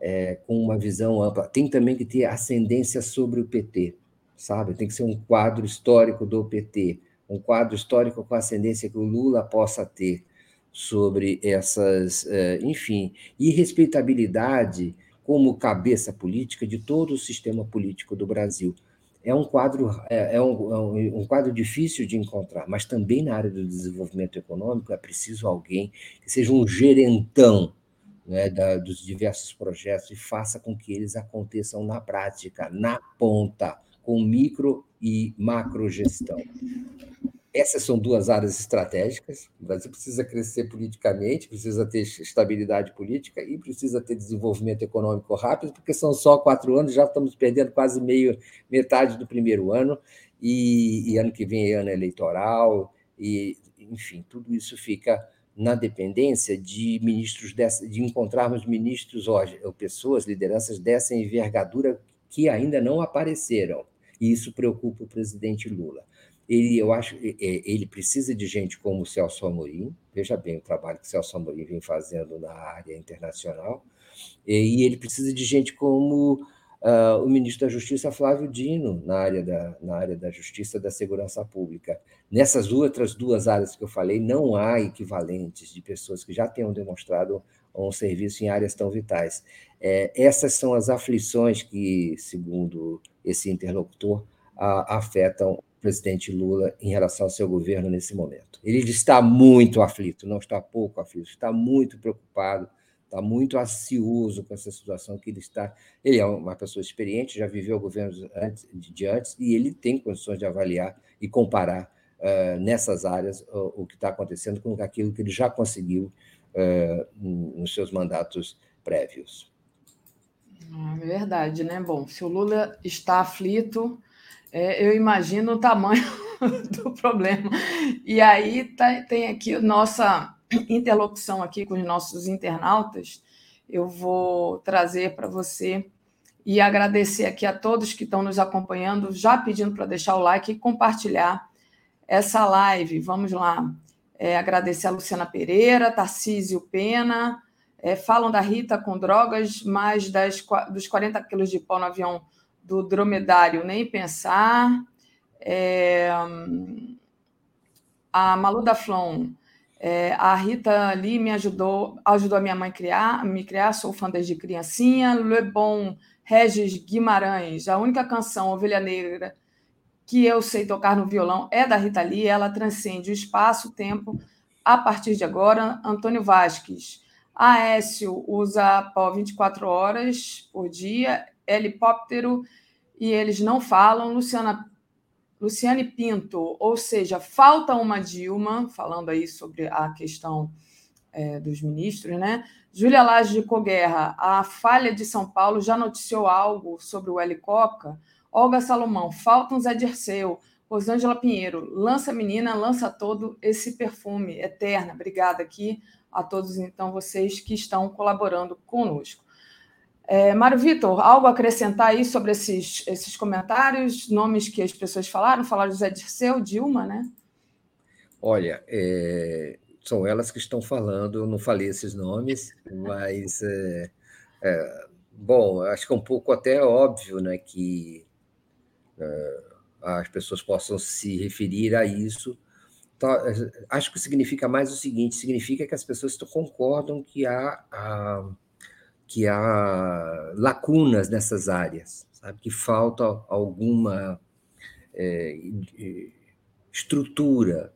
é, com uma visão ampla. Tem também que ter ascendência sobre o PT sabe? Tem que ser um quadro histórico do PT, um quadro histórico com ascendência que o Lula possa ter sobre essas, eh, enfim, e respeitabilidade como cabeça política de todo o sistema político do Brasil. é um quadro é, é, um, é um, quadro difícil de encontrar, mas também na área do desenvolvimento econômico é preciso alguém que seja um gerentão né, da, dos diversos projetos e faça com que eles aconteçam na prática, na ponta, com micro e macro gestão. Essas são duas áreas estratégicas. O Brasil precisa crescer politicamente, precisa ter estabilidade política e precisa ter desenvolvimento econômico rápido, porque são só quatro anos, já estamos perdendo quase meio metade do primeiro ano, e, e ano que vem é ano eleitoral, e enfim, tudo isso fica na dependência de ministros dessa, de encontrarmos ministros hoje, pessoas, lideranças dessa envergadura que ainda não apareceram. E isso preocupa o presidente Lula. Ele, eu acho, ele precisa de gente como o Celso Amorim, veja bem o trabalho que o Celso Amorim vem fazendo na área internacional, e ele precisa de gente como uh, o ministro da Justiça, Flávio Dino, na área, da, na área da Justiça e da Segurança Pública. Nessas outras duas áreas que eu falei, não há equivalentes de pessoas que já tenham demonstrado um serviço em áreas tão vitais. É, essas são as aflições que, segundo esse interlocutor, a, afetam presidente Lula em relação ao seu governo nesse momento. Ele está muito aflito, não está pouco aflito, está muito preocupado, está muito ansioso com essa situação que ele está. Ele é uma pessoa experiente, já viveu governos antes, de antes e ele tem condições de avaliar e comparar uh, nessas áreas o que está acontecendo com aquilo que ele já conseguiu uh, nos seus mandatos prévios. É verdade, né? Bom, se o Lula está aflito, é, eu imagino o tamanho do problema. E aí tá, tem aqui nossa interlocução aqui com os nossos internautas. Eu vou trazer para você e agradecer aqui a todos que estão nos acompanhando, já pedindo para deixar o like e compartilhar essa live. Vamos lá. É, agradecer a Luciana Pereira, Tarcísio Pena, é, falam da Rita com drogas, mais das, dos 40 quilos de pau no avião do dromedário nem pensar. É, a Malu da Flon, é, a Rita ali me ajudou, ajudou a minha mãe criar, me criar, sou fã desde criancinha. Le Bon Regis Guimarães, a única canção Ovelha Negra que eu sei tocar no violão é da Rita Lee, ela transcende o espaço, o tempo, a partir de agora. Antônio Vasques, Aécio usa pó 24 horas por dia, helicóptero e eles não falam. Luciana, Luciane Pinto, ou seja, falta uma Dilma, falando aí sobre a questão é, dos ministros, né? Júlia Lage de Coguerra, a falha de São Paulo já noticiou algo sobre o Helicoca? Olga Salomão, falta um Zé Dirceu. Rosângela Pinheiro, lança menina, lança todo esse perfume, eterna. Obrigada aqui a todos, então, vocês que estão colaborando conosco. É, Mário Vitor, algo a acrescentar aí sobre esses, esses comentários, nomes que as pessoas falaram? Falaram José Dirceu, Dilma, né? Olha, é, são elas que estão falando, eu não falei esses nomes, mas, é, é bom, acho que é um pouco até óbvio né, que é, as pessoas possam se referir a isso. Tá, acho que significa mais o seguinte: significa que as pessoas concordam que há. há que há lacunas nessas áreas, sabe? que falta alguma é, estrutura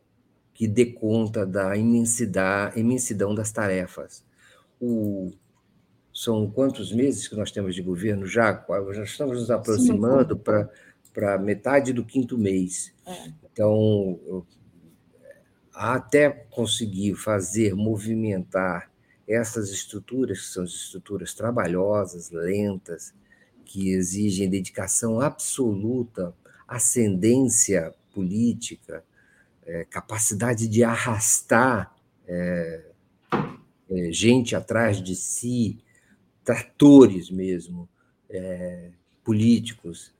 que dê conta da imensidade, imensidão das tarefas. O, são quantos meses que nós temos de governo já? Já estamos nos aproximando para metade do quinto mês. É. Então, até conseguir fazer movimentar essas estruturas, que são estruturas trabalhosas, lentas, que exigem dedicação absoluta, ascendência política, é, capacidade de arrastar é, é, gente atrás de si, tratores mesmo, é, políticos.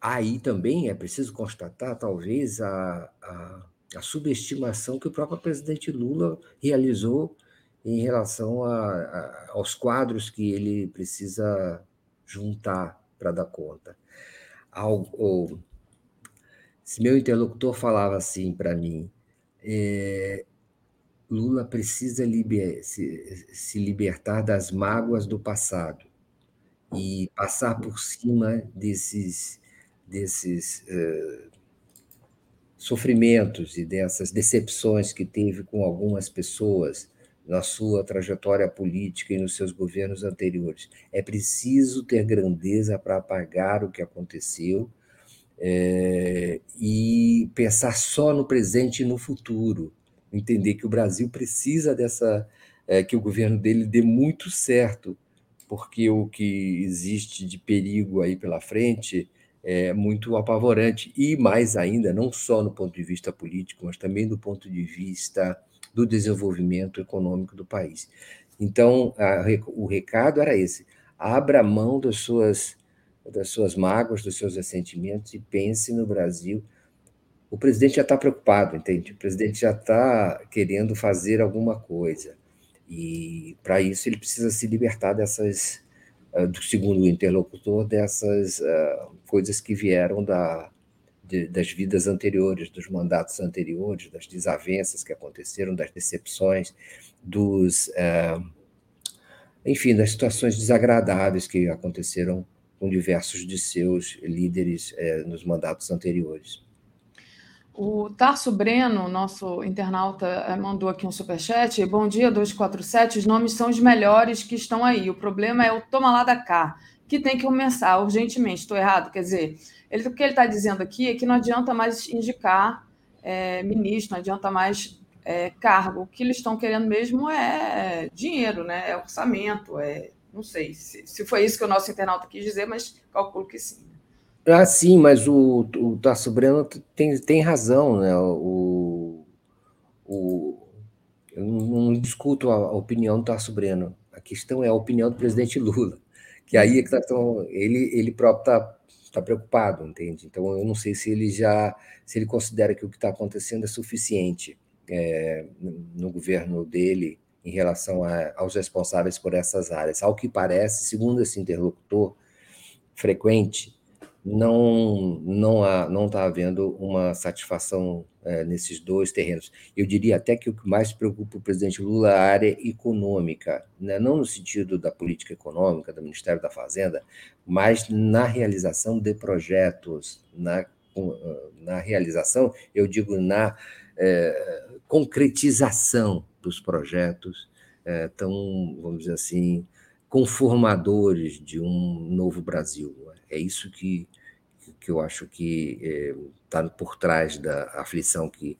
Aí também é preciso constatar, talvez, a, a a subestimação que o próprio presidente Lula realizou em relação a, a, aos quadros que ele precisa juntar para dar conta. Ao, se meu interlocutor falava assim para mim, é, Lula precisa liber, se, se libertar das mágoas do passado. e passar por cima desses, desses uh, sofrimentos e dessas decepções que teve com algumas pessoas na sua trajetória política e nos seus governos anteriores. É preciso ter grandeza para apagar o que aconteceu é, e pensar só no presente e no futuro. Entender que o Brasil precisa dessa. É, que o governo dele dê muito certo, porque o que existe de perigo aí pela frente é muito apavorante. E mais ainda, não só no ponto de vista político, mas também do ponto de vista do desenvolvimento econômico do país. Então, a, o recado era esse: abra mão das suas, das suas mágoas, dos seus ressentimentos e pense no Brasil. O presidente já está preocupado, entende? O presidente já está querendo fazer alguma coisa. E, para isso, ele precisa se libertar dessas, do segundo interlocutor, dessas uh, coisas que vieram da, das vidas anteriores, dos mandatos anteriores, das desavenças que aconteceram, das decepções, dos, é, enfim, das situações desagradáveis que aconteceram com diversos de seus líderes nos mandatos anteriores. O Tarso Breno, nosso internauta, é, mandou aqui um superchat. Bom dia, 247. Os nomes são os melhores que estão aí. O problema é o toma lá da cá, que tem que começar urgentemente. Estou errado? Quer dizer, ele, o que ele está dizendo aqui é que não adianta mais indicar é, ministro, não adianta mais é, cargo. O que eles estão querendo mesmo é dinheiro, né? é orçamento, é, não sei se, se foi isso que o nosso internauta quis dizer, mas calculo que sim. Ah, sim, mas o, o Tarso Breno tem, tem razão, né? O, o, eu não discuto a opinião do Tarso Breno. A questão é a opinião do presidente Lula, que aí é que tá, então, ele, ele próprio está está preocupado, entende? Então eu não sei se ele já, se ele considera que o que está acontecendo é suficiente é, no governo dele em relação a, aos responsáveis por essas áreas. Ao que parece, segundo esse interlocutor frequente, não não há, não está havendo uma satisfação é, nesses dois terrenos. Eu diria até que o que mais preocupa o presidente Lula é a área econômica, né? não no sentido da política econômica, do Ministério da Fazenda, mas na realização de projetos, na, na realização, eu digo na é, concretização dos projetos é, tão, vamos dizer assim, conformadores de um novo Brasil. É isso que, que eu acho que está é, por trás da aflição que,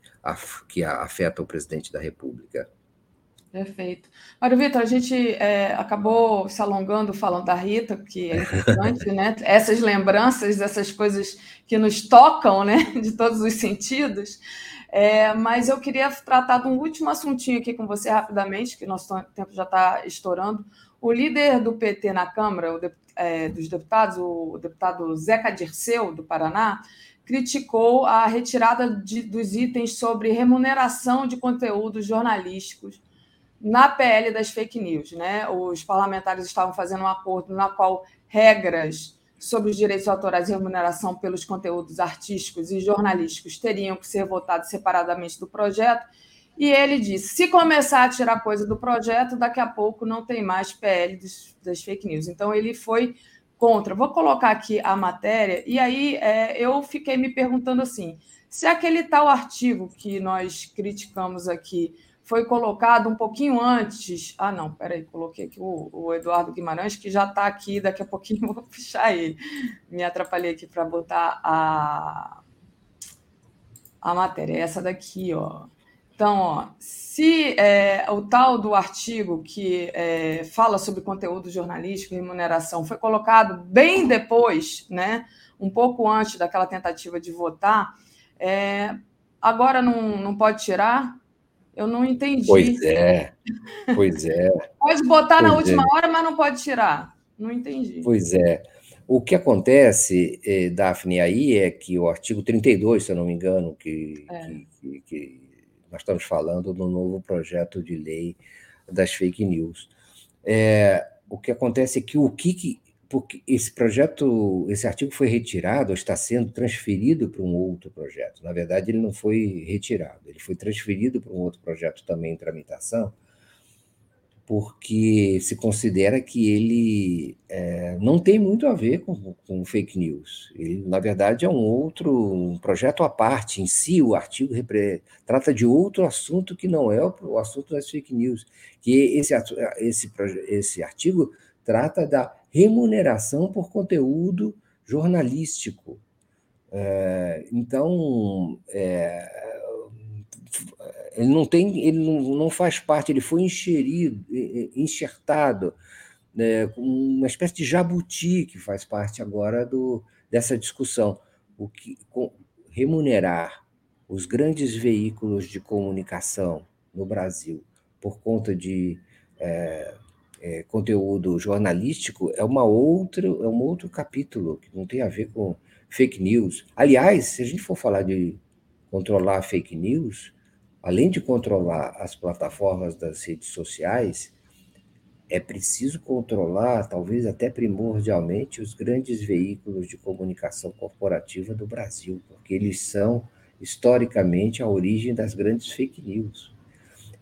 que afeta o presidente da República. Perfeito. Mário Vitor, a gente é, acabou se alongando falando da Rita, que é importante, né? Essas lembranças, essas coisas que nos tocam, né? De todos os sentidos. É, mas eu queria tratar de um último assuntinho aqui com você rapidamente, que nosso tempo já está estourando. O líder do PT na Câmara, é, dos deputados, o deputado Zeca Dirceu, do Paraná, criticou a retirada de, dos itens sobre remuneração de conteúdos jornalísticos na PL das fake news. Né? Os parlamentares estavam fazendo um acordo na qual regras sobre os direitos autorais e remuneração pelos conteúdos artísticos e jornalísticos teriam que ser votados separadamente do projeto. E ele disse: se começar a tirar coisa do projeto, daqui a pouco não tem mais PL das fake news. Então, ele foi contra. Vou colocar aqui a matéria, e aí é, eu fiquei me perguntando assim: se aquele tal artigo que nós criticamos aqui foi colocado um pouquinho antes. Ah, não, peraí, coloquei aqui o, o Eduardo Guimarães, que já está aqui, daqui a pouquinho vou puxar ele. Me atrapalhei aqui para botar a, a matéria, essa daqui, ó. Então, ó, se é, o tal do artigo que é, fala sobre conteúdo jornalístico e remuneração foi colocado bem depois, né, um pouco antes daquela tentativa de votar, é, agora não, não pode tirar? Eu não entendi. Pois é, pois é. pode botar pois na última é. hora, mas não pode tirar. Não entendi. Pois é. O que acontece, eh, Daphne, aí é que o artigo 32, se eu não me engano, que, é. que, que, nós estamos falando do novo projeto de lei das fake news. É, o que acontece é que o que, porque esse projeto, esse artigo foi retirado, está sendo transferido para um outro projeto. Na verdade, ele não foi retirado, ele foi transferido para um outro projeto também em tramitação, porque se considera que ele é, não tem muito a ver com, com, fake news. Ele, na verdade, é um outro um projeto à parte. Em si, o artigo trata de outro assunto que não é o, o assunto das fake news. Que esse, esse, esse artigo trata da remuneração por conteúdo jornalístico. É, então, é, ele não tem, ele não, não faz parte, ele foi inserido, enxertado, né, uma espécie de jabuti que faz parte agora do, dessa discussão. O que com, remunerar os grandes veículos de comunicação no Brasil por conta de é, é, conteúdo jornalístico é uma outra, é um outro capítulo que não tem a ver com fake news. Aliás, se a gente for falar de controlar fake news, além de controlar as plataformas das redes sociais, é preciso controlar, talvez até primordialmente, os grandes veículos de comunicação corporativa do Brasil, porque eles são, historicamente, a origem das grandes fake news.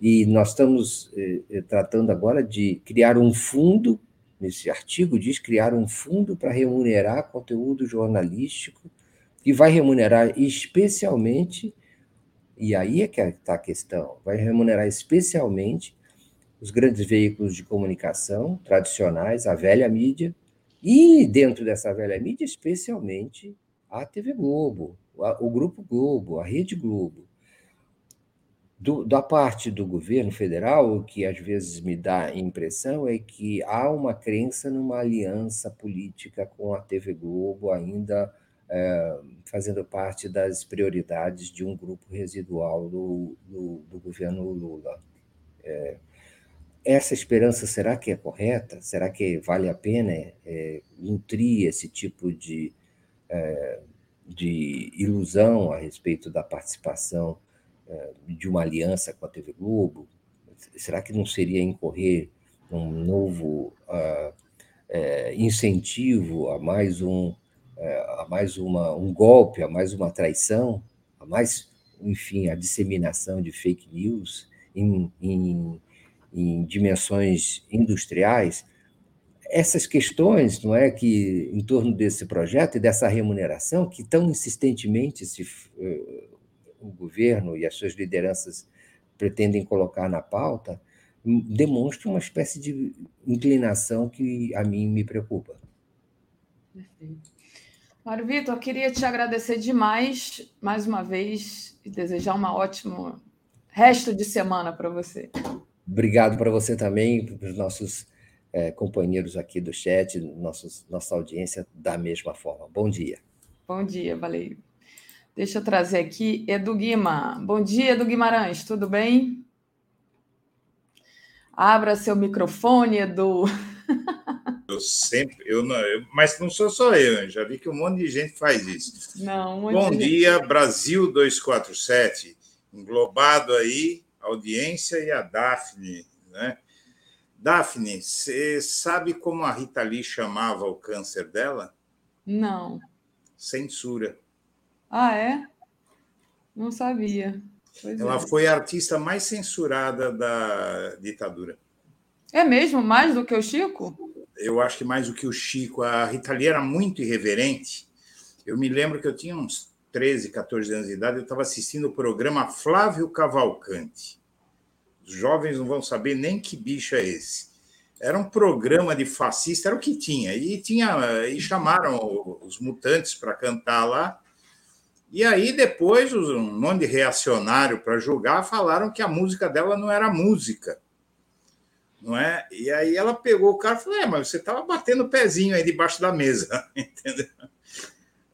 E nós estamos eh, eh tratando agora de criar um fundo, nesse artigo diz criar um fundo para remunerar conteúdo jornalístico, que vai remunerar especialmente e aí é que está a questão. Vai remunerar especialmente os grandes veículos de comunicação tradicionais, a velha mídia, e dentro dessa velha mídia, especialmente a TV Globo, o Grupo Globo, a Rede Globo. Do, da parte do governo federal, o que às vezes me dá impressão é que há uma crença numa aliança política com a TV Globo ainda é, fazendo parte das prioridades de um grupo residual do, do, do governo Lula. É, essa esperança será que é correta? Será que vale a pena é, nutrir esse tipo de, é, de ilusão a respeito da participação é, de uma aliança com a TV Globo? Será que não seria incorrer um novo uh, incentivo a mais um a mais uma, um golpe, a mais uma traição, a mais, enfim, a disseminação de fake news em, em, em dimensões industriais, essas questões, não é, que em torno desse projeto e dessa remuneração que tão insistentemente se, uh, o governo e as suas lideranças pretendem colocar na pauta, demonstram uma espécie de inclinação que a mim me preocupa. Perfeito. Mário Vitor, queria te agradecer demais, mais uma vez, e desejar um ótimo resto de semana para você. Obrigado para você também, para os nossos é, companheiros aqui do chat, nossos, nossa audiência, da mesma forma. Bom dia. Bom dia, valeu. Deixa eu trazer aqui Edu Guima. Bom dia, Edu Guimarães, tudo bem? Abra seu microfone, Edu. Eu sempre, eu não, eu, mas não sou só eu, já vi que um monte de gente faz isso. Não, Bom dia, gente. Brasil 247, englobado aí, audiência e a Daphne, né? Daphne, você sabe como a Rita Lee chamava o câncer dela? Não. Censura. Ah, é? Não sabia. Pois Ela é. foi a artista mais censurada da ditadura. É mesmo? Mais do que o Chico? Eu acho que mais do que o Chico, a Rita Lee era muito irreverente. Eu me lembro que eu tinha uns 13, 14 anos de idade, eu estava assistindo o programa Flávio Cavalcante. Os jovens não vão saber nem que bicho é esse. Era um programa de fascista, era o que tinha. E tinha e chamaram os mutantes para cantar lá. E aí depois um monte de reacionário para julgar falaram que a música dela não era música não é? E aí ela pegou o cara e falou: É, mas você estava batendo o pezinho aí debaixo da mesa, entendeu?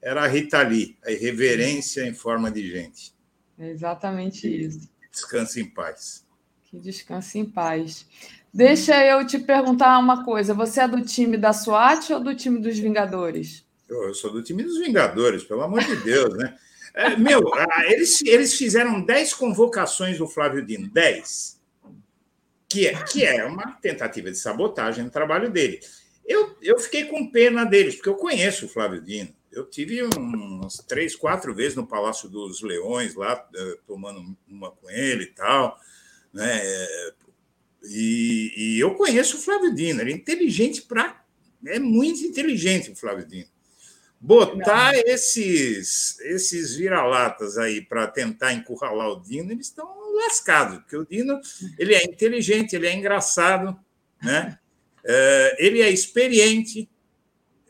Era a Rita Lee, a irreverência em forma de gente. É exatamente isso. Descanse em paz. Que descanse em paz. Deixa eu te perguntar uma coisa: você é do time da SWAT ou do time dos Vingadores? Eu, eu sou do time dos Vingadores, pelo amor de Deus, né? É, meu, eles, eles fizeram 10 convocações do Flávio Dino, 10 que é, que é uma tentativa de sabotagem no trabalho dele. Eu, eu fiquei com pena deles, porque eu conheço o Flávio Dino. Eu tive umas três, quatro vezes no Palácio dos Leões, lá, eh, tomando uma com ele e tal. Né? E, e, eu conheço o Flávio Dino, ele é inteligente para. É muito inteligente o Flávio Dino. Botar esses, esses vira-latas aí para tentar encurralar o Dino, eles estão lascados, porque o Dino ele é inteligente, ele é engraçado, né? É, ele é experiente,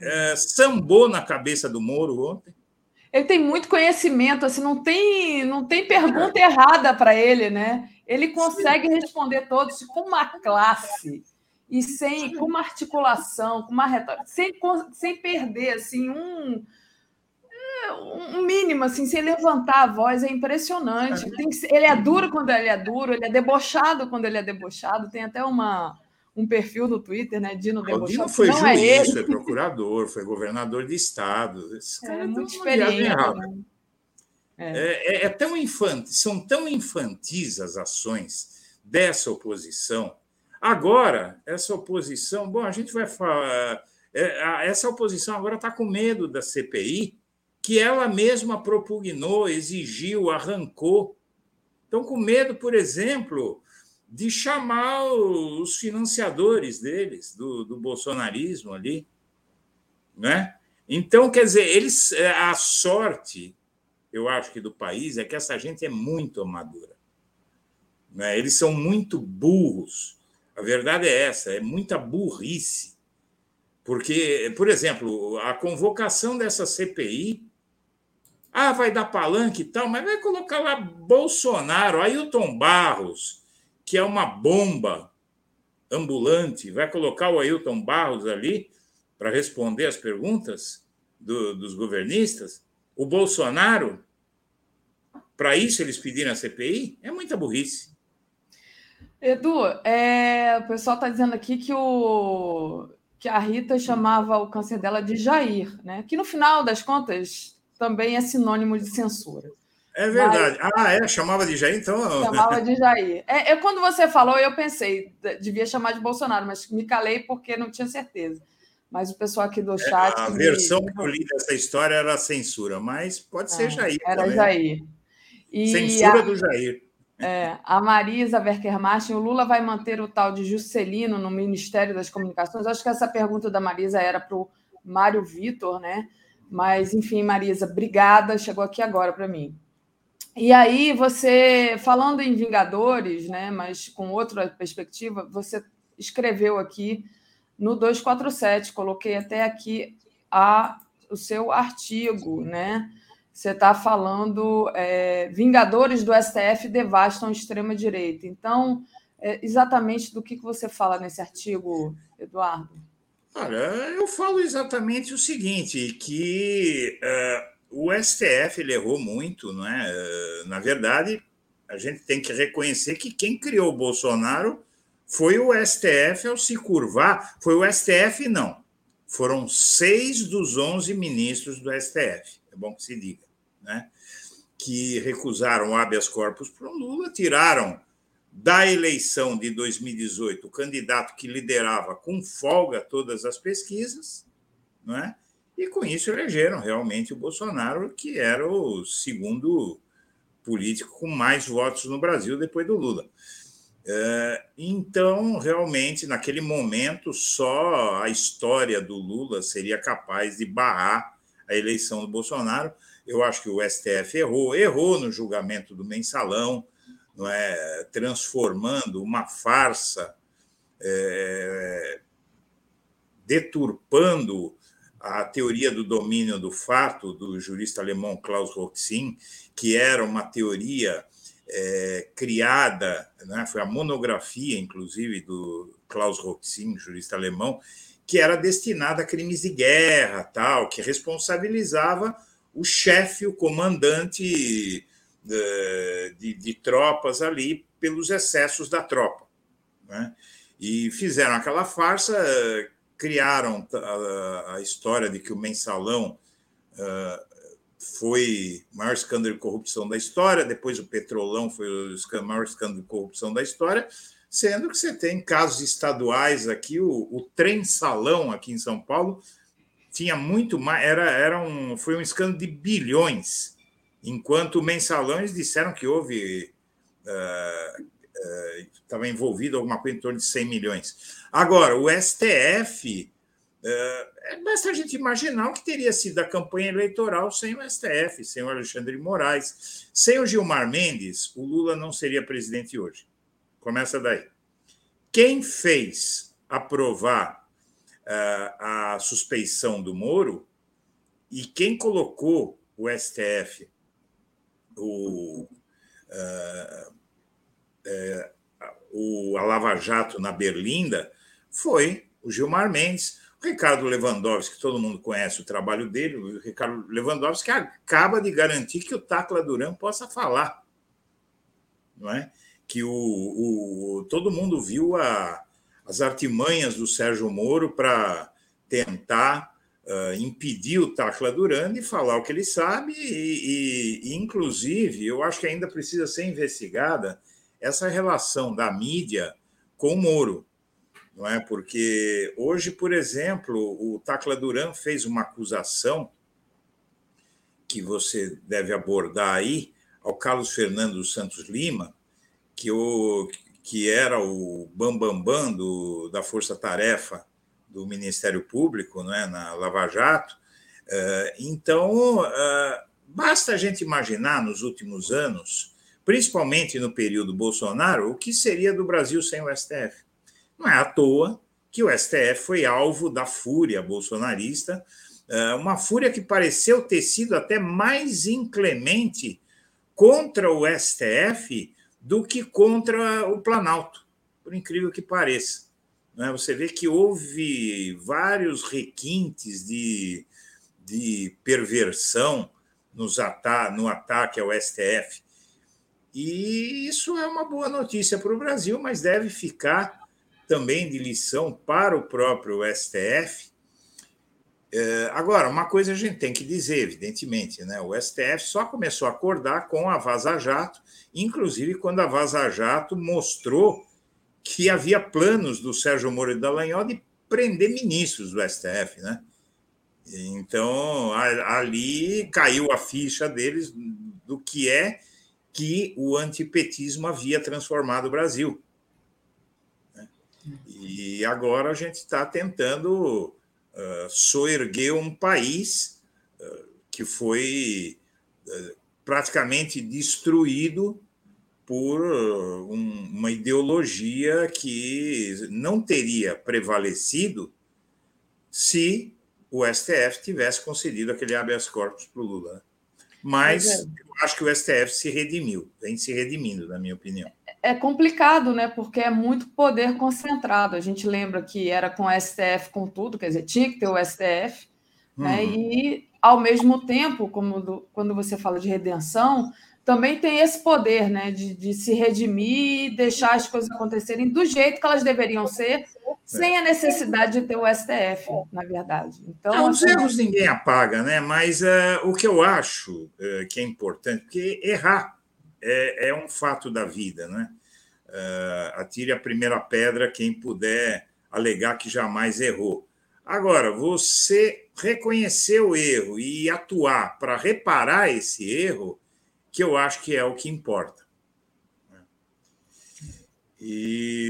é, sambou na cabeça do Moro ontem. Ele tem muito conhecimento, assim, não tem, não tem pergunta errada para ele, né? Ele consegue responder todos com uma classe e sem com uma articulação, com uma retórica, sem, sem perder assim um um mínimo, assim, sem levantar a voz, é impressionante. Tem, ele é duro quando ele é duro, ele é debochado quando ele é debochado. Tem até uma, um perfil no Twitter, né? Dino Debochado. O Dino foi não é juiz, é foi procurador, foi governador de estado. Esse é, muito experiente. Né? É. é. É, é, tão infantil, são tão infantis as ações dessa oposição. Agora, essa oposição, bom, a gente vai falar. É, essa oposição agora está com medo da CPI, que ela mesma propugnou, exigiu, arrancou. Estão com medo, por exemplo, de chamar os financiadores deles, do, do bolsonarismo ali. Né? Então, quer dizer, eles, é, a sorte, eu acho que do país, é que essa gente é muito amadora. Né? Eles são muito burros. A verdade é essa, é muita burrice. Porque, por exemplo, a convocação dessa CPI ah, vai dar palanque e tal, mas vai colocar lá Bolsonaro, Ailton Barros, que é uma bomba ambulante, vai colocar o Ailton Barros ali para responder as perguntas do, dos governistas. O Bolsonaro, para isso eles pediram a CPI, é muita burrice. Edu, é, o pessoal está dizendo aqui que, o, que a Rita chamava o câncer dela de Jair, né? Que no final das contas também é sinônimo de censura. É verdade. Mas, ah, é? Chamava de Jair, então? Chamava de Jair. É, eu, quando você falou, eu pensei, devia chamar de Bolsonaro, mas me calei porque não tinha certeza. Mas o pessoal aqui do é, chat. É, a versão me... que eu li dessa história era censura, mas pode ser é, Jair. Era também. Jair. E censura a, do Jair. É, a Marisa Werker-Martin, o Lula vai manter o tal de Juscelino no Ministério das Comunicações? Acho que essa pergunta da Marisa era para o Mário Vitor, né? Mas, enfim, Marisa, obrigada, chegou aqui agora para mim. E aí, você, falando em Vingadores, né, mas com outra perspectiva, você escreveu aqui no 247, coloquei até aqui a, o seu artigo, né? Você está falando é, Vingadores do STF devastam extrema-direita. Então, é, exatamente do que, que você fala nesse artigo, Eduardo? Olha, eu falo exatamente o seguinte, que uh, o STF ele errou muito, não é? Uh, na verdade, a gente tem que reconhecer que quem criou o Bolsonaro foi o STF ao se curvar. Foi o STF, não. Foram seis dos onze ministros do STF, é bom que se diga, né? que recusaram habeas corpus para o Lula, tiraram da eleição de 2018, o candidato que liderava com folga todas as pesquisas, não é? e com isso elegeram realmente o Bolsonaro, que era o segundo político com mais votos no Brasil depois do Lula. É, então, realmente, naquele momento, só a história do Lula seria capaz de barrar a eleição do Bolsonaro. Eu acho que o STF errou, errou no julgamento do mensalão, não é, transformando uma farsa, é, deturpando a teoria do domínio do fato do jurista alemão Klaus Roxin, que era uma teoria é, criada, né, foi a monografia, inclusive, do Klaus Roxin, jurista alemão, que era destinada a crimes de guerra, tal, que responsabilizava o chefe, o comandante de, de tropas ali pelos excessos da tropa. Né? E fizeram aquela farsa, criaram a, a história de que o mensalão uh, foi o maior escândalo de corrupção da história, depois o petrolão foi o maior escândalo de corrupção da história, sendo que você tem casos estaduais aqui, o, o trem salão aqui em São Paulo tinha muito mais, era, era um, foi um escândalo de bilhões enquanto mensalões disseram que houve uh, estava envolvido alguma coisa em torno de 100 milhões. Agora, o STF, é, basta a gente imaginar o que teria sido a campanha eleitoral sem o STF, sem o Alexandre Moraes, sem o Gilmar Mendes, o Lula não seria presidente hoje. Começa daí. Quem fez aprovar uh, a suspeição do Moro e quem colocou o STF, o, uh, uh, o, a Lava Jato na Berlinda, foi o Gilmar Mendes. O Ricardo Lewandowski, todo mundo conhece o trabalho dele, o Ricardo Lewandowski acaba de garantir que o Tacla Duran possa falar. Não é? Que o, o todo mundo viu a, as artimanhas do Sérgio Moro para tentar uh, impedir o Tacla Duran de falar o que ele sabe, e, e, inclusive, eu acho que ainda precisa ser investigada essa relação da mídia com o Moro. Não é? Porque hoje, por exemplo, o Tacla Duran fez uma acusação que você deve abordar aí ao Carlos Fernando Santos Lima, que, o, que era o bambambam bam, bam do, da Força Tarefa do Ministério Público, né, na Lava Jato. Eh, então, eh, basta a gente imaginar nos últimos anos, principalmente no período Bolsonaro, o que seria do Brasil sem o STF. Não é à toa que o STF foi alvo da fúria bolsonarista, eh, uma fúria que pareceu ter sido até mais inclemente contra o STF do que contra o Planalto, por incrível que pareça. Né? Você vê que houve vários requintes de, de perversão nos ata no ataque ao STF. E isso é uma boa notícia para o Brasil, mas deve ficar também de lição para o próprio STF. É, agora, uma coisa a gente tem que dizer, evidentemente, né? o STF só começou a acordar com a Vaza Jato, inclusive quando a Vaza Jato mostrou que havia planos do Sérgio Moro e Dallagnol de prender ministros do STF, né? Então, ali caiu a ficha deles do que é que o antipetismo havia transformado o Brasil. Né? E agora a gente está tentando uh, soerguer um país uh, que foi uh, praticamente destruído por um, uma ideologia que não teria prevalecido se o STF tivesse concedido aquele habeas corpus para o Lula. Né? Mas é. eu acho que o STF se redimiu, vem se redimindo, na minha opinião. É complicado, né? Porque é muito poder concentrado. A gente lembra que era com o STF com tudo, quer dizer, tinha que ter o STF, né? uhum. né? E ao mesmo tempo, como do, quando você fala de redenção, também tem esse poder né, de, de se redimir e deixar as coisas acontecerem do jeito que elas deveriam ser, sem a necessidade de ter o STF, na verdade. Então, Não, os assim... erros ninguém apaga, né? mas uh, o que eu acho uh, que é importante, porque errar é, é um fato da vida. Né? Uh, atire a primeira pedra quem puder alegar que jamais errou. Agora, você reconhecer o erro e atuar para reparar esse erro que eu acho que é o que importa. E,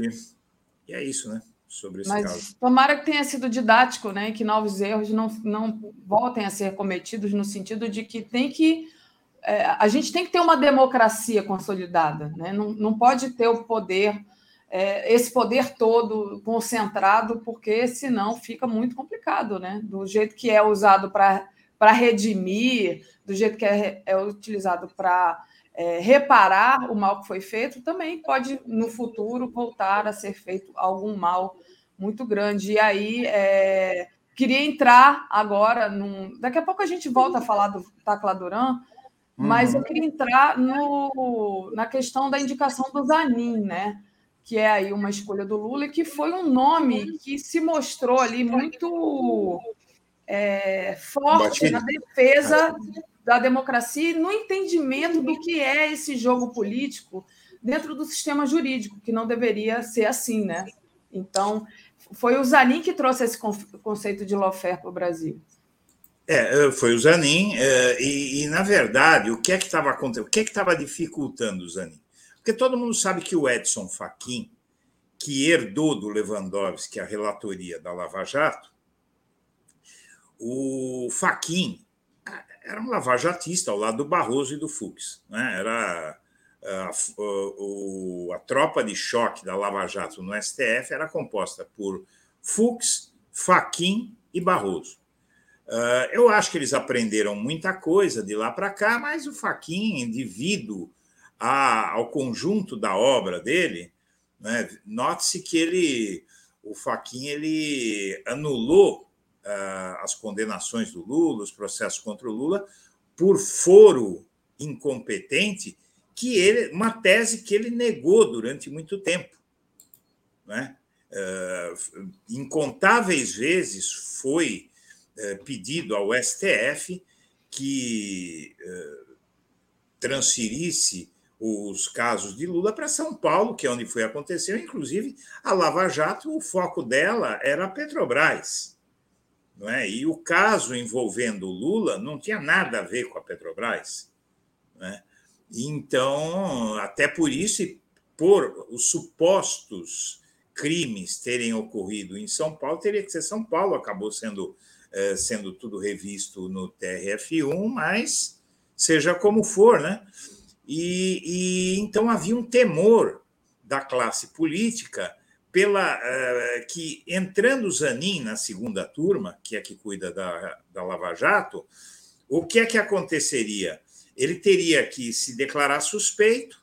e é isso, né? Sobre esse Mas caso. tomara que tenha sido didático, né? Que novos erros não, não voltem a ser cometidos no sentido de que tem que. É, a gente tem que ter uma democracia consolidada, né? Não, não pode ter o poder, é, esse poder todo concentrado, porque senão fica muito complicado, né? Do jeito que é usado para para redimir, do jeito que é, é utilizado para é, reparar o mal que foi feito, também pode, no futuro, voltar a ser feito algum mal muito grande. E aí, é, queria entrar agora, num... daqui a pouco a gente volta a falar do Tacla Duran, mas uhum. eu queria entrar no, na questão da indicação do Zanin, né? que é aí uma escolha do Lula, e que foi um nome que se mostrou ali muito é, forte na defesa da democracia e no entendimento do que é esse jogo político dentro do sistema jurídico, que não deveria ser assim, né? Então, foi o Zanin que trouxe esse conceito de lawfare para o Brasil. É, foi o Zanin, é, e, e, na verdade, o que é que estava acontecendo? O que é que estava dificultando o Zanin? Porque todo mundo sabe que o Edson Fachin, que herdou do Lewandowski a relatoria da Lava Jato, o Fachin era um lavajatista ao lado do Barroso e do Fux. Né? Era a, a, a, tropa de choque da Lava Jato no STF era composta por Fux, Fachin e Barroso. Uh, eu acho que eles aprenderam muita coisa de lá para cá, mas o Fachin, devido a, ao conjunto da obra dele, né, note-se que ele, o Fachin ele anulou as condenações do Lula, os processos contra o Lula, por foro incompetente, que ele, uma tese que ele negou durante muito tempo. Né? Incontáveis vezes foi uh, pedido ao STF que uh, transferisse os casos de Lula para São Paulo, que é onde foi acontecer. Inclusive, a Lava Jato, o foco dela era a Petrobras. Não é? E o caso envolvendo Lula não tinha nada a ver com a Petrobras. Não é? Então, até por isso, e por os supostos crimes terem ocorrido em São Paulo, teria que ser São Paulo, acabou sendo, é, sendo tudo revisto no TRF1, mas seja como for, né? E, e então havia um temor da classe política pela uh, que entrando Zanin na segunda turma, que é que cuida da, da Lava Jato, o que é que aconteceria? Ele teria que se declarar suspeito,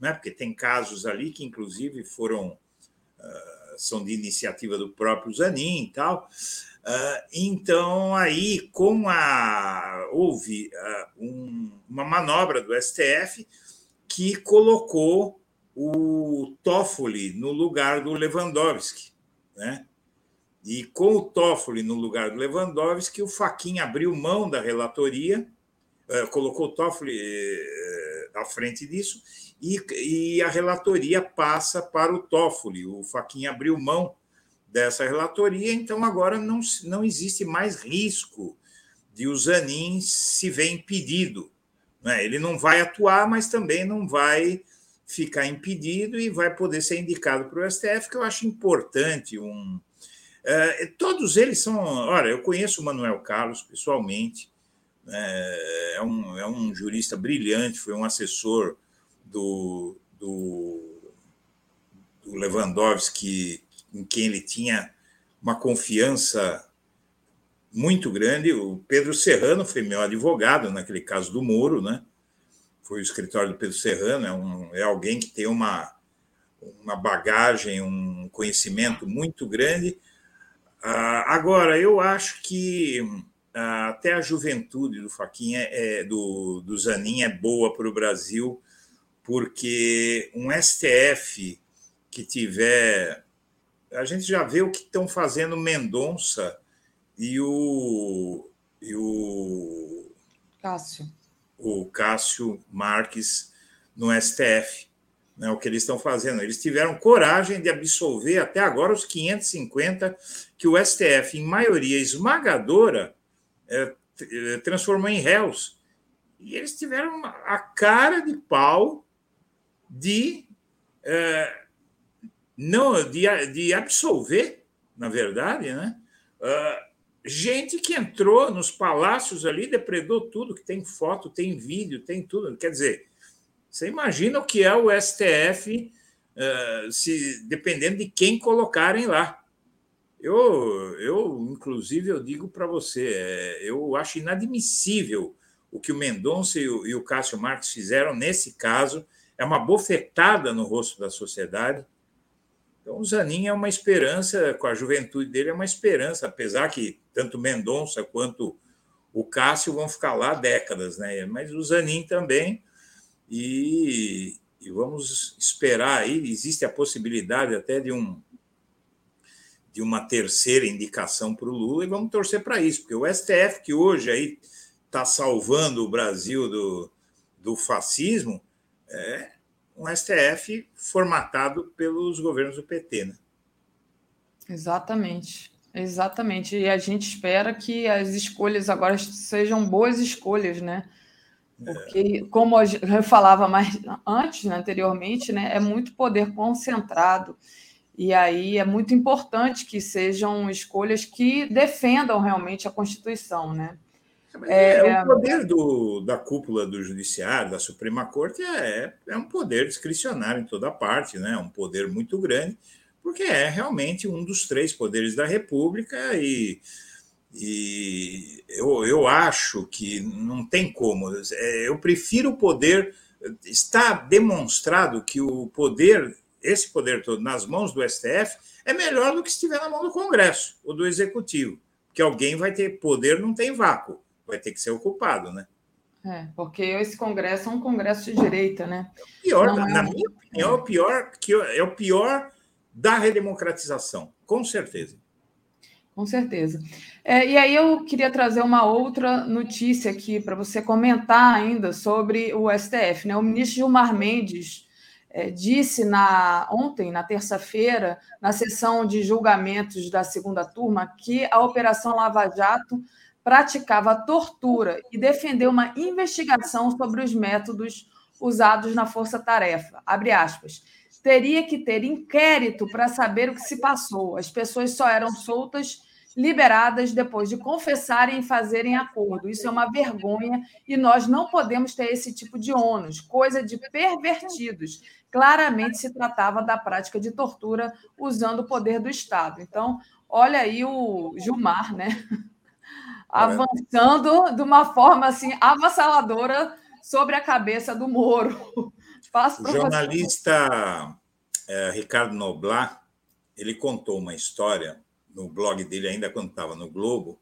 né, porque tem casos ali que, inclusive, foram uh, são de iniciativa do próprio Zanin e tal. Uh, então, aí, com a. houve um, uma manobra do STF que colocou o Toffoli no lugar do Lewandowski, né? E com o Toffoli no lugar do Lewandowski, o Faquin abriu mão da relatoria, eh, colocou o Toffoli eh, à frente disso, e, a relatoria passa para o Toffoli. O Faquin abriu mão dessa relatoria, então agora não, não existe mais risco de o Zanin se ver impedido. Né? Ele não vai atuar, mas também não vai ficar impedido e vai poder ser indicado para o STF, que eu acho importante. Um, é, todos eles são. Olha, eu conheço o Manuel Carlos pessoalmente, é, é, um, é um jurista brilhante, foi um assessor do, do, do Lewandowski, em quem ele tinha uma confiança muito grande. O Pedro Serrano foi meu advogado naquele caso do Moro, né? Foi o escritório do Pedro Serrano, é, um, é alguém que tem uma, uma bagagem, um conhecimento muito grande. Ah, agora, eu acho que ah, até a juventude do Faquinha, é, do, do Zanin, é boa para o Brasil, porque um STF que tiver. A gente já vê o que estão fazendo Mendonça e o. E o Cássio o Cássio Marques no STF, né, o que eles estão fazendo. Eles tiveram coragem de absolver até agora os 550 que o STF, em maioria esmagadora, é, é, transformou em réus. E eles tiveram a cara de pau de é, não de, de absolver, na verdade, né? Uh, gente que entrou nos palácios ali, depredou tudo, que tem foto, tem vídeo, tem tudo. Quer dizer, você imagina o que é o STF, eh, se, dependendo de quem colocarem lá. Eu, eu inclusive, eu digo para você, é, eu acho inadmissível o que o Mendonça e o, e o Cássio Marques fizeram nesse caso. É uma bofetada no rosto da sociedade. Então, o Zanin é uma esperança, com a juventude dele, é uma esperança, apesar que tanto Mendonça quanto o Cássio vão ficar lá décadas, né? Mas o Zanin também, e, e vamos esperar aí, existe a possibilidade até de um de uma terceira indicação para o Lula, e vamos torcer para isso, porque o STF, que hoje aí está salvando o Brasil do, do fascismo, é, um STF formatado pelos governos do PT. Né? Exatamente, exatamente. E a gente espera que as escolhas agora sejam boas escolhas, né? Porque, como eu falava mais antes, né, anteriormente, né, é muito poder concentrado. E aí é muito importante que sejam escolhas que defendam realmente a Constituição, né? É, é, o poder do, da cúpula do Judiciário, da Suprema Corte, é, é um poder discricionário em toda parte, né? um poder muito grande, porque é realmente um dos três poderes da República e, e eu, eu acho que não tem como. É, eu prefiro o poder. Está demonstrado que o poder, esse poder todo nas mãos do STF, é melhor do que estiver na mão do Congresso ou do Executivo, porque alguém vai ter poder, não tem vácuo vai ter que ser ocupado, né? É, porque esse congresso é um congresso de direita, né? É pior, Não, na é... minha opinião, é o pior que é o pior da redemocratização, com certeza. Com certeza. É, e aí eu queria trazer uma outra notícia aqui para você comentar ainda sobre o STF. Né? O ministro Gilmar Mendes é, disse na, ontem, na terça-feira, na sessão de julgamentos da segunda turma, que a Operação Lava Jato praticava tortura e defendeu uma investigação sobre os métodos usados na força-tarefa. Abre aspas. Teria que ter inquérito para saber o que se passou. As pessoas só eram soltas, liberadas depois de confessarem e fazerem acordo. Isso é uma vergonha e nós não podemos ter esse tipo de ônus, coisa de pervertidos. Claramente se tratava da prática de tortura usando o poder do Estado. Então, olha aí o Gilmar, né? Avançando de uma forma assim avassaladora sobre a cabeça do Moro. Passo o jornalista é, Ricardo Noblat, ele contou uma história no blog dele, ainda quando estava no Globo,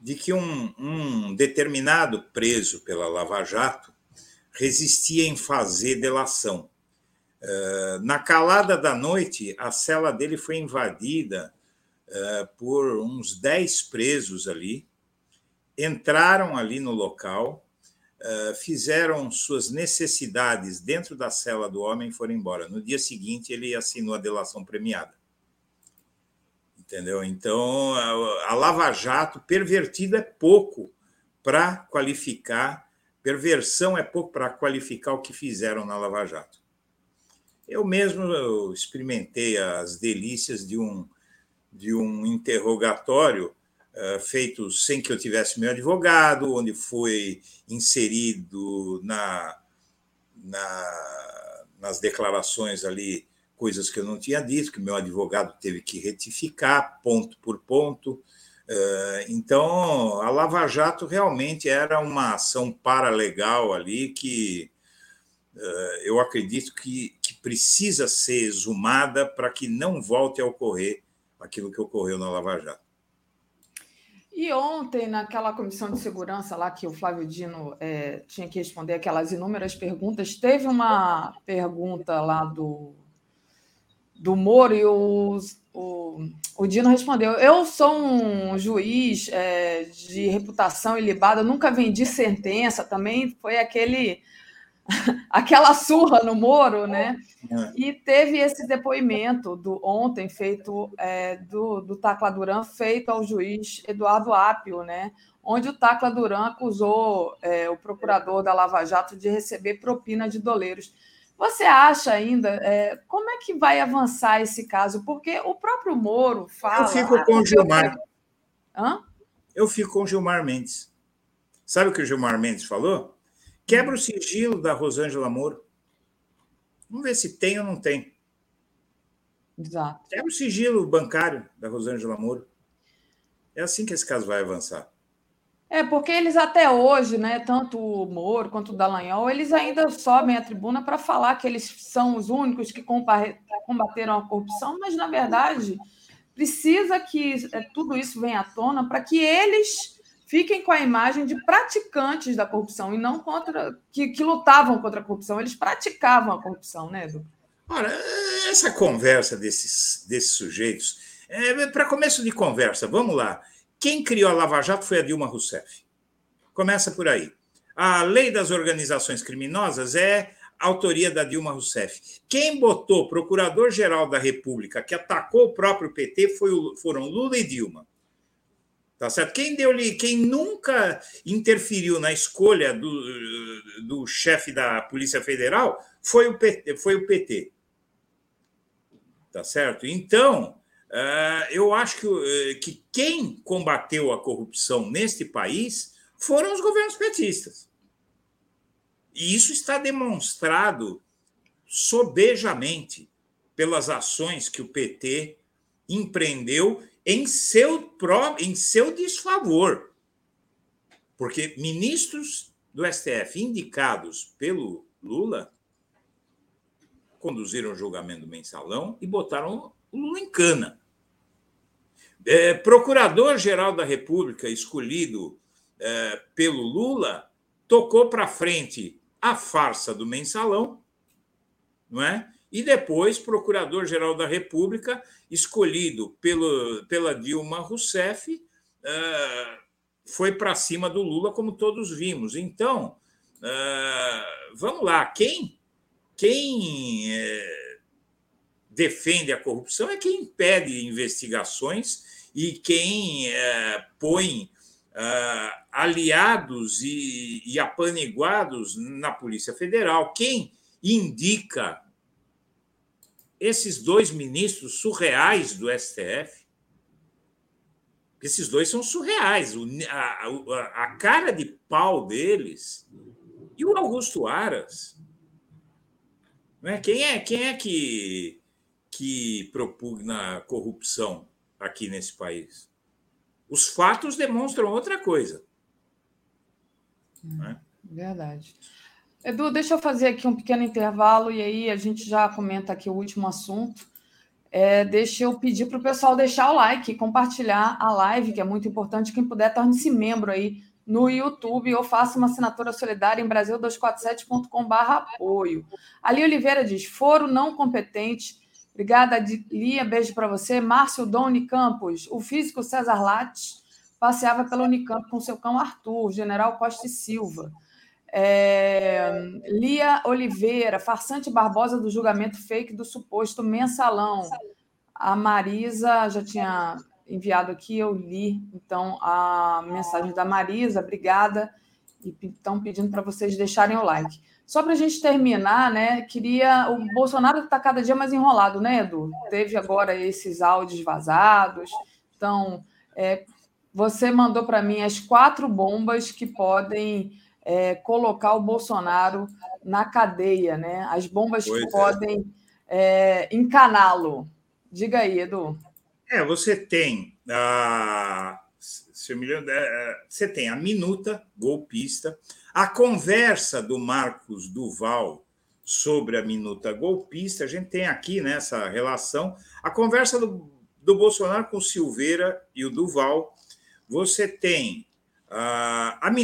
de que um, um determinado preso pela Lava Jato resistia em fazer delação. Uh, na calada da noite, a cela dele foi invadida por uns 10 presos ali, entraram ali no local, eh, fizeram suas necessidades dentro da cela do homem e foram embora. No dia seguinte, ele assinou a delação premiada. Entendeu? Então, a Lava Jato, pervertido é pouco para qualificar, perversão é pouco para qualificar o que fizeram na Lava Jato. Eu mesmo eu experimentei as delícias de um, de um interrogatório eh, feito sem que eu tivesse meu advogado, onde foi inserido na, na, nas declarações ali coisas que eu não tinha dito, que meu advogado teve que retificar ponto por ponto. Eh, então, a Lava Jato realmente era uma ação paralegal ali que eh, eu acredito que, que precisa ser exumada para que não volte a ocorrer aquilo que ocorreu na Lava Jato. E ontem, naquela comissão de segurança lá que o Flávio Dino é, tinha que responder aquelas inúmeras perguntas, teve uma pergunta lá do, do Moro e o, o, o Dino respondeu: Eu sou um juiz é, de reputação ilibada, nunca vendi sentença, também foi aquele aquela surra no Moro, né? É. E teve esse depoimento do ontem feito é, do, do Tacla Duran feito ao juiz Eduardo Apio, né? Onde o Tacla Duran acusou é, o procurador da Lava Jato de receber propina de doleiros. Você acha ainda é, como é que vai avançar esse caso? Porque o próprio Moro fala. Eu fico com o Gilmar. Hã? Eu fico com o Gilmar Mendes. Sabe o que o Gilmar Mendes falou? Quebra o sigilo da Rosângela Moro. Vamos ver se tem ou não tem. Exato. Quebra o sigilo bancário da Rosângela Moro. É assim que esse caso vai avançar. É, porque eles até hoje, né, tanto o Moro quanto o Dallagnol, eles ainda sobem a tribuna para falar que eles são os únicos que combateram a corrupção, mas, na verdade, precisa que é, tudo isso venha à tona para que eles fiquem com a imagem de praticantes da corrupção e não contra que, que lutavam contra a corrupção. Eles praticavam a corrupção, né, Edu? Ora, essa conversa desses, desses sujeitos, é, para começo de conversa, vamos lá. Quem criou a Lava Jato foi a Dilma Rousseff. Começa por aí. A lei das organizações criminosas é autoria da Dilma Rousseff. Quem botou procurador-geral da República, que atacou o próprio PT, foi, foram Lula e Dilma. Tá certo? Quem deu quem nunca interferiu na escolha do, do chefe da Polícia Federal foi o PT, foi o PT. Tá certo? Então, eh, eu acho que, eh, que quem combateu a corrupção neste país foram os governos petistas. E isso está demonstrado sobejamente pelas ações que o PT empreendeu em seu, pró em seu desfavor. Porque ministros do STF indicados pelo Lula conduziram o julgamento do mensalão e botaram o Lula em cana. É, Procurador-Geral da República, escolhido é, pelo Lula, tocou para frente a farsa do mensalão, não é? E depois, Procurador-Geral da República, escolhido pelo, pela Dilma Rousseff, uh, foi para cima do Lula, como todos vimos. Então, uh, vamos lá, quem, quem uh, defende a corrupção é quem impede investigações e quem eh, põe aliados e, e apaniguados na Polícia Federal, quem indica esses dois ministros surreais do STF, esses dois são surreais, a, a, a cara de pau deles e o Augusto Aras. Né? Quem é quem é que, que propugna a corrupção aqui nesse país? Os fatos demonstram outra coisa. Né? Verdade. Edu, deixa eu fazer aqui um pequeno intervalo e aí a gente já comenta aqui o último assunto. É, deixa eu pedir para o pessoal deixar o like, compartilhar a live, que é muito importante. Quem puder, torne-se membro aí no YouTube ou faça uma assinatura solidária em brasil247.com.br apoio. Ali Oliveira diz: foro não competente. Obrigada, Lia. Beijo para você. Márcio Doni Campos, o físico César Lattes passeava pela Unicamp com seu cão Arthur, General Costa e Silva. É, Lia Oliveira, farsante Barbosa do julgamento fake do suposto mensalão. A Marisa já tinha enviado aqui, eu li então a mensagem da Marisa, obrigada. E estão pedindo para vocês deixarem o like. Só para a gente terminar, né? Queria. O Bolsonaro está cada dia mais enrolado, né, Edu? Teve agora esses áudios vazados. Então, é, você mandou para mim as quatro bombas que podem é, colocar o Bolsonaro na cadeia, né? As bombas pois que é. podem é, encaná-lo. Diga aí, Edu. É, você tem a. Se eu me lembro, é, você tem a minuta golpista, a conversa do Marcos Duval sobre a minuta golpista, a gente tem aqui nessa relação a conversa do, do Bolsonaro com Silveira e o Duval. Você tem a,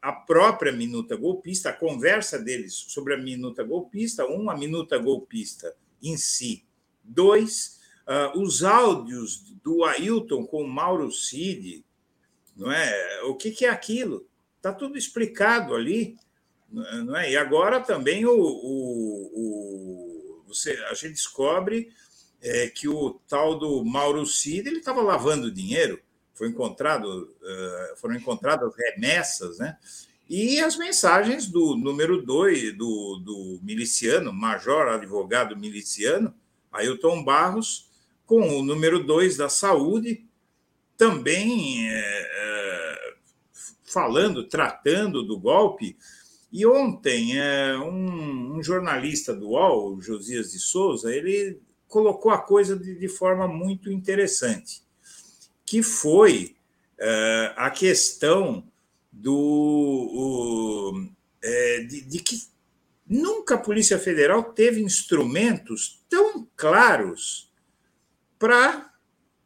a própria minuta golpista, a conversa deles sobre a minuta golpista, um, a minuta golpista em si, dois, uh, os áudios do Ailton com o Mauro Cid, não é? O que, que é aquilo? Está tudo explicado ali, não é? E agora também o, o, o você, a gente descobre é, que o tal do Mauro Cid ele estava lavando dinheiro foi encontrado, eh, foram encontradas remessas, né? E as mensagens do número 2, do, do miliciano, major advogado miliciano, Ailton Barros, com o número 2 da saúde, também é, falando, tratando do golpe. E ontem, é, um, um, jornalista do UOL, Josias de Souza, ele colocou a coisa de, de forma muito interessante que foi uh, a questão do é, de, de, que nunca a Polícia Federal teve instrumentos tão claros para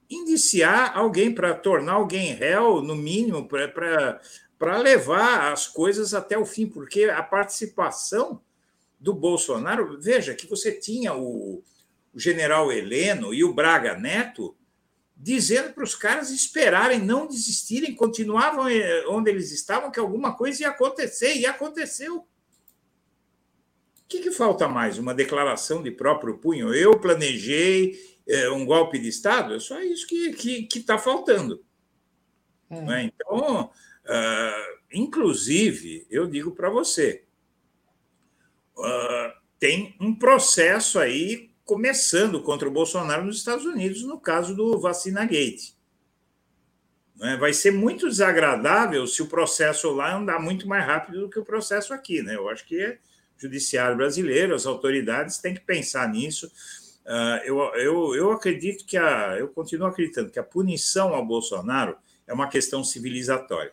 indiciar alguém, para tornar alguém réu, no mínimo, para levar as coisas até o fim, porque a participação do Bolsonaro, veja que você tinha o, o general Heleno e o Braga Neto dizendo para os caras esperarem, não desistirem, continuavam eh, onde eles estavam, que alguma coisa ia acontecer, e aconteceu. O que, que falta mais? Uma declaração de próprio punho? Eu planejei é, um golpe de Estado? É só isso que está que, que tá faltando. É. Né? Então, uh, inclusive, eu digo para você, uh, tem um processo aí começando contra o Bolsonaro nos Estados Unidos, no caso do Vacina Gate. Né? Vai ser muito desagradável se o processo lá andar muito mais rápido do que o processo aqui. Né? Eu acho que o judiciário brasileiro, as autoridades têm que pensar nisso. Uh, eu, eu, eu acredito que a. Eu continuo acreditando que a punição ao Bolsonaro é uma questão civilizatória.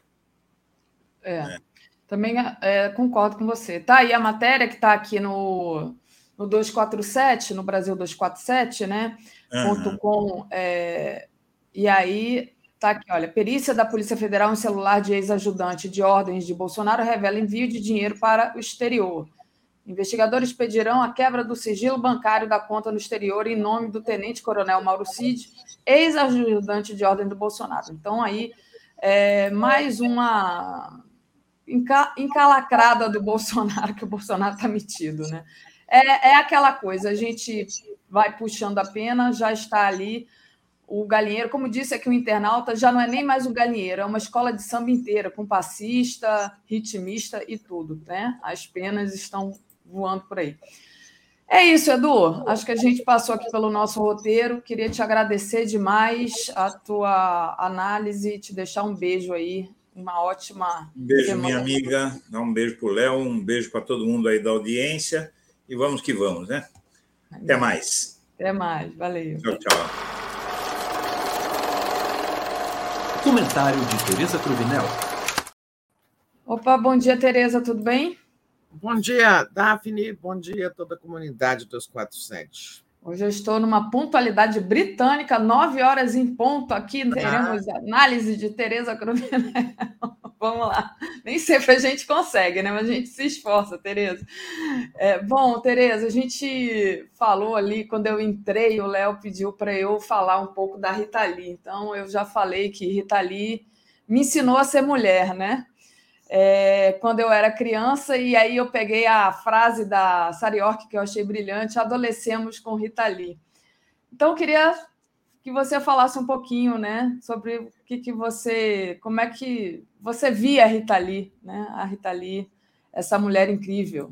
É. Né? Também é, concordo com você. Tá aí a matéria que está aqui no, no 247, no Brasil 247, né? Uhum. Ponto com, é, e aí tá aqui, olha, perícia da Polícia Federal em celular de ex-ajudante de ordens de Bolsonaro revela envio de dinheiro para o exterior. Investigadores pedirão a quebra do sigilo bancário da conta no exterior em nome do tenente-coronel Mauro Cid, ex-ajudante de ordem do Bolsonaro. Então, aí, é, mais uma encalacrada do Bolsonaro, que o Bolsonaro está metido. Né? É, é aquela coisa, a gente vai puxando a pena, já está ali o galinheiro, como disse aqui o internauta, já não é nem mais o galinheiro, é uma escola de samba inteira, com passista, ritmista e tudo, né? As penas estão voando por aí. É isso, Edu. Acho que a gente passou aqui pelo nosso roteiro. Queria te agradecer demais a tua análise, te deixar um beijo aí, uma ótima. Um beijo, semana. minha amiga. Dá um beijo para o Léo, um beijo para todo mundo aí da audiência. E vamos que vamos, né? Até mais. Até mais. Valeu. Tchau, tchau. Comentário de Tereza Cruvinel. Opa, bom dia, Tereza, tudo bem? Bom dia, Daphne. Bom dia a toda a comunidade dos 47. Hoje eu estou numa pontualidade britânica, nove horas em ponto. Aqui teremos ah. análise de Tereza Cruvinel. Vamos lá. Nem sempre a gente consegue, né? Mas a gente se esforça, Tereza. É, bom, Tereza, a gente falou ali, quando eu entrei, o Léo pediu para eu falar um pouco da Rita Lee. Então, eu já falei que Rita Lee me ensinou a ser mulher, né? É, quando eu era criança, e aí eu peguei a frase da Sara York, que eu achei brilhante, adolescemos com Rita Lee. Então, eu queria que você falasse um pouquinho, né, sobre o que, que você, como é que você via a Rita Lee, né, a Rita Lee, essa mulher incrível.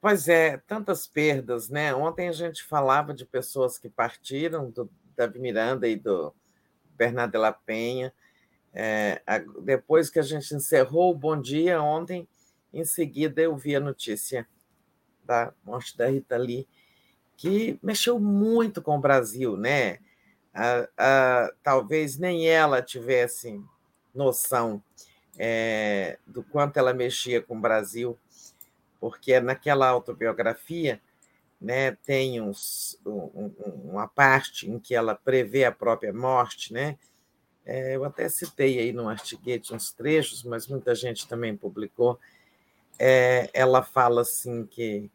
Pois é, tantas perdas, né? Ontem a gente falava de pessoas que partiram, do Davi Miranda e do Bernardo de la Penha, é, depois que a gente encerrou o Bom Dia ontem, em seguida eu vi a notícia da morte da Rita Lee, que mexeu muito com o Brasil, né? Talvez nem ela tivesse noção é, do quanto ela mexia com o Brasil, porque naquela autobiografia né, tem uns, um, uma parte em que ela prevê a própria morte, né? É, eu até citei aí no artiguete uns trechos, mas muita gente também publicou. É, ela fala assim que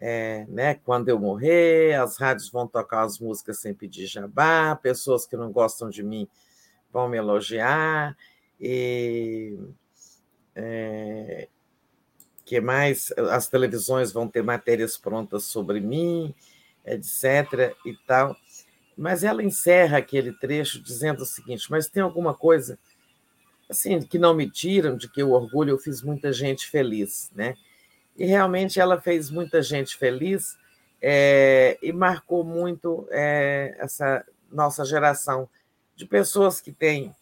é, né, quando eu morrer, as rádios vão tocar as músicas sem pedir jabá, pessoas que não gostam de mim vão me elogiar, e é, que mais as televisões vão ter matérias prontas sobre mim, etc. e tal. Mas ela encerra aquele trecho dizendo o seguinte: mas tem alguma coisa assim que não me tiram de que o orgulho eu fiz muita gente feliz, né? E realmente ela fez muita gente feliz é, e marcou muito é, essa nossa geração de pessoas que têm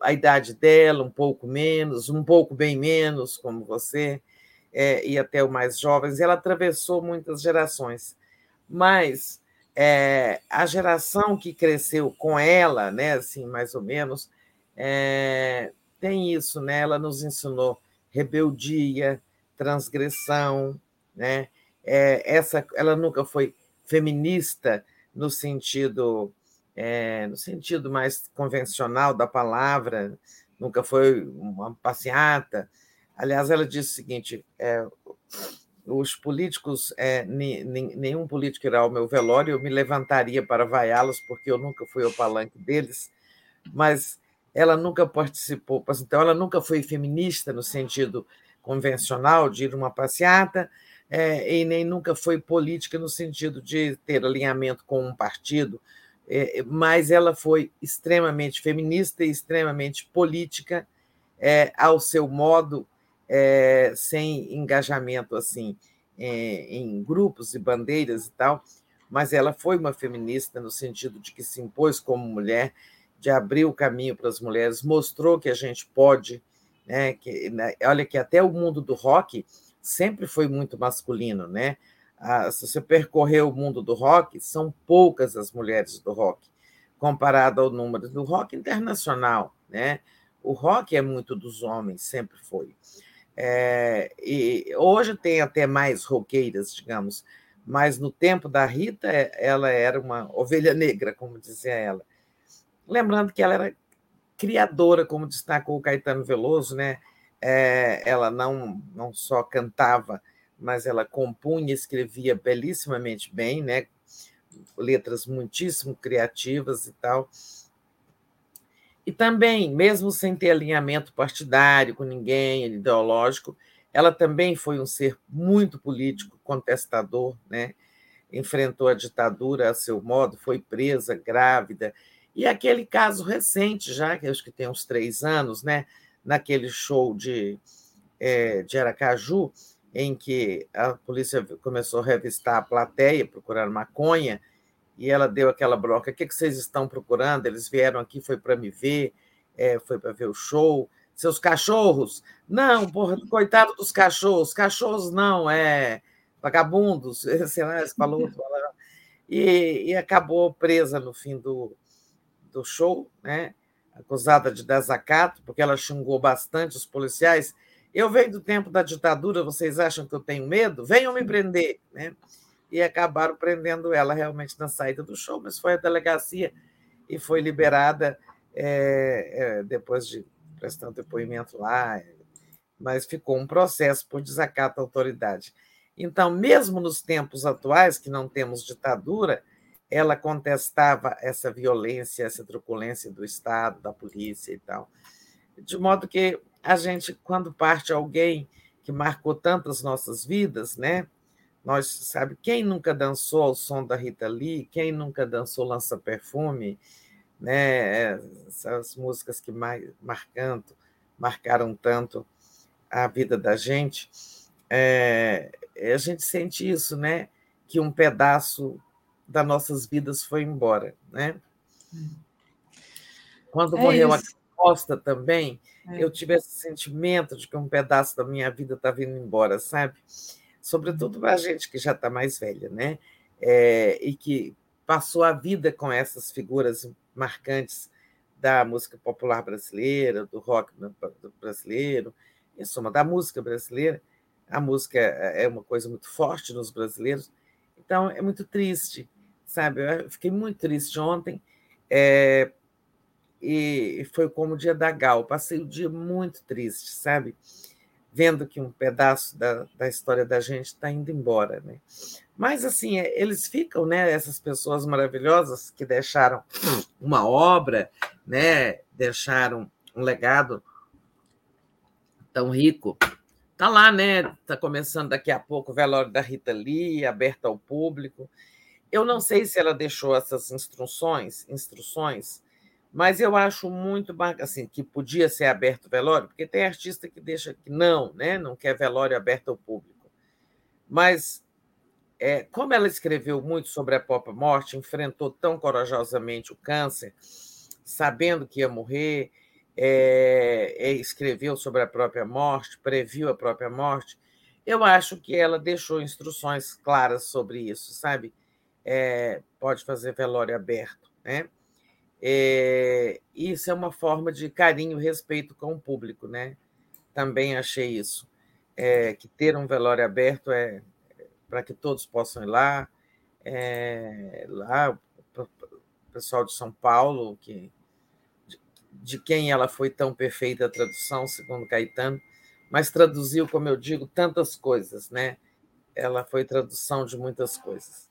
a idade dela, um pouco menos, um pouco bem menos, como você, é, e até os mais jovens. Ela atravessou muitas gerações, mas é, a geração que cresceu com ela, né, assim, mais ou menos, é, tem isso, né? Ela nos ensinou rebeldia, transgressão, né? É, essa, ela nunca foi feminista no sentido é, no sentido mais convencional da palavra, nunca foi uma passeata. Aliás, ela disse o seguinte: é, os políticos, é, nenhum político irá ao meu velório, eu me levantaria para vaiá-los, porque eu nunca fui ao palanque deles, mas ela nunca participou, então ela nunca foi feminista no sentido convencional de ir uma passeata, é, e nem nunca foi política no sentido de ter alinhamento com um partido. é, mas ela foi extremamente feminista e extremamente política é, ao seu modo, é, sem engajamento assim é, em grupos e bandeiras e tal, mas ela foi uma feminista no sentido de que se impôs como mulher, de abrir o caminho para as mulheres, mostrou que a gente pode, né, que, né, olha que até o mundo do rock sempre foi muito masculino, né? Ah, se você percorrer o mundo do rock, são poucas as mulheres do rock, comparado ao número do rock internacional, né? O rock é muito dos homens, sempre foi. É, e hoje tem até mais roqueiras, digamos, mas no tempo da Rita, ela era uma ovelha negra, como dizia ela. Lembrando que ela era criadora, como destacou o Caetano Veloso, né? É, ela não, não só cantava, mas ela compunha escrevia belíssimamente bem, né? letras muitíssimo criativas e tal. E também, mesmo sem ter alinhamento partidário com ninguém, ideológico, ela também foi um ser muito político, contestador, né? enfrentou a ditadura a seu modo, foi presa, grávida. E aquele caso recente, já que acho que tem uns três anos, né? naquele show de, é, de Aracaju, em que a polícia começou a revistar a plateia, procurar maconha, e ela deu aquela broca: o que, que vocês estão procurando? Eles vieram aqui, foi para me ver, é, foi para ver o show. Seus cachorros? Não, porra, coitado dos cachorros. Cachorros não, é vagabundos. Sei lá, falou, e, e acabou presa no fim do, do show, né? acusada de desacato, porque ela xingou bastante os policiais. Eu venho do tempo da ditadura, vocês acham que eu tenho medo? Venham me prender. Né? E acabaram prendendo ela realmente na saída do show, mas foi a delegacia e foi liberada é, é, depois de prestar depoimento lá, mas ficou um processo por desacato à autoridade. Então, mesmo nos tempos atuais, que não temos ditadura, ela contestava essa violência, essa truculência do Estado, da polícia e tal. De modo que a gente, quando parte alguém que marcou tantas nossas vidas, né? Nós, sabe, quem nunca dançou ao som da Rita Lee, quem nunca dançou Lança Perfume, né? Essas músicas que mais marcando, marcaram tanto a vida da gente. É, a gente sente isso, né? Que um pedaço das nossas vidas foi embora, né? Quando é morreu isso. a Costa também, é. eu tive esse sentimento de que um pedaço da minha vida estava indo embora, sabe? Sobretudo para a gente que já está mais velha, né? É, e que passou a vida com essas figuras marcantes da música popular brasileira, do rock brasileiro, em suma, da música brasileira. A música é uma coisa muito forte nos brasileiros, então é muito triste sabe? Eu fiquei muito triste ontem. É, e foi como o dia da Gal. Passei o dia muito triste, sabe? Vendo que um pedaço da, da história da gente está indo embora, né? Mas, assim, é, eles ficam, né? Essas pessoas maravilhosas que deixaram uma obra, né? Deixaram um legado tão rico. Tá lá, né? Tá começando daqui a pouco o velório da Rita Lee, aberto ao público. Eu não sei se ela deixou essas instruções, instruções, mas eu acho muito assim que podia ser aberto o velório, porque tem artista que deixa que não, né, não quer velório aberto ao público. Mas é, como ela escreveu muito sobre a própria morte, enfrentou tão corajosamente o câncer, sabendo que ia morrer, é, é, escreveu sobre a própria morte, previu a própria morte, eu acho que ela deixou instruções claras sobre isso, sabe? é, pode fazer velório aberto. Né? É, isso é uma forma de carinho respeito com o público. Né? Também achei isso. É, que ter um velório aberto é para que todos possam ir lá. É, lá, o pessoal de São Paulo, que, de, de quem ela foi tão perfeita a tradução, segundo Caetano, mas traduziu, como eu digo, tantas coisas, né? Ela foi tradução de muitas coisas.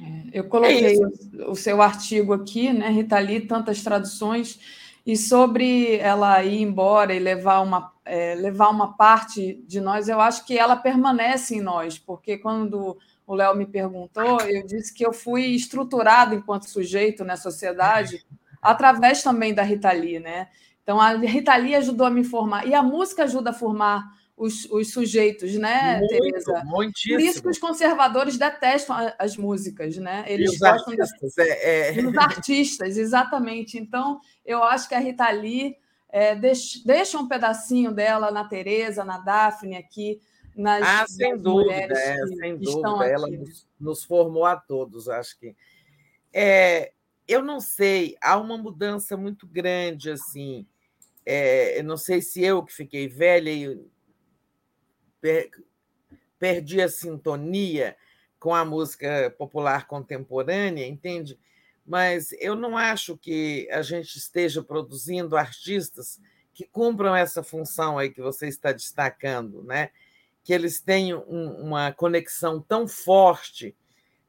É, eu coloquei é o, o, seu artigo aqui, né, Rita Lee, tantas traduções, e sobre ela ir embora e levar uma, é, levar uma parte de nós, eu acho que ela permanece em nós, porque quando o Léo me perguntou, eu disse que eu fui estruturado enquanto sujeito na sociedade através também da Rita Lee, né? Então a Rita Lee ajudou a me formar e a música ajuda a formar os, os sujeitos, né, Muito, Tereza? Muitíssimo. Por isso que os conservadores detestam as músicas, né? Eles os gostam artistas, é, é... dos artistas, exatamente. Então, eu acho que a Rita Lee é, deixa, deixa, um pedacinho dela na Tereza, na Daphne aqui, nas ah, sem dúvida, é, que, sem que dúvida. Ela nos, nos, formou a todos, acho que. É, eu não sei, há uma mudança muito grande, assim. É, eu não sei se eu que fiquei velha e per, perdi a sintonia com a música popular contemporânea, entende? Mas eu não acho que a gente esteja produzindo artistas que cumpram essa função aí que você está destacando, né? Que eles tenham um, uma conexão tão forte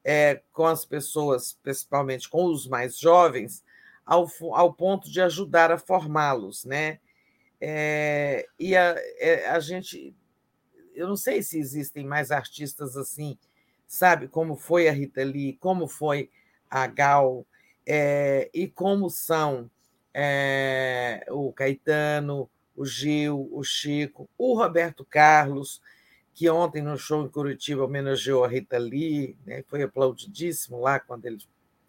é, com as pessoas, principalmente com os mais jovens, ao, ao ponto de ajudar a formá-los, né? É, e a, é, a gente eu não sei se existem mais artistas assim, sabe? Como foi a Rita Lee, como foi a Gal, é, e como são é, o Caetano, o Gil, o Chico, o Roberto Carlos, que ontem no show em Curitiba homenageou a Rita Lee, né? foi aplaudidíssimo lá quando ele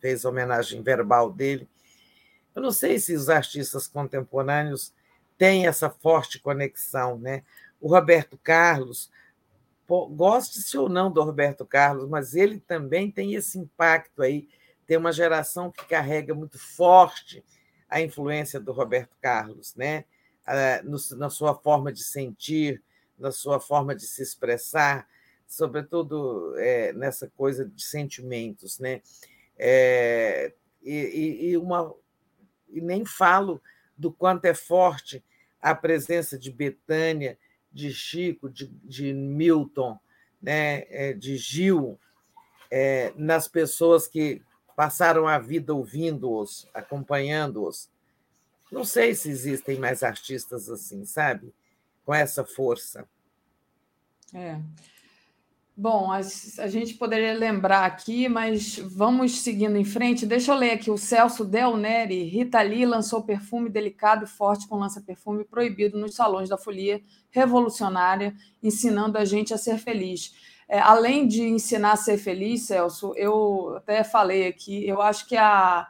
fez a homenagem verbal dele. Eu não sei se os artistas contemporâneos têm essa forte conexão, né? O Roberto Carlos, goste-se ou não do Roberto Carlos, mas ele também tem esse impacto aí, tem uma geração que carrega muito forte a influência do Roberto Carlos, né? na sua forma de sentir, na sua forma de se expressar, sobretudo é, nessa coisa de sentimentos, né? É, e, e, uma, e nem falo do quanto é forte a presença de Betânia, de Chico, de, de Milton, né, é, de Gil, é, nas pessoas que passaram a vida ouvindo-os, acompanhando-os. Não sei se existem mais artistas assim, sabe? Com essa força. É. Bom, a, a, gente poderia lembrar aqui, mas vamos seguindo em frente. Deixa eu ler aqui. O Celso Del Neri, Rita Lee lançou perfume delicado e forte com lança-perfume proibido nos salões da folia revolucionária, ensinando a gente a ser feliz. É, além de ensinar a ser feliz, Celso, eu até falei aqui, eu acho que a,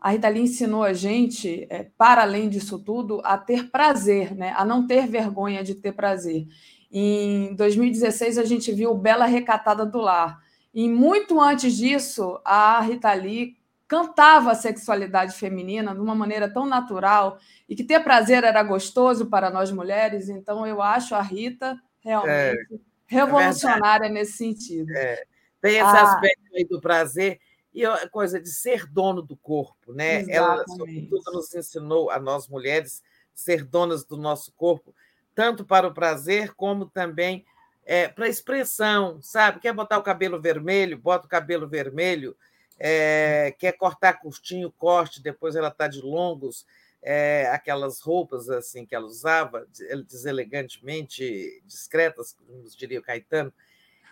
a Rita Lee ensinou a gente, é, para além disso tudo, a ter prazer, né? a não ter vergonha de ter prazer. Em 2016, a gente viu Bela Recatada do Lar. E muito antes disso, a Rita Lee cantava a sexualidade feminina de uma maneira tão natural e que ter prazer era gostoso para nós mulheres. Então, eu acho a Rita realmente é, revolucionária é nesse sentido. É. Tem esse ah, aspecto aí do prazer e a coisa de ser dono do corpo, né? Exatamente. Ela, sobretudo, nos ensinou a nós mulheres ser donas do nosso corpo tanto para o prazer como também é, para a expressão, sabe? Quer botar o cabelo vermelho, bota o cabelo vermelho. É, quer cortar curtinho, corte, depois ela está de longos, é, aquelas roupas assim que ela usava, deselegantemente discretas, como diria o Caetano,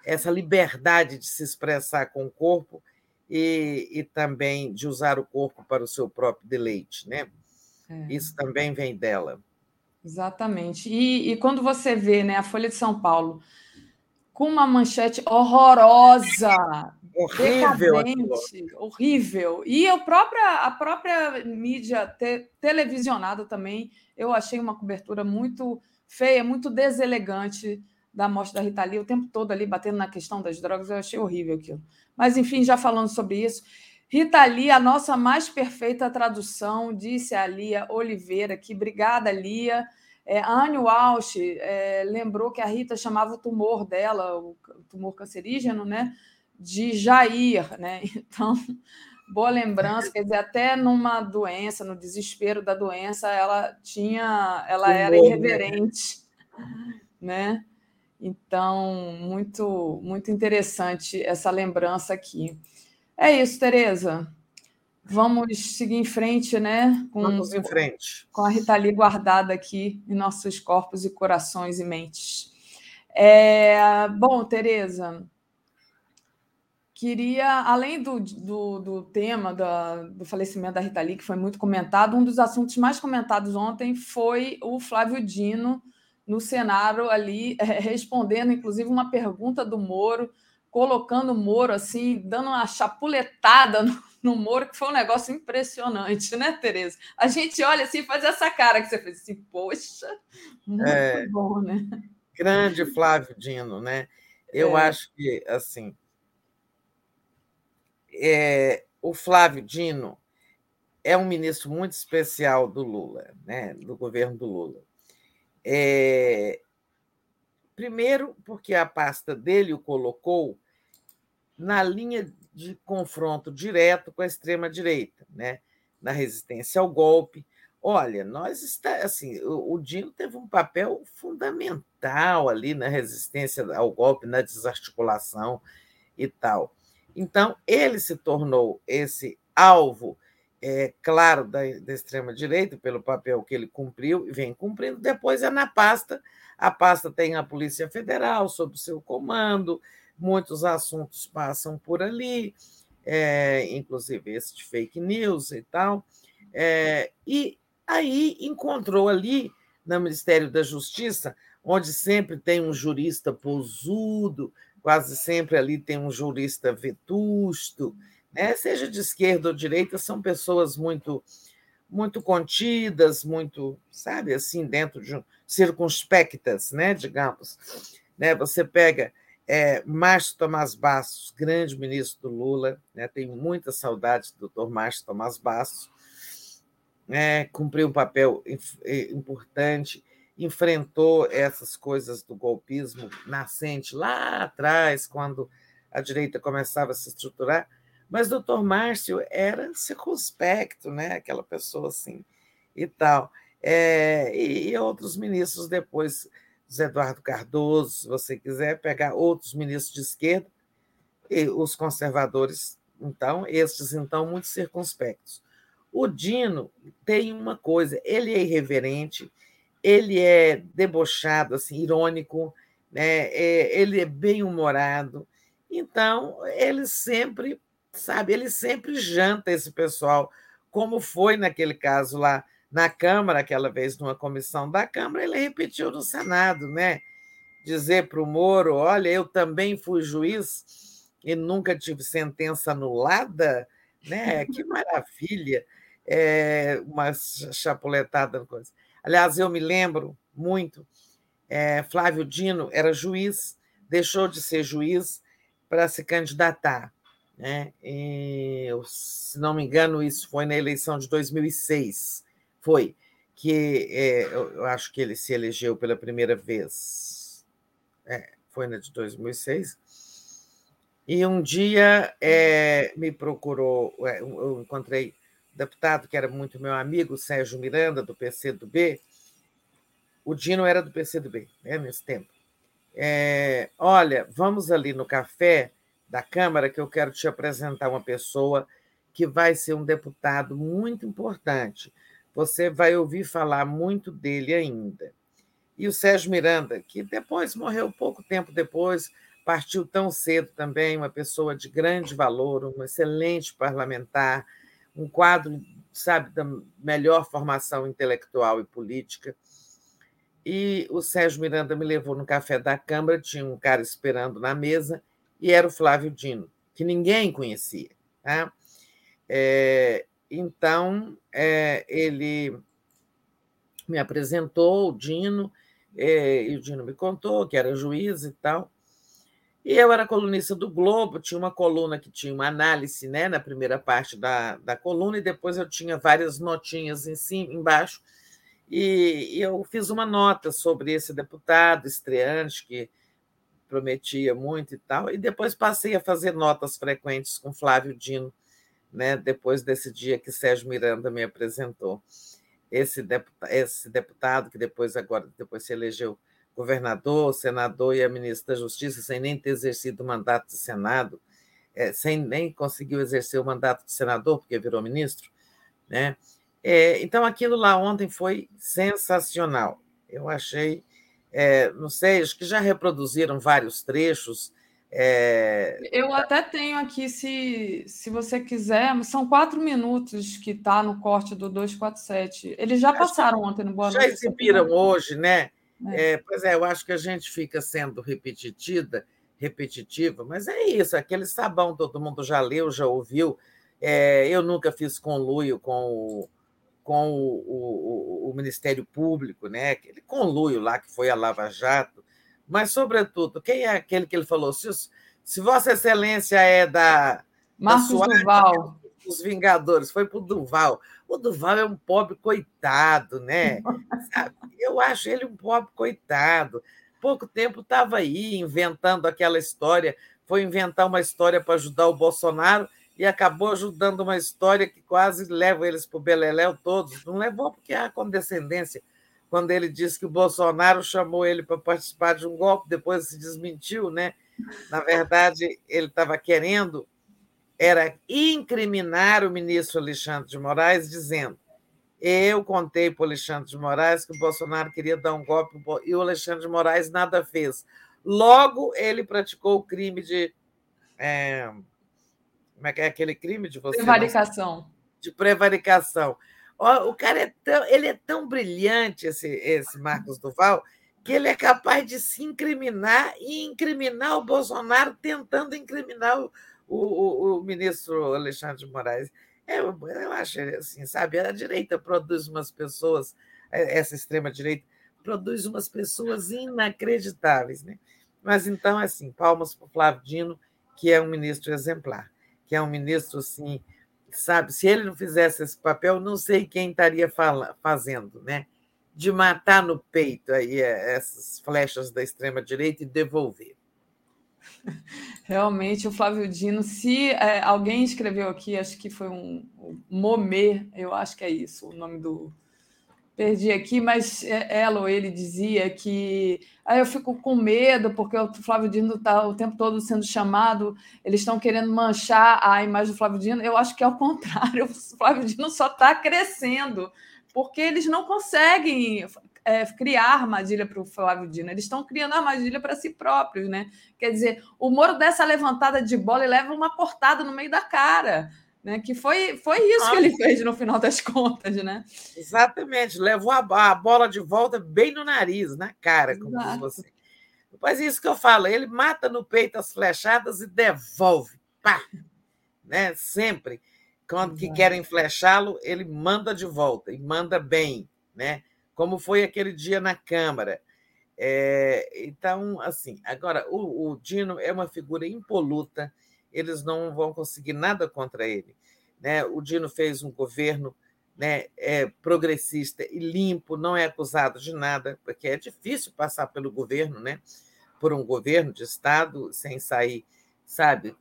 essa liberdade de se expressar com o corpo e, e também de usar o corpo para o seu próprio deleite, né? É. Isso também vem dela. Exatamente. E, e quando você vê né, a Folha de São Paulo com uma manchete horrorosa, horrível, horrível. E a própria, a própria mídia te, televisionada também, eu achei uma cobertura muito feia, muito deselegante da morte da Rita Lee, o tempo todo ali batendo na questão das drogas, eu achei horrível aquilo. Mas, enfim, já falando sobre isso, Rita Lee, a nossa mais perfeita tradução, disse a Lia Oliveira aqui. Obrigada, Lia. É, a Anne Walsh é, lembrou que a Rita chamava o tumor dela, o tumor cancerígeno, né, de Jair. Né? Então, boa lembrança, quer dizer, até numa doença, no desespero da doença, ela tinha, ela era né? irreverente, né? Então, muito, muito interessante essa lembrança aqui. É isso, Tereza. Vamos seguir em frente, né? Com, Vamos em frente. Com a Rita Lee guardada aqui em nossos corpos e corações e mentes. É, bom, Tereza, queria, além do, do, do tema da, do falecimento da Rita Lee, que foi muito comentado, um dos assuntos mais comentados ontem foi o Flávio Dino no cenário ali, respondendo, inclusive, uma pergunta do Moro, colocando o Moro assim, dando uma chapuletada no, no Moro, que foi um negócio impressionante, né, Tereza? A gente olha assim e faz essa cara que você fez assim, poxa, muito é, bom, né? Grande Flávio Dino, né? Eu é. acho que, assim, é, o Flávio Dino é um ministro muito especial do Lula, né, do governo do Lula. É, primeiro, porque a pasta dele o colocou na linha de confronto direto com a extrema-direita, né? na resistência ao golpe. Olha, nós está assim, o, Dino teve um papel fundamental ali na resistência ao golpe, na desarticulação e tal. Então, ele se tornou esse alvo é, claro da, da extrema-direita, pelo papel que ele cumpriu e vem cumprindo. Depois é na pasta. A pasta tem a Polícia Federal sob seu comando, muitos assuntos passam por ali, é, inclusive esse de fake news e tal. É, e aí encontrou ali, no Ministério da Justiça, onde sempre tem um jurista posudo, quase sempre ali tem um jurista vetusto, né? seja de esquerda ou direita, são pessoas muito muito contidas, muito, sabe, assim, dentro de um, circunspectas, né, digamos. Né? Você pega é, Márcio Tomás Bastos, grande ministro do Lula, né? tenho muita saudade do doutor Márcio Tomás Bastos, né? cumpriu um papel importante, enfrentou essas coisas do golpismo nascente lá atrás, quando a direita começava a se estruturar, mas doutor Márcio era circunspecto, né? aquela pessoa assim e tal. É, e outros ministros depois Eduardo Cardoso, se você quiser pegar outros ministros de esquerda, e os conservadores, então, estes, então, muito circunspectos. O Dino tem uma coisa, ele é irreverente, ele é debochado, assim, irônico, né? É, ele é bem humorado, então ele sempre, sabe, ele sempre janta esse pessoal, como foi naquele caso lá na Câmara, aquela vez numa comissão da Câmara, ele repetiu no Senado, né? Dizer para o Moro: olha, eu também fui juiz e nunca tive sentença anulada, né? Que maravilha! É, uma chapuletada. Coisa. Aliás, eu me lembro muito, é, Flávio Dino era juiz, deixou de ser juiz para se candidatar. Né? E, se não me engano, isso foi na eleição de 2006 foi que é, eu acho que ele se elegeu pela primeira vez, é, foi na de 2006, e um dia é, me procurou, é, eu encontrei deputado que era muito meu amigo, Sérgio Miranda, do PCdoB, o Dino era do PCdoB né, nesse tempo. É, olha, vamos ali no café da Câmara que eu quero te apresentar uma pessoa que vai ser um deputado muito importante você vai ouvir falar muito dele ainda. E o Sérgio Miranda, que depois morreu pouco tempo depois, partiu tão cedo também, uma pessoa de grande valor, um excelente parlamentar, um quadro, sabe, da melhor formação intelectual e política. E o Sérgio Miranda me levou no café da Câmara, tinha um cara esperando na mesa, e era o Flávio Dino, que ninguém conhecia. Tá? É, então, é, ele me apresentou, o Dino, é, e o Dino me contou que era juiz e tal. E eu era colunista do Globo, tinha uma coluna que tinha uma análise né, na primeira parte da, da coluna, e depois eu tinha várias notinhas em cima, embaixo, e, e eu fiz uma nota sobre esse deputado estreante que prometia muito e tal, e depois passei a fazer notas frequentes com Flávio Dino, né, depois desse dia que Sérgio Miranda me apresentou. Esse deputado, esse deputado que depois agora depois se elegeu governador, senador e a ministra da Justiça, sem nem ter exercido o mandato de Senado, é, sem nem conseguiu exercer o mandato de senador, porque virou ministro. Né? É, então, aquilo lá ontem foi sensacional. Eu achei, é, não sei, acho que já reproduziram vários trechos É... Eu até tenho aqui, se, se você quiser, são quatro minutos que está no corte do 247. Eles já passaram ontem no Boa Já exibiram hoje, né? É. É, pois é, eu acho que a gente fica sendo repetitiva, repetitiva, mas é isso, aquele sabão todo mundo já leu, já ouviu. É, eu nunca fiz conluio com o, com o, o, o, Ministério Público, né? aquele conluio lá que foi a Lava Jato, mas, sobretudo, quem é aquele que ele falou? Se, se Vossa Excelência é da. Marcos da Duval. Os Vingadores, foi para o Duval. O Duval é um pobre coitado, né? Eu acho ele um pobre coitado. Pouco tempo estava aí inventando aquela história, foi inventar uma história para ajudar o Bolsonaro e acabou ajudando uma história que quase leva eles para o Beleléu todos. Não levou porque há condescendência quando ele disse que o Bolsonaro chamou ele para participar de um golpe, depois se desmentiu, né? Na verdade, ele estava querendo era incriminar o ministro Alexandre de Moraes, dizendo: eu contei para o Alexandre de Moraes que o Bolsonaro queria dar um golpe e o Alexandre de Moraes nada fez. Logo, ele praticou o crime de. É, como é que é aquele crime de você? Prevaricação. De prevaricação. O cara é tão, ele é tão brilhante, esse, esse Marcos Duval, que ele é capaz de se incriminar e incriminar o Bolsonaro tentando incriminar o, o, o ministro Alexandre de Moraes. Eu, eu acho assim, sabe? A direita produz umas pessoas, é, essa extrema-direita, produz umas pessoas inacreditáveis. Né? Mas então, assim, palmas para o Flávio Dino, que é um ministro exemplar, que é um ministro assim sabe? Se ele não fizesse esse papel, não sei quem estaria fala, fazendo, né? De matar no peito aí eh, essas flechas da extrema direita e devolver. Realmente, o Flávio Dino, se é, alguém escreveu aqui, acho que foi um, um Momê, eu acho que é isso, o nome do, perdi aqui, mas é, ela ou ele dizia que aí eu fico com medo porque o Flávio Dino está o tempo todo sendo chamado, eles estão querendo manchar a imagem do Flávio Dino. Eu acho que é o contrário, o Flávio Dino só está crescendo porque eles não conseguem é, criar armadilha para o Flávio Dino, eles estão criando armadilha para si próprios, né? Quer dizer, o Moro dessa levantada de bola e leva uma cortada no meio da cara. Né? Que foi, foi isso ah, que ele fez no final das contas, né? Exatamente, levou a, a bola de volta bem no nariz, na cara, como diz você. Mas é isso que eu falo, ele mata no peito as flechadas e devolve. Pá! Né? Sempre. Quando que querem flechá-lo, ele manda de volta e manda bem, né? Como foi aquele dia na Câmara. É, então, assim, agora o, o Dino é uma figura impoluta, eles não vão conseguir nada contra ele. Né? O Dino fez um governo né, é, progressista e limpo, não é acusado de nada, porque é difícil passar pelo governo, né? por um governo de Estado, sem sair, sabe,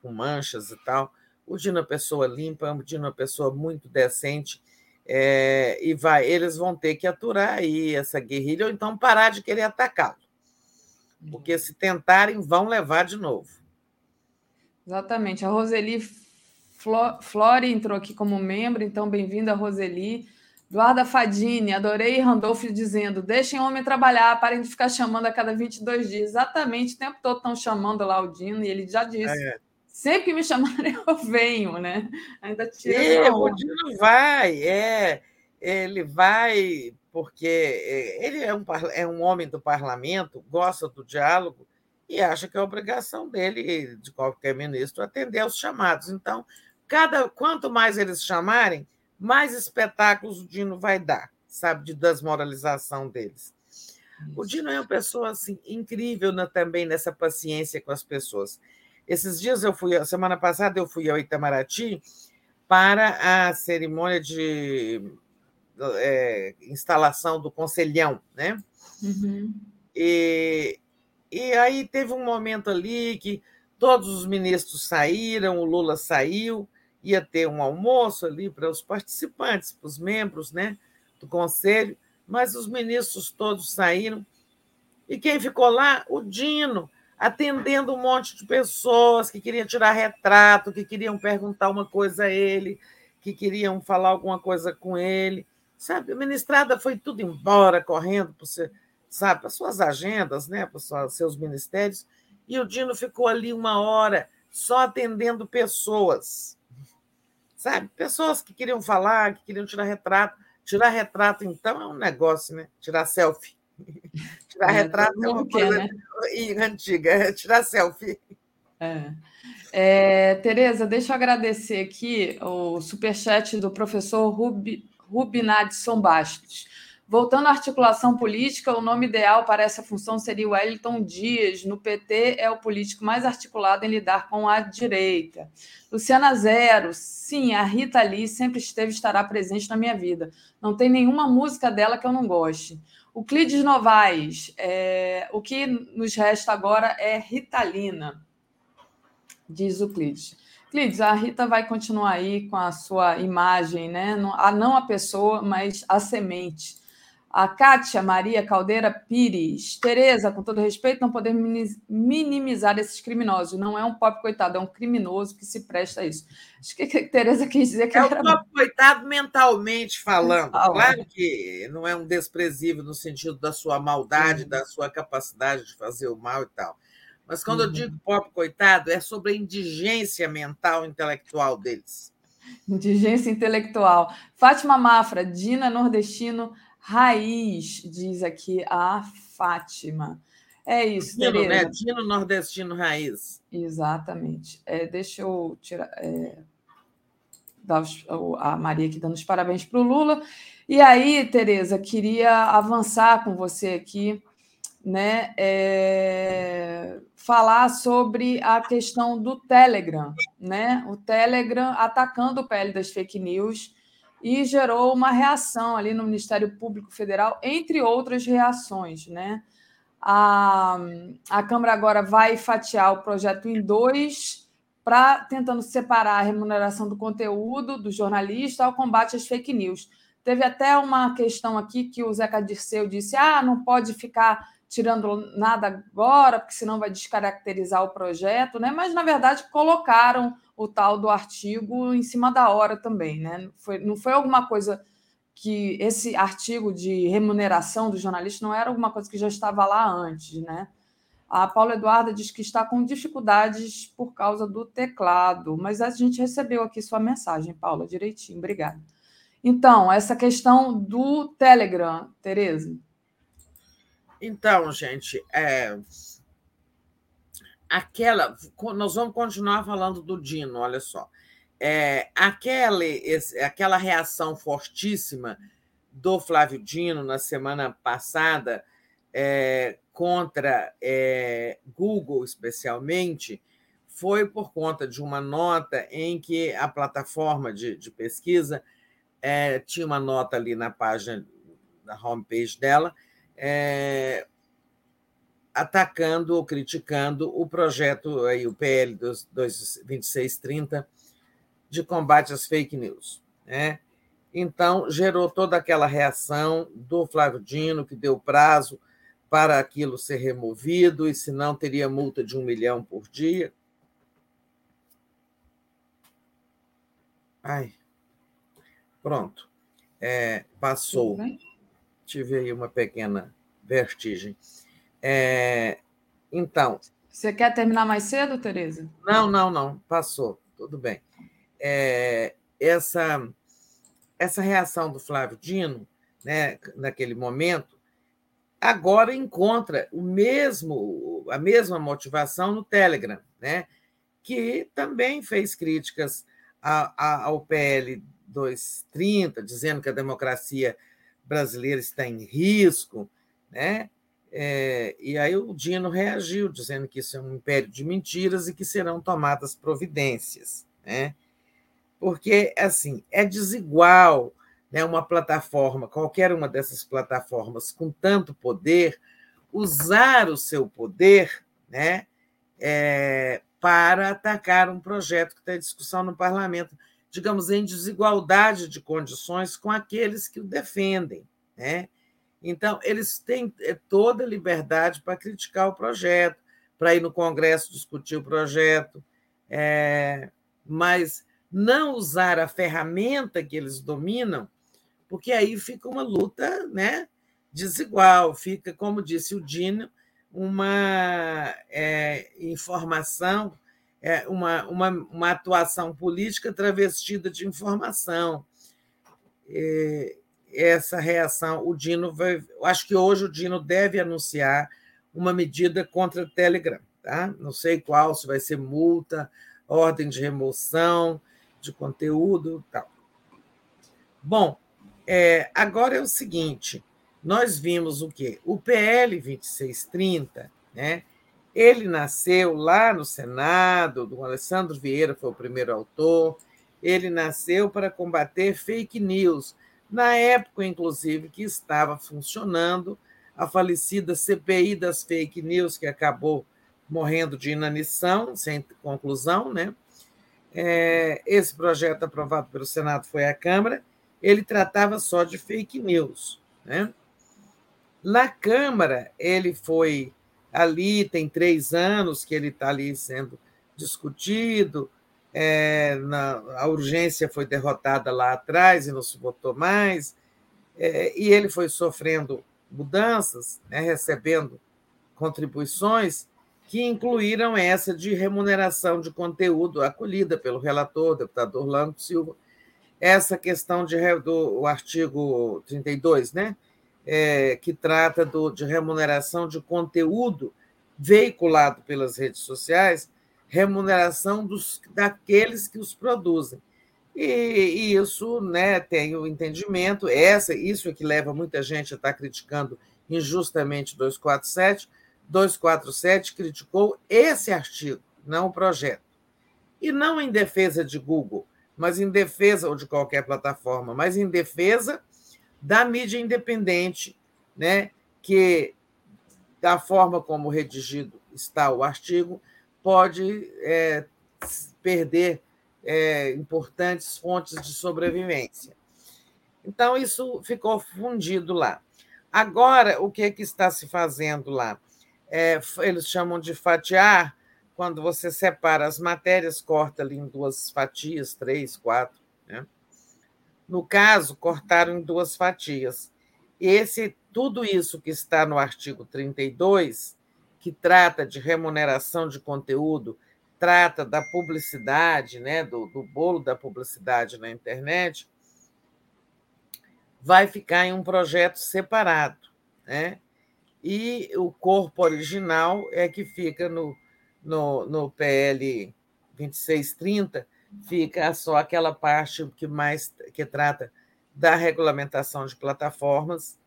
com manchas e tal. O Dino é uma pessoa limpa, o Dino é uma pessoa muito decente, é, e vai, eles vão ter que aturar aí essa guerrilha, ou então parar de querer atacá-lo. Porque se tentarem, vão levar de novo. Exatamente. A Roseli Flore entrou aqui como membro, então bem-vinda, Roseli. Eduarda Fadini, adorei Randolph dizendo: deixem o homem trabalhar, parem de ficar chamando a cada 22 dias. Exatamente, o tempo todo estão chamando lá o Dino, e ele já disse: é. sempre que me chamarem, eu venho, né? Ainda tira. É, o Dino vai, é, ele vai, porque é, ele é um, é um homem do parlamento, gosta do diálogo, e acha que é obrigação dele, de qualquer ministro, atender aos chamados. Então, cada quanto mais eles chamarem, mais espetáculos o Dino vai dar, sabe, de desmoralização deles. O Dino é uma pessoa assim, incrível na, também nessa paciência com as pessoas. Esses dias eu fui, semana passada eu fui ao Itamaraty para a cerimônia de é, instalação do Conselhão, né? Uhum. E e aí teve um momento ali que todos os ministros saíram, o Lula saiu, ia ter um almoço ali para os participantes, para os membros né, do conselho, mas os ministros todos saíram. E quem ficou lá? O Dino, atendendo um monte de pessoas que queriam tirar retrato, que queriam perguntar uma coisa a ele, que queriam falar alguma coisa com ele. Sabe, a ministrada foi tudo embora, correndo para sabe, para suas agendas, né, para seus ministérios, E o Dino ficou ali uma hora só atendendo pessoas, sabe? Pessoas que queriam falar, que queriam tirar retrato. Tirar retrato, então, é um negócio, né? Tirar selfie. Tirar é, retrato é uma coisa né? antiga, é tirar selfie. É. É, Tereza, deixa eu agradecer aqui o superchat do professor Rubi, Rubinadson Bastos. Voltando à articulação política, o nome ideal para essa função seria Wellington Dias. No PT, é o político mais articulado em lidar com a direita. Luciana Zero, sim, a Rita Lee sempre esteve e estará presente na minha vida. Não tem nenhuma música dela que eu não goste. O Clides Novaes, é, o que nos resta agora é Ritalina, diz o Clides. Clides, a Rita vai continuar aí com a sua imagem, né? Não, a, não a pessoa, mas a semente a Kátia Maria Caldeira Pires. Tereza, com todo respeito, não podemos minimizar esses criminosos. Não é um pop coitado, é um criminoso que se presta a isso. Acho que a Tereza quis dizer que é era... um pop coitado mentalmente falando. Claro que não é um desprezível no sentido da sua maldade, uhum. da sua capacidade de fazer o mal e tal. Mas quando uhum. eu digo pop coitado, é sobre a indigência mental intelectual deles. Indigência intelectual. Fátima Mafra, Dina Nordestino raiz, diz aqui a Fátima. É isso, Dino, Tereza. Né? Dino nordestino raiz. Exatamente. É, deixa eu tirar. É, dar os, a Maria aqui dando os parabéns para o Lula. E aí, Tereza, queria avançar com você aqui, né? É, falar sobre a questão do Telegram, né? O Telegram atacando o PL das fake news e gerou uma reação ali no Ministério Público Federal, entre outras reações. Né? A, a Câmara agora vai fatiar o projeto em dois, para tentando separar a remuneração do conteúdo do jornalista ao combate às fake news. Teve até uma questão aqui que o Zeca Dirceu disse: ah, não pode ficar tirando nada agora, porque senão vai descaracterizar o projeto, né? Mas na verdade colocaram o tal do artigo em cima da hora também, né? Foi, não foi alguma coisa que esse artigo de remuneração do jornalista não era alguma coisa que já estava lá antes, né? A Paula Eduarda diz que está com dificuldades por causa do teclado, mas a gente recebeu aqui sua mensagem, Paula, direitinho, obrigada. Então, essa questão do Telegram, Tereza. Então, gente, é, aquela. Nós vamos continuar falando do Dino, olha só. É, aquela, esse, aquela reação fortíssima do Flávio Dino na semana passada é, contra é, Google, especialmente, foi por conta de uma nota em que a plataforma de, de pesquisa é, tinha uma nota ali na página da homepage dela, é, atacando ou criticando o projeto, aí, o PL 2630, de combate às fake news. Né? Então, gerou toda aquela reação do Flávio Dino, que deu prazo para aquilo ser removido, e senão teria multa de um milhão por dia. Ai, pronto. É, passou. Tive aí uma pequena vertigem. É, então. Você quer terminar mais cedo, Tereza? Não, não, não. Passou. Tudo bem. É, essa, essa reação do Flávio Dino, né, naquele momento, agora encontra o mesmo, a mesma motivação no Telegram, né, que também fez críticas a, a, ao PL 230, dizendo que a democracia brasileira está em risco, né? É, e aí o Dino reagiu, dizendo que isso é um império de mentiras e que serão tomadas providências. Né? Porque, assim, é desigual né, uma plataforma, qualquer uma dessas plataformas com tanto poder, usar o seu poder né, é, para atacar um projeto que está em discussão no parlamento, digamos, em desigualdade de condições com aqueles que o defendem. Né? Então, eles têm é, toda a liberdade para criticar o projeto, para ir no Congresso discutir o projeto, é, mas não usar a ferramenta que eles dominam, porque aí fica uma luta né, desigual, fica, como disse o Dino, uma é, informação, é, uma, uma, uma atuação política travestida de informação. Essa reação, o Dino vai. Acho que hoje o Dino deve anunciar uma medida contra o Telegram. Tá? Não sei qual, se vai ser multa, ordem de remoção de conteúdo tal. Bom, é, agora é o seguinte: nós vimos o quê? O PL 2630, né? Ele nasceu lá no Senado, do Alessandro Vieira foi o primeiro autor. Ele nasceu para combater fake news, na época, inclusive, que estava funcionando a falecida CPI das fake news, que acabou morrendo de inanição, sem conclusão, né? É, esse projeto aprovado pelo Senado foi à Câmara, ele tratava só de fake news. Né? Na Câmara, ele foi ali, tem três anos que ele está ali sendo discutido, é, na, a urgência foi derrotada lá atrás e não se votou mais, é, e ele foi sofrendo mudanças, né, recebendo contribuições que incluíram essa de remuneração de conteúdo acolhida pelo relator, deputado Orlando Silva, essa questão de, do artigo 32, né? É, que trata do, de remuneração de conteúdo veiculado pelas redes sociais, remuneração dos, daqueles que os produzem. E, e isso né, tem o entendimento, essa, isso é que leva muita gente a estar criticando injustamente 247, 247 criticou esse artigo, não o projeto. E não em defesa de Google, mas em defesa, ou de qualquer plataforma, mas em defesa da mídia independente, né, que, da forma como redigido está o artigo, pode é, perder é, importantes fontes de sobrevivência. Então, isso ficou fundido lá. Agora, o que, é que está se fazendo lá? é, eles chamam de fatiar, quando você separa as matérias, corta ali em duas fatias, três, quatro. Né? No caso, cortaram em duas fatias. Esse, tudo isso que está no artigo 32, que trata de remuneração de conteúdo, trata da publicidade, né, do, do bolo da publicidade na internet, vai ficar em um projeto separado. Né? e o corpo original é que fica no, no, no PL 2630, fica só aquela parte que mais que trata da regulamentação de plataformas,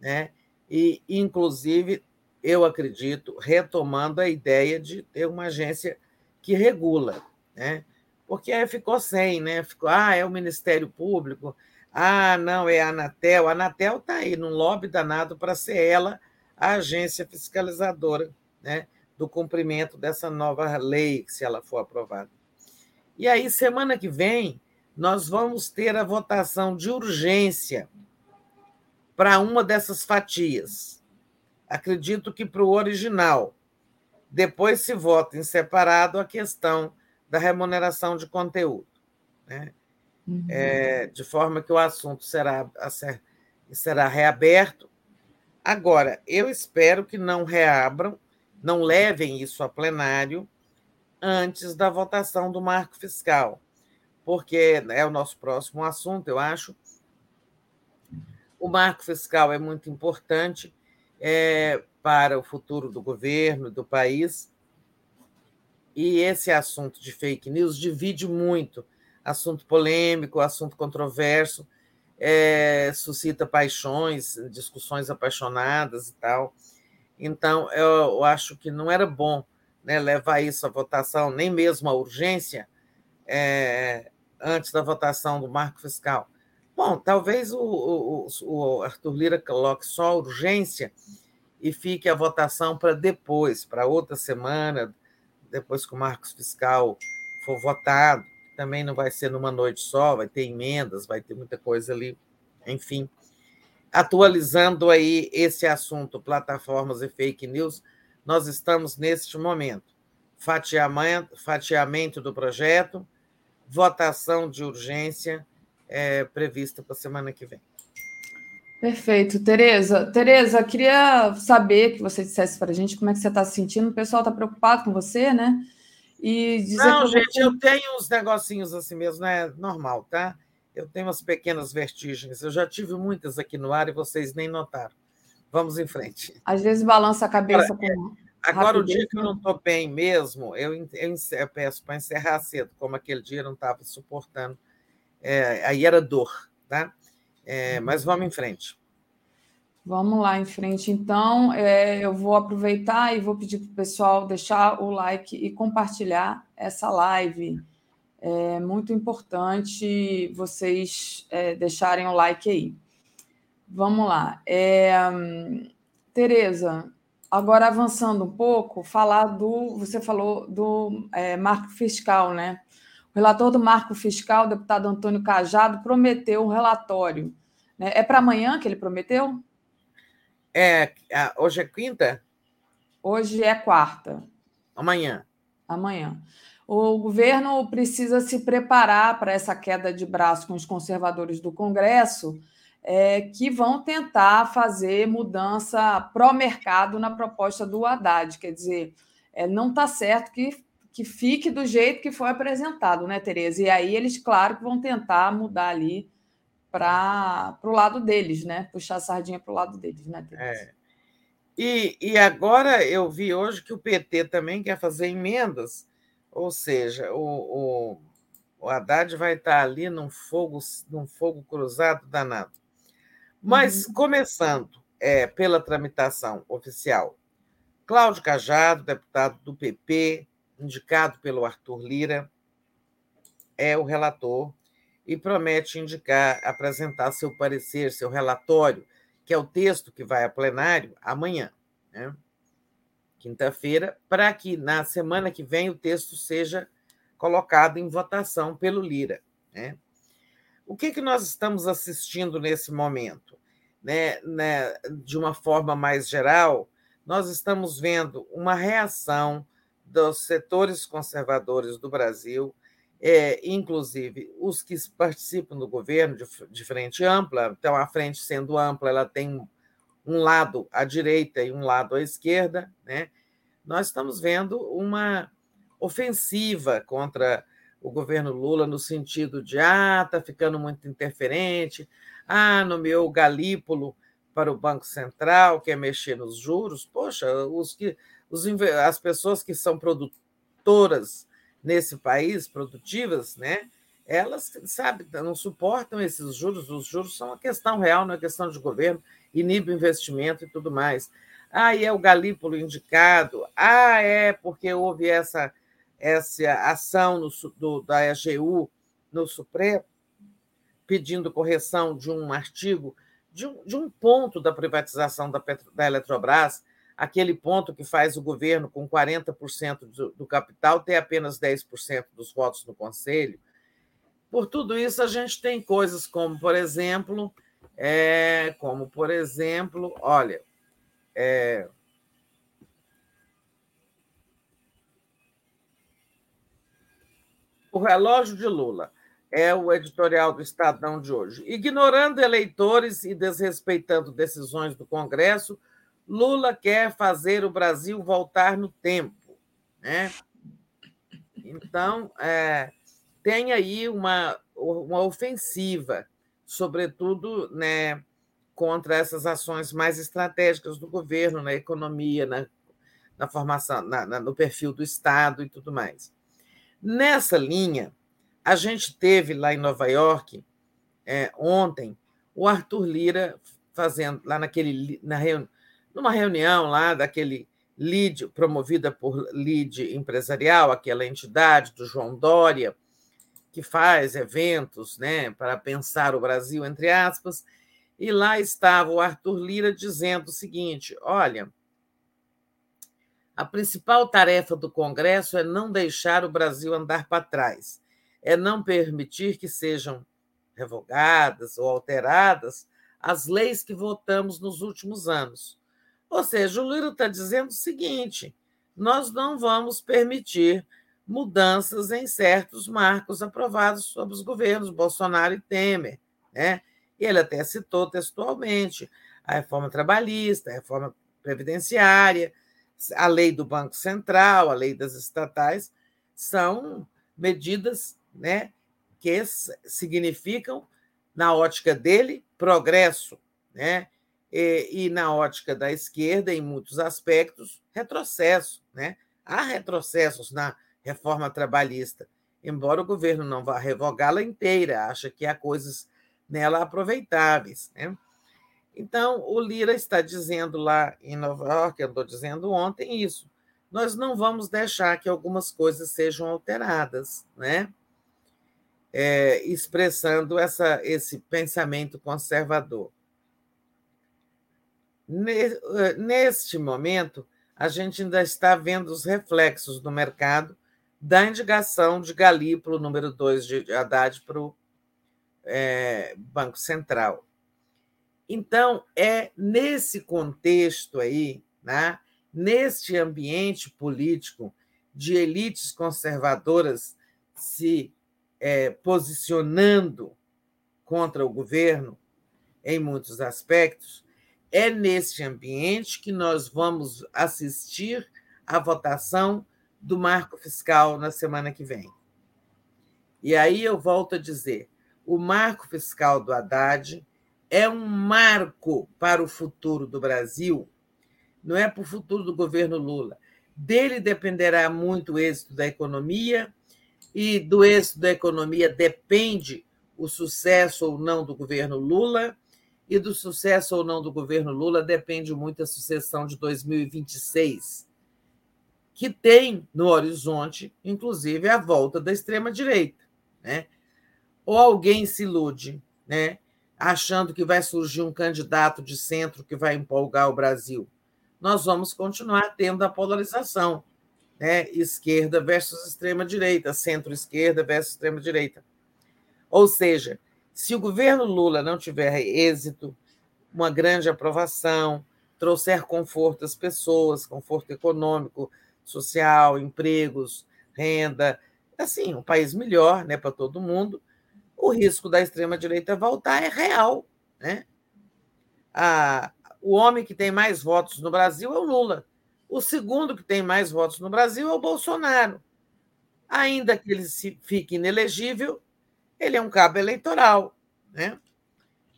né? E inclusive eu acredito retomando a ideia de ter uma agência que regula, né? Porque ficou sem, né? Ficou, ah, é o Ministério Público, ah, não, é a Anatel. A Anatel está aí num lobby danado para ser ela a agência fiscalizadora né, do cumprimento dessa nova lei, se ela for aprovada. E aí, semana que vem, nós vamos ter a votação de urgência para uma dessas fatias. Acredito que para o original. Depois se vota em separado a questão da remuneração de conteúdo. Né? Uhum. É, de forma que o assunto será, será reaberto Agora, eu espero que não reabram, não levem isso a plenário antes da votação do marco fiscal, porque é o nosso próximo assunto, eu acho. O marco fiscal é muito importante é, para o futuro do governo, do país, e esse assunto de fake news divide muito assunto polêmico, assunto controverso é, suscita paixões, discussões apaixonadas e tal. Então, eu, acho que não era bom né, levar isso à votação, nem mesmo à urgência, é, antes da votação do marco fiscal. Bom, talvez o, o, o Arthur Lira coloque só urgência e fique a votação para depois, para outra semana, depois que o marco fiscal for votado também não vai ser numa noite só, vai ter emendas, vai ter muita coisa ali, enfim. Atualizando aí esse assunto, plataformas e fake news, nós estamos neste momento. Fatiamento, fatiamento do projeto, votação de urgência é, prevista para a semana que vem. Perfeito. Tereza, Tereza, queria saber que você dissesse para a gente como é que você está se sentindo. O pessoal está preocupado com você, né? E dizer Não, gente, eu tenho uns negocinhos assim mesmo, né? Normal, tá? Eu tenho umas pequenas vertigens. Eu já tive muitas aqui no ar e vocês nem notaram. Vamos em frente. Às vezes balança a cabeça agora, com. Agora, o dia que eu não estou bem mesmo, eu, eu, eu peço para encerrar cedo, como aquele dia eu não estava suportando. É, aí era dor, tá? É, mas vamos em frente. Vamos lá em frente, então. É, eu vou aproveitar e vou pedir para o pessoal deixar o like e compartilhar essa live. É muito importante vocês é, deixarem o like aí. Vamos lá. É, Tereza, agora avançando um pouco, falar do. Você falou do é, marco fiscal, né? O relator do marco fiscal, o deputado Antônio Cajado, prometeu um relatório né? É para amanhã que ele prometeu? É, hoje é quinta? Hoje é quarta. Amanhã. Amanhã. O governo precisa se preparar para essa queda de braço com os conservadores do Congresso, é, que vão tentar fazer mudança pró-mercado na proposta do Haddad. Quer dizer, é, não está certo que, que fique do jeito que foi apresentado, né, Tereza? E aí eles, claro, que vão tentar mudar ali para o lado deles, né? Puxar a sardinha para o lado deles, né, é. E, e agora eu vi hoje que o PT também quer fazer emendas, ou seja, o, o, o Haddad vai estar ali num fogo, num fogo cruzado danado. Mas, uhum. começando é, pela tramitação oficial, Cláudio Cajado, deputado do PP, indicado pelo Arthur Lira, é o relator e promete indicar, apresentar seu parecer, seu relatório, que é o texto que vai a plenário amanhã, né? quinta-feira, para que na semana que vem o texto seja colocado em votação pelo Lira. Né? O que, que nós estamos assistindo nesse momento? Né, né, de uma forma mais geral, nós estamos vendo uma reação dos setores conservadores do Brasil é, inclusive os que participam do governo de, de, frente ampla, então a frente sendo ampla, ela tem um lado à direita e um lado à esquerda, né? Nós estamos vendo uma ofensiva contra o governo Lula no sentido de ah, está ficando muito interferente, ah, nomeou Galípolo para o Banco Central, quer mexer nos juros. Poxa, os que, os, as pessoas que são produtoras nesse país, produtivas, né? Elas, sabe, não suportam esses juros. Os juros são uma questão real, não é questão de governo, inibe investimento e tudo mais. Ah, e é o Galípolo indicado. Ah, é porque houve essa, essa ação no, do, da AGU no Supremo, pedindo correção de um artigo, de um, de um ponto da privatização da, Petro, da Eletrobras, aquele ponto que faz o governo, com 40% do, do capital, ter apenas 10% dos votos no Conselho. Por tudo isso, a gente tem coisas como, por exemplo, é, como, por exemplo, olha, é, o relógio de Lula é o editorial do Estadão de hoje. Ignorando eleitores e desrespeitando decisões do Congresso, Lula quer fazer o Brasil voltar no tempo. Né? Então, é, tem aí uma, uma ofensiva, sobretudo né, contra essas ações mais estratégicas do governo na economia, na, na formação, na, na, no perfil do Estado e tudo mais. Nessa linha, a gente teve lá em Nova York, é, ontem, o Arthur Lira fazendo, lá naquele, na reunião, numa reunião lá daquele LID, promovida por LID Empresarial, aquela entidade do João Dória, que faz eventos né, para pensar o Brasil, entre aspas, e lá estava o Arthur Lira dizendo o seguinte: olha, a principal tarefa do Congresso é não deixar o Brasil andar para trás, é não permitir que sejam revogadas ou alteradas as leis que votamos nos últimos anos. Ou seja, o Lula está dizendo o seguinte: nós não vamos permitir mudanças em certos marcos aprovados sob os governos Bolsonaro e Temer. Né? E ele até citou textualmente a reforma trabalhista, a reforma previdenciária, a lei do Banco Central, a lei das estatais, são medidas né, que significam, na ótica dele, progresso, né? E, e, na ótica da esquerda, em muitos aspectos, retrocesso. Né? Há retrocessos na reforma trabalhista, embora o governo não vá revogá-la inteira, acha que há coisas nela aproveitáveis. Né? Então, o Lira está dizendo lá em Nova York, eu estou dizendo ontem isso, nós não vamos deixar que algumas coisas sejam alteradas, né? É, expressando essa, esse pensamento conservador. Eh, neste momento, a gente ainda está vendo os reflexos no mercado da indicação de Galípolo, número 2 de Haddad, para o é, Banco Central. Então, é nesse contexto aí, né, neste ambiente político de elites conservadoras se é, posicionando contra o governo em muitos aspectos, é neste ambiente que nós vamos assistir à votação do marco fiscal na semana que vem. E aí eu volto a dizer: o marco fiscal do Haddad é um marco para o futuro do Brasil, não é para o futuro do governo Lula. Dele dependerá muito o êxito da economia, e do êxito da economia depende o sucesso ou não do governo Lula, e do sucesso ou não do governo Lula depende muito da sucessão de 2026, que tem no horizonte, inclusive, a volta da extrema-direita. Né? Ou alguém se ilude, né? achando que vai surgir um candidato de centro que vai empolgar o Brasil. Nós vamos continuar tendo a polarização, né? esquerda versus extrema-direita, centro-esquerda versus extrema-direita. Ou seja, se o governo Lula não tiver êxito, uma grande aprovação, trouxer conforto às pessoas, conforto econômico, social, empregos, renda, assim, um país melhor né, para todo mundo, o risco da extrema-direita voltar é real. Né? O homem que tem mais votos no Brasil é o Lula. O segundo que tem mais votos no Brasil é o Bolsonaro. Ainda que ele fique inelegível, ele é um cabo eleitoral. Né?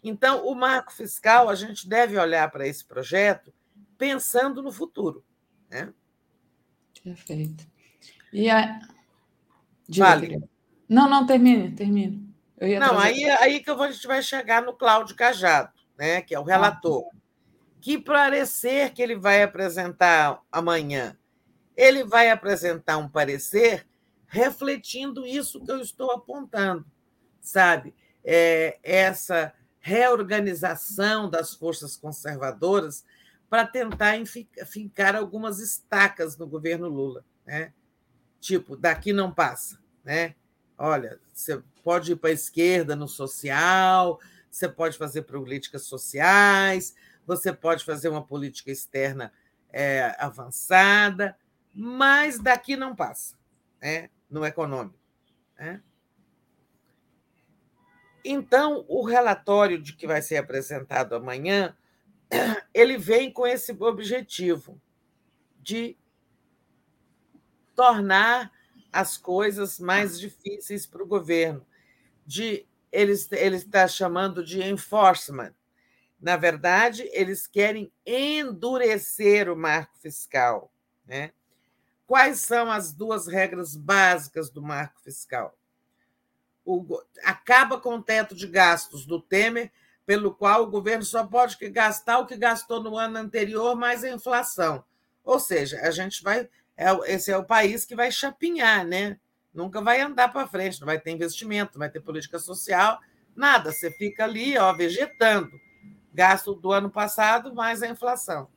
Então, o marco fiscal, a gente deve olhar para esse projeto pensando no futuro. Né? Perfeito. E a... vale. Não, não, termine, termine. não, aí, aí que a gente vai chegar no Cláudio Cajado, né, que é o relator. Ah. Que parecer que ele vai apresentar amanhã? Ele vai apresentar um parecer refletindo isso que eu estou apontando sabe? É, essa reorganização das forças conservadoras para tentar fincar algumas estacas no governo Lula, né? Tipo, daqui não passa, né? Olha, você pode ir para a esquerda no social, você pode fazer políticas sociais, você pode fazer uma política externa é, avançada, mas daqui não passa, né? no econômico. Né? Então, o relatório de que vai ser apresentado amanhã, ele vem com esse objetivo de tornar as coisas mais difíceis para o governo, de ele, ele está chamando de enforcement. Na verdade, eles querem endurecer o marco fiscal. Né? Quais são as duas regras básicas do marco fiscal? O, acaba com o teto de gastos do Temer, pelo qual o governo só pode gastar o que gastou no ano anterior mais a inflação. Ou seja, a gente vai. É, esse é o país que vai chapinhar, né? Nunca vai andar para frente, não vai ter investimento, não vai ter política social, nada. Você fica ali, ó, vegetando. Gasto do ano passado mais a inflação.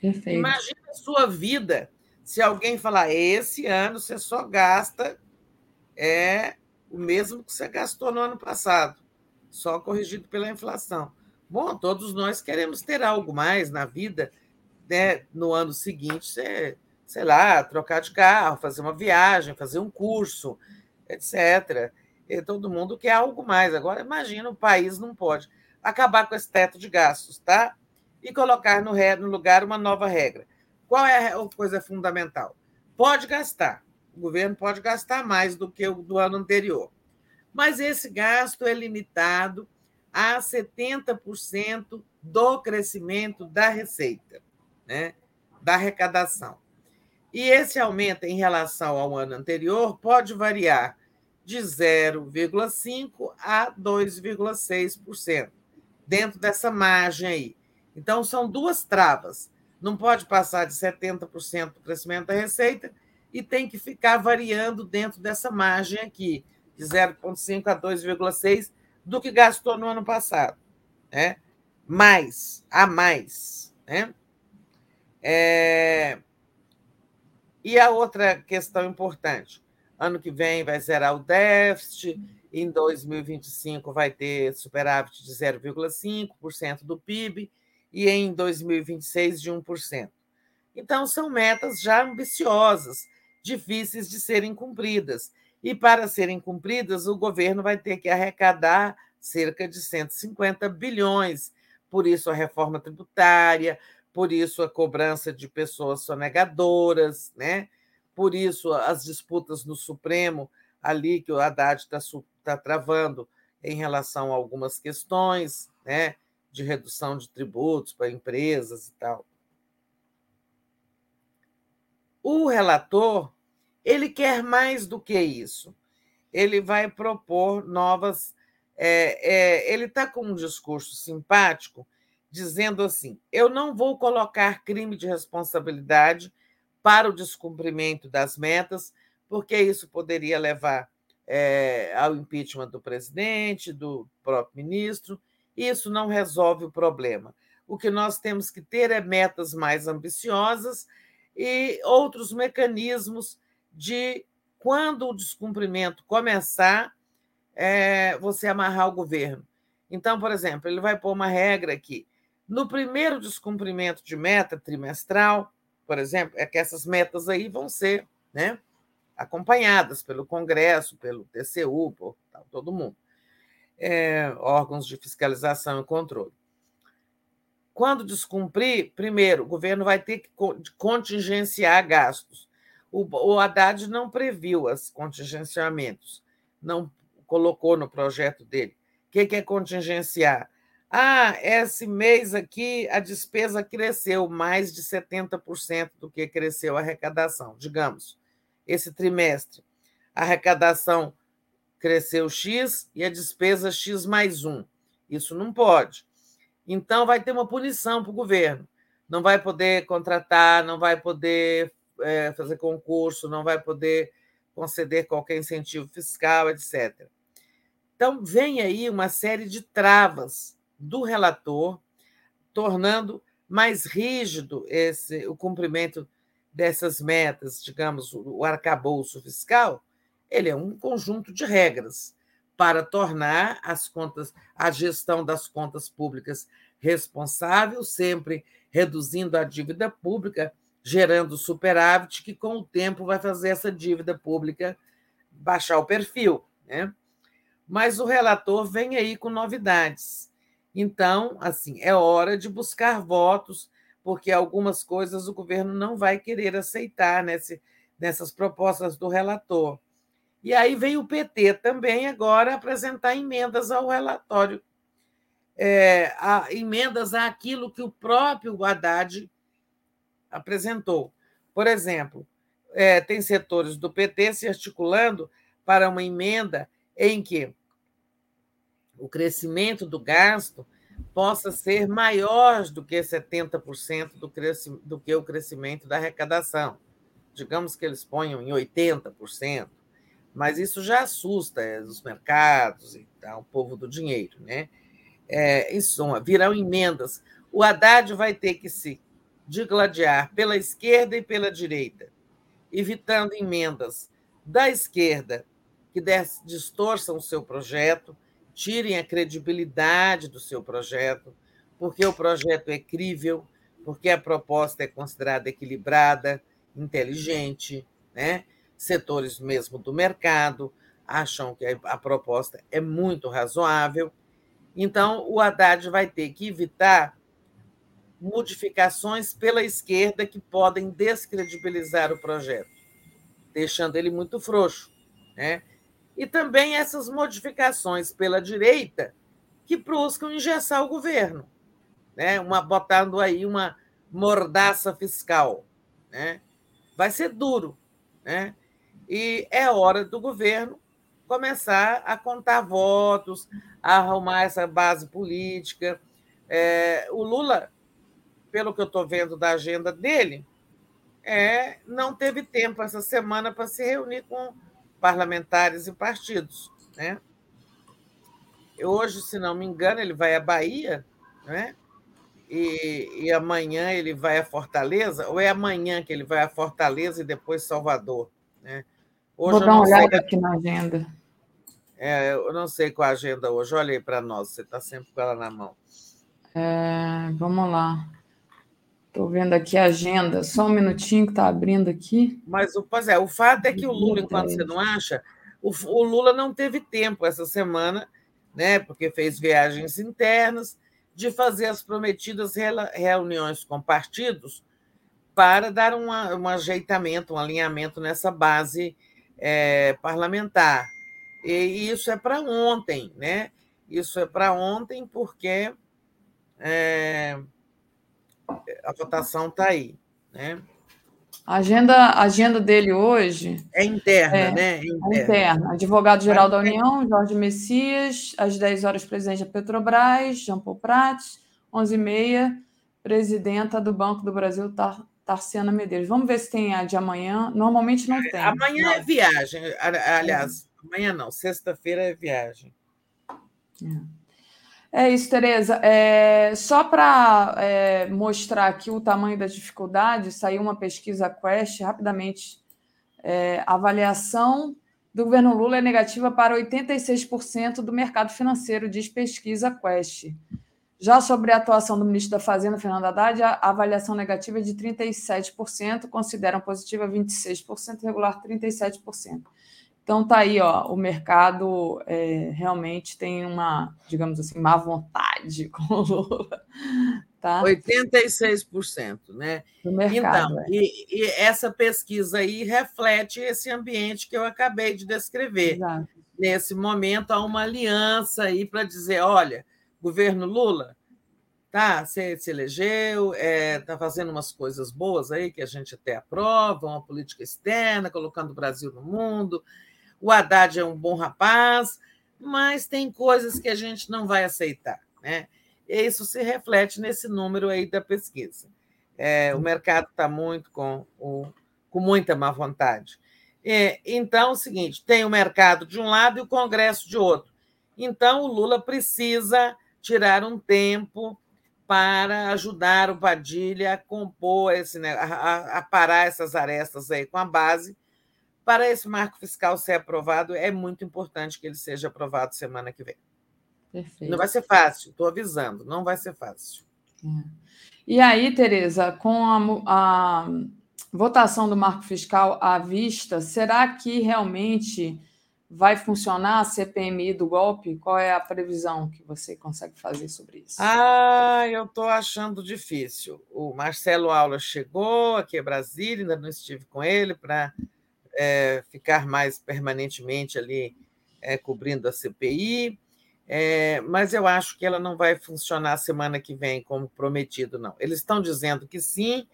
Perfeito. Imagina a sua vida se alguém falar: esse ano você só gasta é o mesmo que você gastou no ano passado, só corrigido pela inflação. Bom, todos nós queremos ter algo mais na vida, né? no ano seguinte, você, sei lá, trocar de carro, fazer uma viagem, fazer um curso, etc. E todo mundo quer algo mais. Agora, imagina, o país não pode acabar com esse teto de gastos, tá? E colocar no, no lugar uma nova regra. Qual é a coisa fundamental? Pode gastar. O governo pode gastar mais do que o do ano anterior. Mas esse gasto é limitado a 70% do crescimento da receita, né? da arrecadação. E esse aumento em relação ao ano anterior pode variar de 0,5% a 2,6%, dentro dessa margem aí. Então, são duas travas. Não pode passar de 70% do crescimento da receita e tem que ficar variando dentro dessa margem aqui, de 0,5% a 2,6% do que gastou no ano passado. Né? Mais, a mais. Né? É... E a outra questão importante: ano que vem vai zerar o déficit, em 2025 vai ter superávit de 0,5% do PIB e em 2026 de 1%. Então, são metas já ambiciosas, difíceis de serem cumpridas. E para serem cumpridas, o governo vai ter que arrecadar cerca de 150 bilhões. Por isso, a reforma tributária, por isso a cobrança de pessoas sonegadoras, né? por isso as disputas no Supremo, ali que o Haddad está tá travando em relação a algumas questões né? de redução de tributos para empresas e tal. O relator ele quer mais do que isso. Ele vai propor novas. É, é, ele está com um discurso simpático dizendo assim: eu não vou colocar crime de responsabilidade para o descumprimento das metas, porque isso poderia levar é, ao impeachment do presidente, do próprio ministro. Isso não resolve o problema. O que nós temos que ter é metas mais ambiciosas e outros mecanismos de, quando o descumprimento começar, é, você amarrar o governo. Então, por exemplo, ele vai pôr uma regra aqui no primeiro descumprimento de meta trimestral, por exemplo, é que essas metas aí vão ser né, acompanhadas pelo Congresso, pelo TCU, por tal, todo mundo, é, órgãos de fiscalização e controle. Quando descumprir, primeiro, o governo vai ter que contingenciar gastos. O, o Haddad não previu os contingenciamentos, não colocou no projeto dele. O que é contingenciar? Ah, esse mês aqui a despesa cresceu mais de 70% do que cresceu a arrecadação. Digamos, esse trimestre, a arrecadação cresceu X e a despesa X mais 1. Isso não pode. Então, vai ter uma punição para o governo. Não vai poder contratar, não vai poder é, fazer concurso, não vai poder conceder qualquer incentivo fiscal, etc. Então, vem aí uma série de travas do relator, tornando mais rígido esse, o cumprimento dessas metas, digamos, o arcabouço fiscal, ele é um conjunto de regras para tornar as contas, a gestão das contas públicas responsável, sempre reduzindo a dívida pública, gerando superávit, que com o tempo vai fazer essa dívida pública baixar o perfil. Né? Mas o relator vem aí com novidades. Então, assim, é hora de buscar votos, porque algumas coisas o governo não vai querer aceitar nesse, nessas propostas do relator. E aí vem o PT também agora apresentar emendas ao relatório, é, a, emendas àquilo que o próprio Haddad apresentou. Por exemplo, é, tem setores do PT se articulando para uma emenda em que o crescimento do gasto possa ser maior do que 70% do, do que o crescimento da arrecadação. Digamos que eles ponham em 80%, mas isso já assusta é, os mercados e tal, o povo do dinheiro. Né? É, em suma, virão emendas. O Haddad vai ter que se digladiar pela esquerda e pela direita, evitando emendas da esquerda que distorçam o seu projeto, tirem a credibilidade do seu projeto, porque o projeto é crível, porque a proposta é considerada equilibrada, inteligente, né? setores mesmo do mercado, acham que a proposta é muito razoável. Então, o Haddad vai ter que evitar modificações pela esquerda que podem descredibilizar o projeto, deixando ele muito frouxo. Né? E também essas modificações pela direita que buscam engessar o governo, né? uma, botando aí uma mordaça fiscal. Né? Vai ser duro. Né? E é hora do governo começar a contar votos, a arrumar essa base política. É, o Lula pelo que eu estou vendo da agenda dele, é, não teve tempo essa semana para se reunir com parlamentares e partidos. Né? Hoje, se não me engano, ele vai à Bahia, né? E, e, amanhã ele vai a Fortaleza, ou é amanhã que ele vai a Fortaleza e depois Salvador? Né? Hoje Vou dar uma olhada sei... aqui na agenda. É, eu não sei qual a agenda hoje, olha aí para nós, você está sempre com ela na mão. É, vamos lá. Estou vendo aqui a agenda, só um minutinho que está abrindo aqui. Mas pois é, o fato é que o Lula, enquanto você não acha, o, o Lula não teve tempo essa semana, né, porque fez viagens internas, de fazer as prometidas reuniões com partidos para dar uma, um ajeitamento, um alinhamento nessa base é, parlamentar. E isso é para ontem, né? Isso é para ontem porque é, a votação está aí. Né? A agenda, a agenda dele hoje. É interna, é, né? É interna. É interna. Advogado-geral da União, Jorge Messias, às 10 horas, presidente da Petrobras, Jean Paul Prats, 11h30, presidenta do Banco do Brasil, Tar, Tarciana Medeiros. Vamos ver se tem a de amanhã. Normalmente não tem. Amanhã não. é viagem. Aliás, amanhã não, sexta-feira é viagem. É. É isso, Tereza. É, só para é, mostrar aqui o tamanho da dificuldade, saiu uma pesquisa Quest rapidamente. É, avaliação do governo Lula é negativa para 86% do mercado financeiro, diz pesquisa Quest. Já sobre a atuação do ministro da Fazenda, Fernando Haddad, a avaliação negativa é de 37%, consideram positiva 26%, regular 37%. Então tá aí, ó, o mercado é, realmente tem uma, digamos assim, má vontade com o Lula. Tá? 86%, né? Do mercado, então, é. e, e, essa pesquisa aí reflete esse ambiente que eu acabei de descrever. Exato. Nesse momento há uma aliança aí para dizer, olha, governo Lula, tá, você se elegeu, está é, tá fazendo umas coisas boas aí que a gente até aprova, uma política externa, colocando o Brasil no mundo, o Haddad é um bom rapaz, mas tem coisas que a gente não vai aceitar. Né? E isso se reflete nesse número aí da pesquisa. É, o mercado está muito com, o, com muita má vontade. É, então, é o seguinte: tem o mercado de um lado e o Congresso de outro. Então, o Lula precisa tirar um tempo para ajudar o Padilha a compor esse, a, a parar essas arestas aí com a base para esse marco fiscal ser aprovado, é muito importante que ele seja aprovado semana que vem. Perfeito. Não vai ser fácil, estou avisando, não vai ser fácil. É. E aí, Tereza, com a, a votação do marco fiscal à vista, será que realmente vai funcionar a CPMI do golpe? Qual é a previsão que você consegue fazer sobre isso? Ah, eu estou achando difícil. O Marcelo Aula chegou aqui a Brasília, ainda não estive com ele para é, ficar mais permanentemente ali é, cobrindo a CPI, é, mas eu acho que ela não vai funcionar semana que vem como prometido, não. Eles estão dizendo que sim,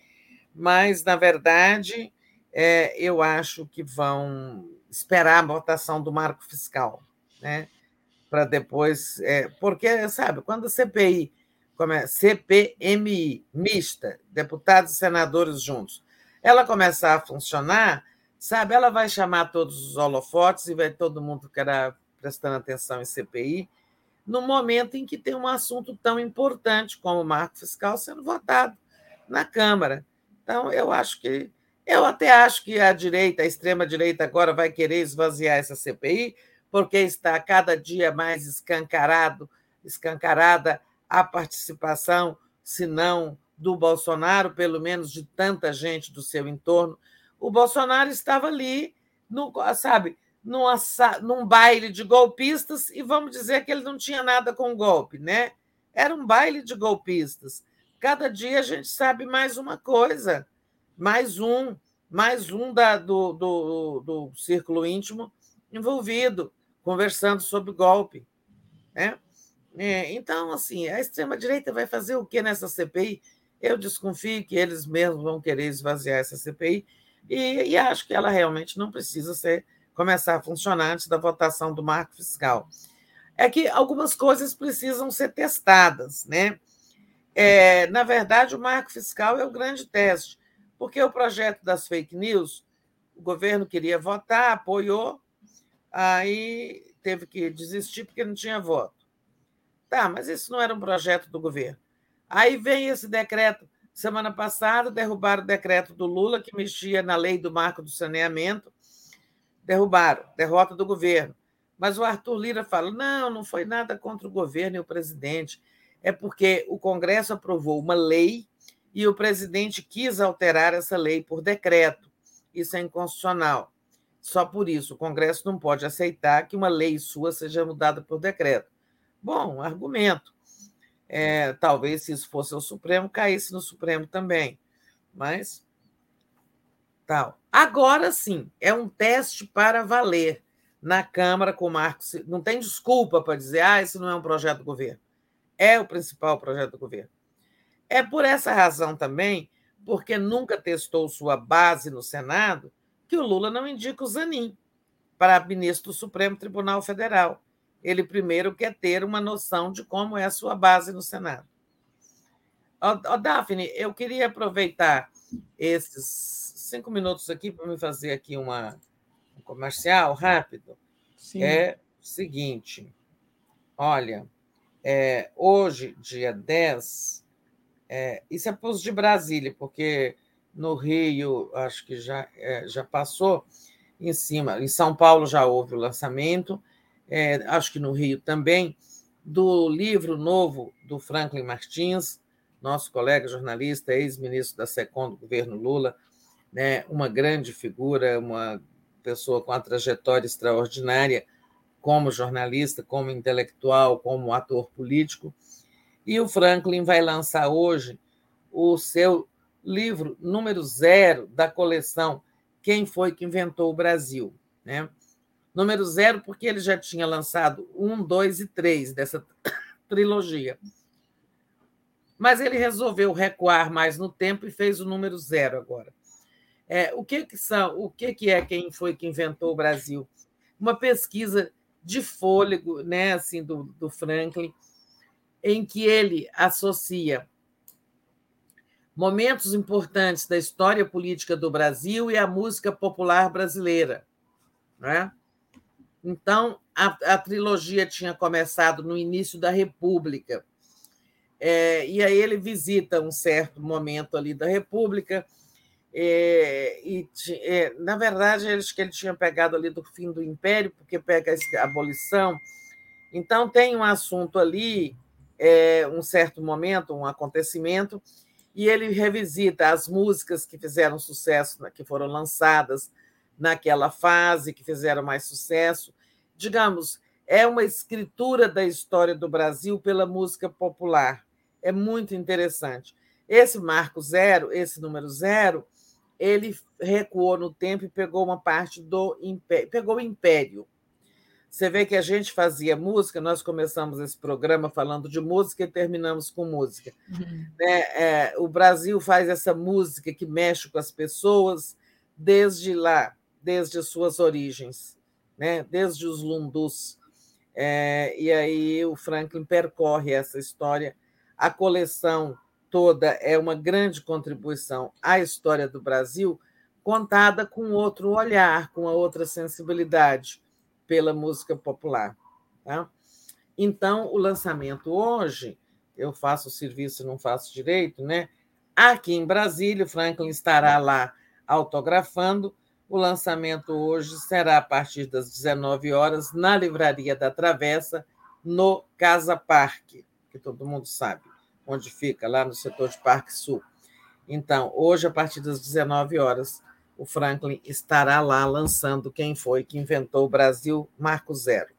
mas, na verdade, é, eu acho que vão esperar a votação do marco fiscal, né? Para depois. É, porque, sabe, quando a CPI, como é, CPMI, mista, deputados e senadores juntos, ela começar a funcionar, sabe? Ela vai chamar todos os holofotes e vai todo mundo ficar prestando atenção em CPI, no momento em que tem um assunto tão importante como o marco fiscal sendo votado na Câmara. Então, eu acho que. Eu até acho que a direita, a extrema-direita, agora vai querer esvaziar essa CPI, porque está cada dia mais escancarado, escancarada a participação, se não do Bolsonaro, pelo menos de tanta gente do seu entorno, o Bolsonaro estava ali, no, sabe, num, num baile de golpistas e vamos dizer que ele não tinha nada com golpe, né? Era um baile de golpistas. Cada dia a gente sabe mais uma coisa, mais um, mais um da, do, do, do círculo íntimo envolvido, conversando sobre golpe. Né? É, então, assim, a extrema-direita vai fazer o que nessa CPI? Eu desconfio que eles mesmos vão querer esvaziar essa CPI e, e acho que ela realmente não precisa ser começar a funcionar antes da votação do marco fiscal. É que algumas coisas precisam ser testadas, né? É, na verdade, o marco fiscal é o grande teste, porque o projeto das fake news, o governo queria votar, apoiou, aí teve que desistir porque não tinha voto. Tá, mas isso não era um projeto do governo. Aí vem esse decreto. Semana passada, derrubaram o decreto do Lula, que mexia na lei do marco do saneamento, derrubaram, derrota do governo. Mas o Arthur Lira fala: não, não foi nada contra o governo e o presidente, é porque o Congresso aprovou uma lei e o presidente quis alterar essa lei por decreto. Isso é inconstitucional. Só por isso, o Congresso não pode aceitar que uma lei sua seja mudada por decreto. Bom, argumento. É, talvez, se isso fosse o Supremo, caísse no Supremo também. Mas tal. Agora sim, é um teste para valer na Câmara com o Marcos. Não tem desculpa para dizer, ah, isso não é um projeto do governo. É o principal projeto do governo. É por essa razão também, porque nunca testou sua base no Senado, que o Lula não indica o Zanin para ministro do Supremo Tribunal Federal. Ele primeiro quer ter uma noção de como é a sua base no Senado. Ô, Daphne, eu queria aproveitar esses cinco minutos aqui para me fazer aqui uma, um comercial rápido. Sim. É o seguinte: olha, é, hoje, dia 10, é, isso é Pouso de Brasília, porque no Rio acho que já, é, já passou em cima, em São Paulo já houve o lançamento, é, acho que no Rio também, do livro novo do Franklin Martins, nosso colega jornalista, ex-ministro da SECOM do governo Lula, né, uma grande figura, uma pessoa com uma trajetória extraordinária como jornalista, como intelectual, como ator político. E o Franklin vai lançar hoje o seu livro número zero da coleção Quem Foi que Inventou o Brasil. Né? Número zero, porque ele já tinha lançado um, dois e três dessa trilogia. Mas ele resolveu recuar mais no tempo e fez o número zero agora. É, o que, que são? O que, que é quem foi que inventou o Brasil? Uma pesquisa de fôlego, né, assim, do, do Franklin, em que ele associa momentos importantes da história política do Brasil e a música popular brasileira. Né? Então, a, a trilogia tinha começado no início da República. É, e aí ele visita um certo momento ali da República, é, e, é, na verdade, eles que ele tinha pegado ali do fim do Império, porque pega a abolição. Então, tem um assunto ali, é, um certo momento, um acontecimento, e ele revisita as músicas que fizeram sucesso, que foram lançadas naquela fase, que fizeram mais sucesso. Digamos, é uma escritura da história do Brasil pela música popular. É muito interessante. Esse marco zero, esse número zero, ele recuou no tempo e pegou uma parte do império, pegou o império. Você vê que a gente fazia música, nós começamos esse programa falando de música e terminamos com música. Uhum. Né? É, o Brasil faz essa música que mexe com as pessoas desde lá, desde as suas origens, né? desde os lundus. É, e aí o Franklin percorre essa história. A coleção toda é uma grande contribuição à história do Brasil, contada com outro olhar, com outra sensibilidade pela música popular. Tá? Então, o lançamento hoje, eu faço o serviço, não faço direito, né? Aqui em Brasília, o Franklin estará lá autografando. O lançamento hoje será a partir das 19 horas na Livraria da Travessa, no Casa Parque, que todo mundo sabe onde fica, lá no setor de Parque Sul. Então, hoje, a partir das 19 horas, o Franklin estará lá lançando quem foi que inventou o Brasil Marco Zero.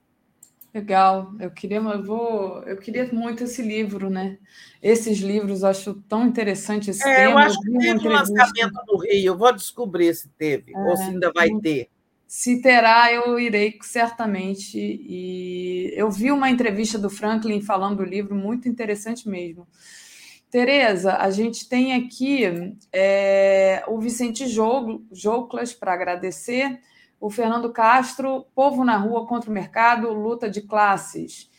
Legal, eu queria, eu vou, eu queria muito esse livro, né? Esses livros eu acho tão interessante esse é, tema. Eu acho que teve um lançamento no Rio, eu vou descobrir se teve, é, ou se ainda vai ter. Se terá, eu irei certamente. E eu vi uma entrevista do Franklin falando do livro, muito interessante mesmo. Tereza, a gente tem aqui é, o Vicente Jouclas para agradecer, o Fernando Castro, Povo na Rua contra o Mercado, Luta de Classes.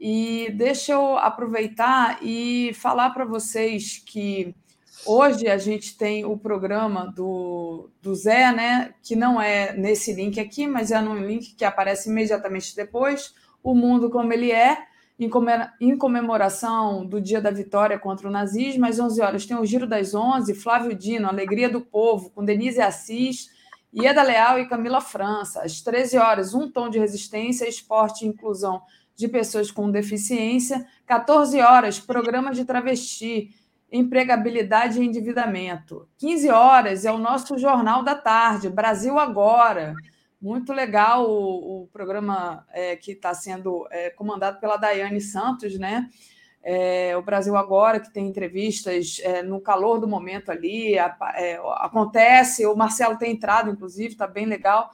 E deixa eu aproveitar e falar para vocês que hoje a gente tem o programa do, do Zé, né, que não é nesse link aqui, mas é num link que aparece imediatamente depois, O Mundo Como Ele É, em comemoração do Dia da Vitória contra o Nazismo. Às 11 horas tem o Giro das 11, Flávio Dino, Alegria do Povo, com Denise Assis, Ieda Leal e Camila França. Às 13 horas, Um Tom de Resistência, Esporte e Inclusão de Pessoas com Deficiência. 14 horas, Programa de Travesti, Empregabilidade e Endividamento. 15 horas é o nosso Jornal da Tarde, Brasil Agora muito legal o, o programa é, que está sendo é, comandado pela Daiane Santos, né? É, o Brasil Agora, que tem entrevistas é, no calor do momento ali, a, é, acontece, o Marcelo tem entrado, inclusive, está bem legal.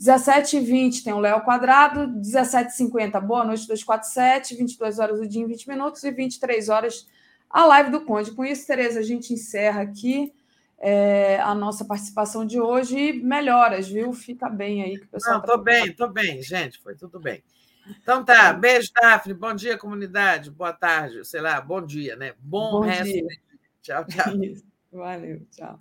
17h20 tem o Léo Quadrado, 17h50, Boa Noite 247, 22 horas do dia em 20 minutos e 23 horas a live do Conde. Com isso, Tereza, a gente encerra aqui é, a nossa participação de hoje e melhoras, viu? Fica bem aí. Que o pessoal Não, tá... bem, estou bem, gente, foi tudo bem. Então tá, beijo, Daphne, bom dia, comunidade, boa tarde, sei lá, bom dia, né? Bom, bom resto. Dia. Tchau, tchau. Valeu, tchau.